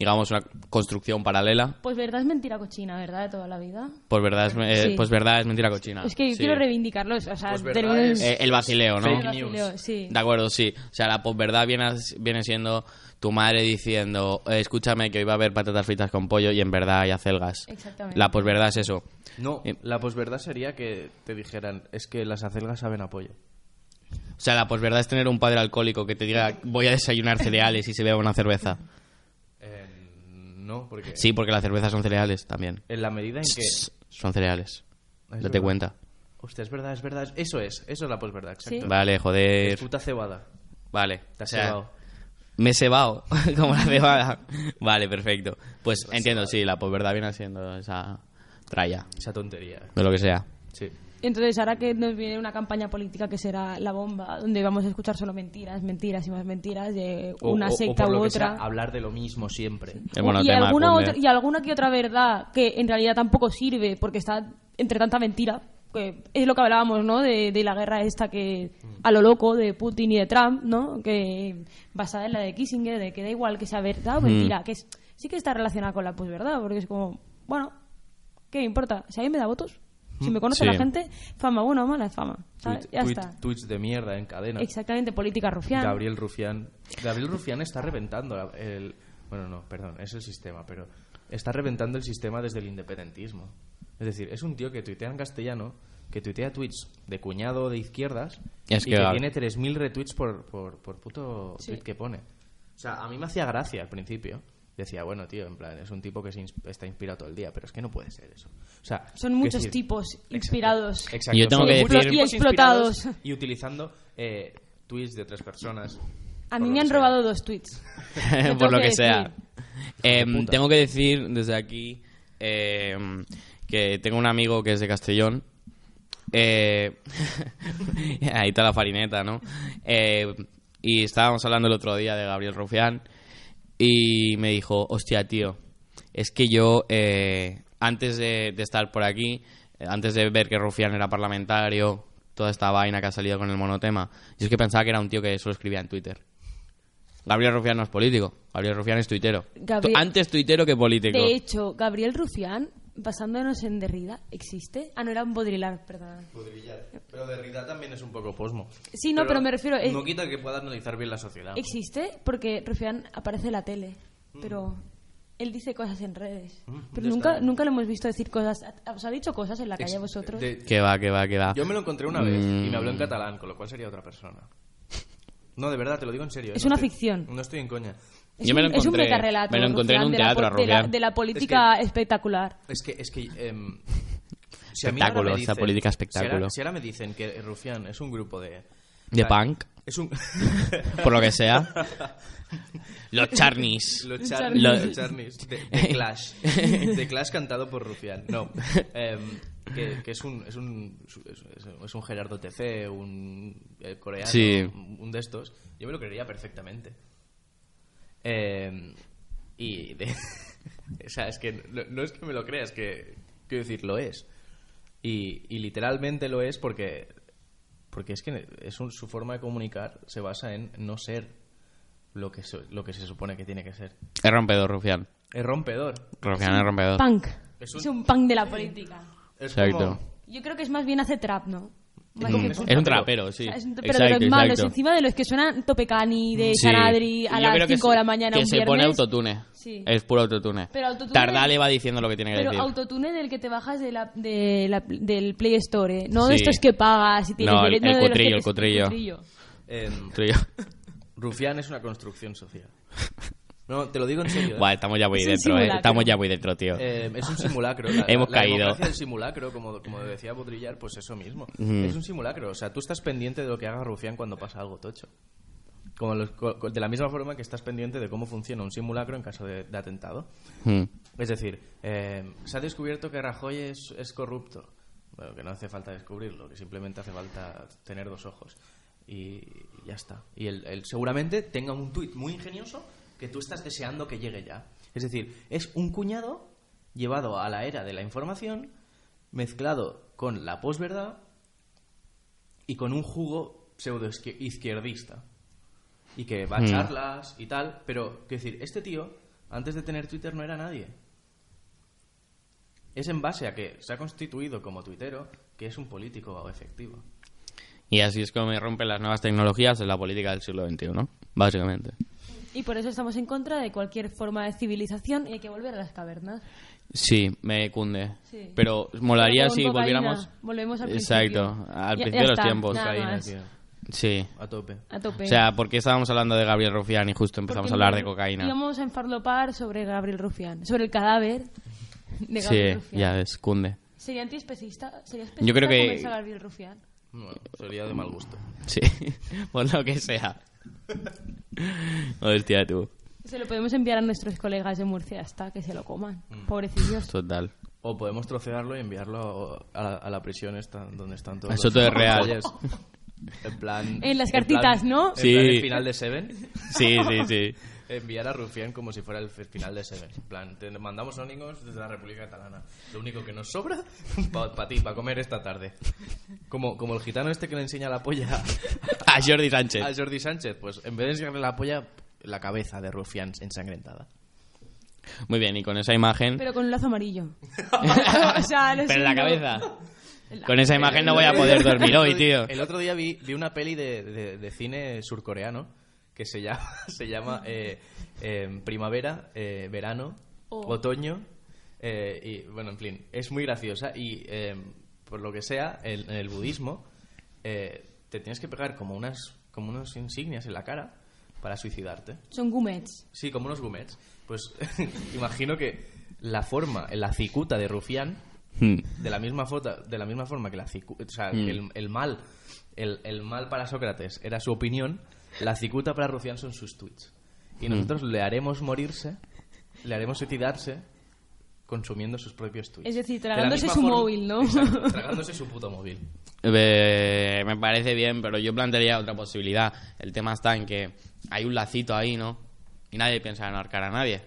digamos, una construcción paralela. Pues verdad es mentira cochina, ¿verdad? De toda la vida. Posverdad es, eh, Sí. posverdad es mentira cochina. es que yo Sí. quiero reivindicarlos, o sea, tenemos- es- Eh, el vacileo, ¿no? Fake el vacileo, sí. De acuerdo, sí. O sea, la posverdad viene, viene siendo tu madre diciendo, eh, escúchame que hoy va a haber patatas fritas con pollo y en verdad hay acelgas. Exactamente. La posverdad es eso. No, Eh. la posverdad sería que te dijeran, es que las acelgas saben a pollo. O sea, la posverdad es tener un padre alcohólico que te diga, voy a desayunar cereales y se beba una cerveza. No, porque Sí, porque las cervezas son cereales también. en la medida en que... Son cereales. Es Date verdad. cuenta. Hostia, es verdad, es verdad. Eso es, eso es la posverdad, exacto. Sí. Vale, joder. Es puta cebada. Vale. Te O has sea, cebado. Me he cebado, como la cebada. Vale, perfecto. Pues entiendo, sí, la posverdad viene siendo esa tralla, Esa tontería. de lo que sea. Entonces, ahora que nos viene una campaña política que será la bomba, donde vamos a escuchar solo mentiras, mentiras y más mentiras de una o- o secta lo u que sea, otra. hablar de lo mismo siempre. El y, alguna otra, y alguna que otra verdad que en realidad tampoco sirve porque está entre tanta mentira. Que es lo que hablábamos, ¿no? De, de la guerra esta que a lo loco de Putin y de Trump, ¿no? Que basada en la de Kissinger, de que da igual que sea verdad o mentira, que es, sí que está relacionada con la posverdad, porque es como, bueno, ¿qué me importa? Si alguien me da votos, si me conoce Sí. la gente, fama buena o mala es fama. Tweet- ya tweet- está. Tweets de mierda en cadena. Exactamente, política rufián. Gabriel Rufián. Gabriel Rufián está reventando el... Bueno, no, perdón, es el sistema, pero está reventando el sistema desde el independentismo. Es decir, es un tío que tuitea en castellano, que tuitea tweets de cuñado de izquierdas Es y que que, tiene 3.000 retweets por, por, por puto Sí. tweet que pone. O sea, a mí me hacía gracia al principio. Decía, bueno, tío, en plan, es un tipo que se ins- está inspirado todo el día, pero es que no puede ser eso. O sea, Son muchos decir- tipos Exacto, inspirados. Exacto. Yo tengo que decir- Y explotados. Y utilizando eh, tweets de otras personas. A mí me han sea. robado dos tweets. Por lo que que sea. Eh, puta. tengo que decir desde aquí eh, que tengo un amigo que es de Castellón. Eh, ahí está la farineta, ¿no? Eh, y estábamos hablando el otro día de Gabriel Rufián y me dijo, hostia, tío, es que yo, eh, antes de, de estar por aquí, eh, antes de ver que Rufián era parlamentario, toda esta vaina que ha salido con el monotema, yo es que pensaba que era un tío que solo escribía en Twitter. Gabriel Rufián no es político, Gabriel Rufián es tuitero. Gabriel- Antes tuitero que político. De hecho, Gabriel Rufián, basándonos en Derrida, ¿existe? Ah, no, era un Baudrillard, perdón. Pero Derrida también es un poco posmo. Sí, no, pero me refiero... eh, No quita que pueda analizar bien la sociedad. ¿Existe? Porque Rufián aparece en la tele, pero él dice cosas en redes. Pero ya nunca, está. nunca le hemos visto decir cosas... ¿Os ha dicho cosas en la calle a vosotros? De- Que va, que va, que va. Yo me lo encontré una vez Mm. y me habló en catalán, con lo cual sería otra persona. No, de verdad, te lo digo en serio. Es no una estoy- ficción. No estoy en coña. Es Yo me lo un- es un encontré- metarrelato, me lo encontré en un de la teatro, de la, de la política espectacular. Es que, es que em, si Espectáculo, esta política si ahora- espectáculo. Si ahora, me dicen que Rufián es un grupo de... De punk. Es un... Por lo que sea. Los charnis. Los Los Charnis. Charnis. Los Charnis. De, de Clash. De Clash cantado por Rufián. No. Em, que, que es un es un es, es un Gerardo TC, un eh, coreano, Sí. un de estos. Yo me lo creería perfectamente. Em, y de, o sea, es que no, no es que me lo creas, que quiero decir, lo es. Y, y literalmente lo es porque porque es que es un- su forma de comunicar se basa en no ser lo que, se- lo que se supone que tiene que ser. Es rompedor, Rufián. Es rompedor. Rufián es rompedor. Punk. Es Es un- un, punk de la política. Es Exacto. como- Yo creo que es más bien hace trap, ¿no? Mm, Es un trapero, sí. O sea, es un- pero Exacto, de los malos, exacto. encima de los que suenan Topecani, de Sí. Sanadri, a las que 5 se- de la mañana Que un se viernes. pone autotune. Sí. Es puro autotune. Pero autotune- Tardá le va diciendo lo que tiene que Pero decir. autotune del que te bajas de la, de la- del Play Store, ¿eh? no de Sí. estos que pagas y tienes No, el- el de el cutrillo. em, Tú y yo. Rufián es una construcción social. No, te lo digo en serio. ¿eh? Buah, estamos ya muy Es dentro, ¿eh? Estamos ya muy dentro, tío. Eh, es un simulacro. La, Hemos la- la caído. democracia del simulacro, como, como decía Baudrillard, pues eso mismo. Es un simulacro. O sea, tú estás pendiente de lo que haga Rufián cuando pasa algo tocho. Como los- de la misma forma que estás pendiente de cómo funciona un simulacro en caso de, de atentado. Mm. Es decir, eh, se ha descubierto que Rajoy es, es corrupto. Bueno, que no hace falta descubrirlo, que simplemente hace falta tener dos ojos. Y ya está. Y él, él seguramente tenga un tuit muy ingenioso que tú estás deseando que llegue ya. Es decir, es un cuñado llevado a la era de la información, mezclado con la posverdad y con un jugo pseudo izquierdista. Y que va a Hmm. charlas y tal, pero, quiero decir, este tío, antes de tener Twitter, no era nadie. Es en base a que se ha constituido como tuitero que es un político efectivo. Y así es como me rompen las nuevas tecnologías en la política del siglo XXI. Básicamente. Y por eso estamos en contra de cualquier forma de civilización y hay que volver a las cavernas. Sí, me cunde. Sí. Pero molaría Pero si cocaína. volviéramos... Volvemos al Exacto, principio. al Ya- principio ya de los está, tiempos. nada Cocaína, más. tío. Sí. A tope. A tope. O sea, ¿por qué estábamos hablando de Gabriel Rufián y justo empezamos Porque a hablar de cocaína? Íbamos a enfarlopar sobre Gabriel Rufián, sobre el cadáver de Gabriel Sí, Rufián. ya ves, cunde. ¿Sería antiespecista? ¿Sería especista Yo creo que- Gabriel Rufián? Bueno, sería de mal gusto. Sí, por lo que sea. Hostia, tú. Se lo podemos enviar a nuestros colegas de Murcia hasta que se lo coman. Pobrecillos. Total. O podemos trocearlo y enviarlo a la, a la prisión esta, donde están todos Soto de Real. En plan... En las plan- cartitas, ¿no? En Sí. plan el final de Seven. Sí, sí, sí. Enviar a Rufián como si fuera el final de Seven. En plan, te mandamos ónigos desde la República Catalana. Lo único que nos sobra para ti, para comer esta tarde. Como, como el gitano este que le enseña la polla A Jordi Sánchez. a Jordi Sánchez, pues en vez de enseñarle la polla, la cabeza de Rufián ensangrentada. Muy bien, y con esa imagen... Pero con un lazo amarillo. o sea, lo Pero en la cabeza. Con esa imagen no voy a poder dormir hoy, tío. El otro día vi, vi una peli de, de- de cine surcoreano que se llama, se llama eh, eh, Primavera, eh, Verano, Oh. Otoño. eh, y bueno, en fin, es muy graciosa y eh, por lo que sea, el- en el budismo eh, te tienes que pegar como unas, como unas insignias en la cara para suicidarte. Son gumets. Sí, como unos gumets. Pues imagino que la forma, la cicuta de Rufián Hmm. de la misma foto, de la misma forma que la cicu- o sea, Mm. que el, el mal el, el mal para Sócrates era su opinión la cicuta para Rufián son sus tweets y Mm. nosotros le haremos morirse le haremos suicidarse consumiendo sus propios tweets Es decir, tragándose su forma- móvil, ¿no? Exacto, tragándose su puto móvil Eh, me parece bien, pero yo plantearía otra posibilidad. El tema está en que hay un lacito ahí, ¿no? Y nadie piensa en ahorcar a nadie.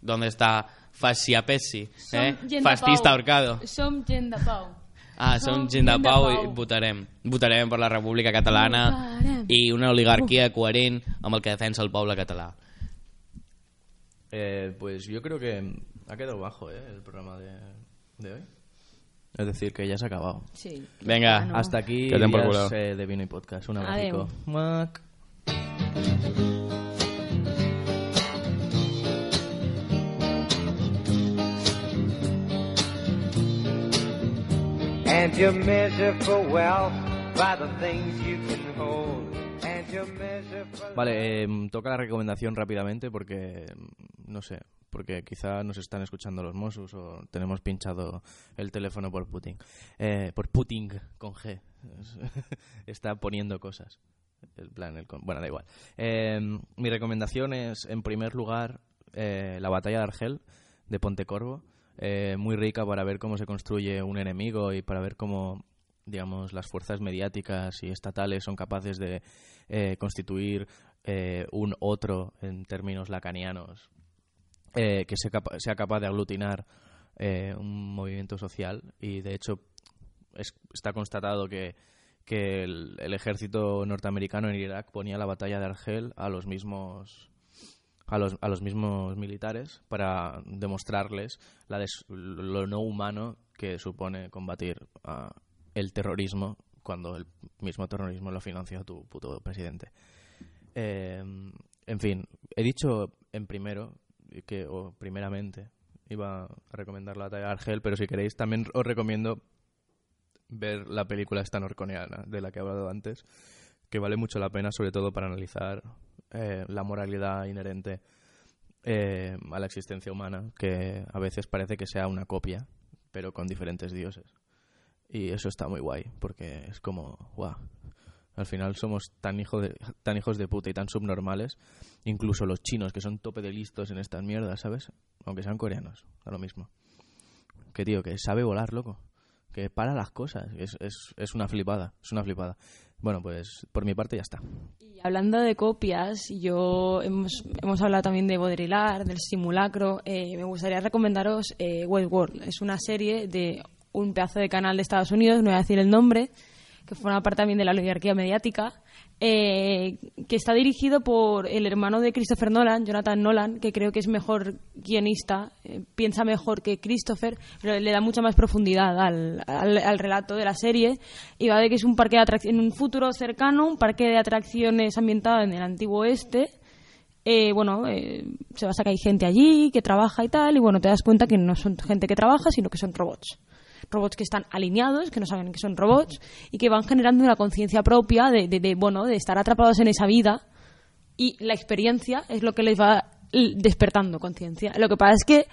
¿Dónde está Fascia Pessi? ¿Eh? Fascista ahorcado. Som gent de pau. Ah, Som som gent de pau pau. i votarem. Votarem per la República Catalana Votarem. i una oligarquia coherent amb el que defensa el poble català. Eh, pues yo creo que ha quedado bajo ¿eh? el programa de, de hoy es decir que ya se ha acabado Sí. Venga, no. Hasta aquí días, eh, de vino y podcast. Un abrazo. Mac. And you measure for wealth by the things you can hold. Vale, eh, toca la recomendación rápidamente porque, mm, no sé, porque quizá nos están escuchando los Mossos o tenemos pinchado el teléfono por Putin. Eh, por Putin, con G. Está poniendo cosas. El plan, el con- bueno, da igual. Eh, mi recomendación es, en primer lugar, eh, la batalla de Argel de Pontecorvo. Eh, muy rica para ver cómo se construye un enemigo y para ver cómo, digamos, las fuerzas mediáticas y estatales son capaces de eh, constituir eh, un otro en términos lacanianos eh, que sea, sea capaz de aglutinar un movimiento social. Y de hecho es- está constatado que, que el, el ejército norteamericano en Irak ponía la batalla de Argel a los mismos a los, a los mismos militares para demostrarles la des- lo no humano que supone combatir ah, el terrorismo cuando el mismo terrorismo lo financia tu puto presidente. Eh, en fin, he dicho en primero que, o primeramente, iba a recomendar la batalla de Argel, pero si queréis también os recomiendo ver la película esta norcoreana de la que he hablado antes, que vale mucho la pena, sobre todo para analizar eh, la moralidad inherente eh, a la existencia humana, que a veces parece que sea una copia, pero con diferentes dioses. Y eso está muy guay, porque es como, guau. Al final somos tan, hijo de, tan hijos de puta y tan subnormales, incluso los chinos, que son tope de listos en estas mierdas, ¿sabes? Aunque sean coreanos, da lo mismo. Que tío, que sabe volar, loco. Que para las cosas. Es, es, es una flipada, es una flipada. Bueno, pues por mi parte ya está. Y hablando de copias, yo hemos, hemos hablado también de Baudrillard, del simulacro. Eh, me gustaría recomendaros eh, Westworld. Es una serie de un pedazo de canal de Estados Unidos, no voy a decir el nombre, que forma parte también de la oligarquía mediática, eh, que está dirigido por el hermano de Christopher Nolan, Jonathan Nolan, que creo que es mejor guionista, eh, piensa mejor que Christopher, pero le da mucha más profundidad al, al- al relato de la serie. Y va de que es un parque de atracciones, en un futuro cercano, un parque de atracciones ambientado en el antiguo oeste. Eh, bueno, eh, se basa que hay gente allí que trabaja y tal, y bueno, te das cuenta que no son gente que trabaja, sino que son robots robots que están alineados, que no saben que son robots y que van generando una conciencia propia de, de- de, bueno, de estar atrapados en esa vida y la experiencia es lo que les va despertando conciencia. Lo que pasa es que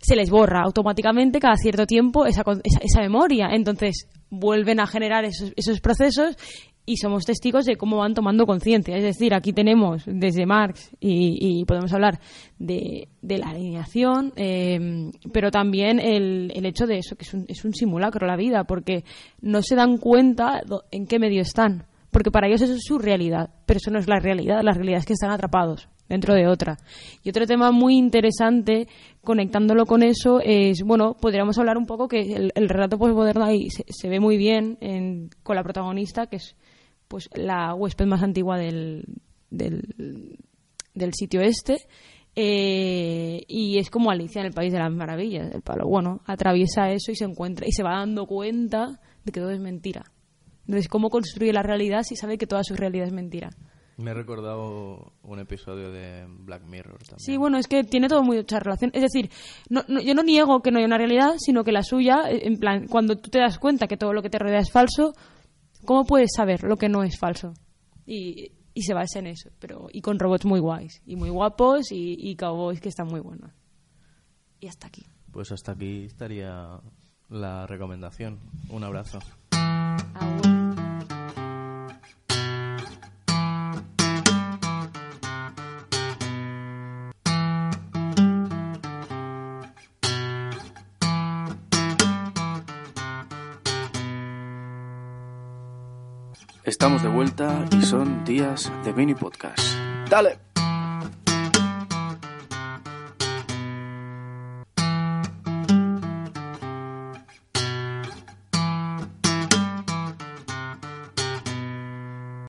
se les borra automáticamente cada cierto tiempo esa, esa, esa memoria. Entonces vuelven a generar esos, esos procesos y somos testigos de cómo van tomando conciencia. Es decir, aquí tenemos desde Marx y, y podemos hablar de, de la alineación, eh, pero también el, el hecho de eso, que es un, es un simulacro la vida, porque no se dan cuenta en qué medio están. Porque para ellos eso es su realidad, pero eso no es la realidad. La realidad es que están atrapados dentro de otra. Y otro tema muy interesante, conectándolo con eso, es, bueno, podríamos hablar un poco que el, el relato postmoderno ahí se, se ve muy bien en- con la protagonista, que es pues la huésped más antigua del, del, del sitio este. Eh, y es como Alicia en el País de las Maravillas. El palo, bueno, atraviesa eso y se encuentra y se va dando cuenta de que todo es mentira. Entonces, ¿cómo construye la realidad si sabe que toda su realidad es mentira? Me he recordado un episodio de Black Mirror también. Sí, bueno, es que tiene todo mucha relación. Es decir, no, no- yo no niego que no haya una realidad, sino que la suya, eh, en plan, cuando tú te das cuenta que todo lo que te rodea es falso, ¿cómo puedes saber lo que no es falso? Y, y se basa en eso, pero y con robots muy guays, y muy guapos, y, y cowboys que están muy buenos. Y hasta aquí. Pues hasta aquí estaría la recomendación. Un abrazo. Estamos de vuelta y son días de mini podcast. ¡Dale!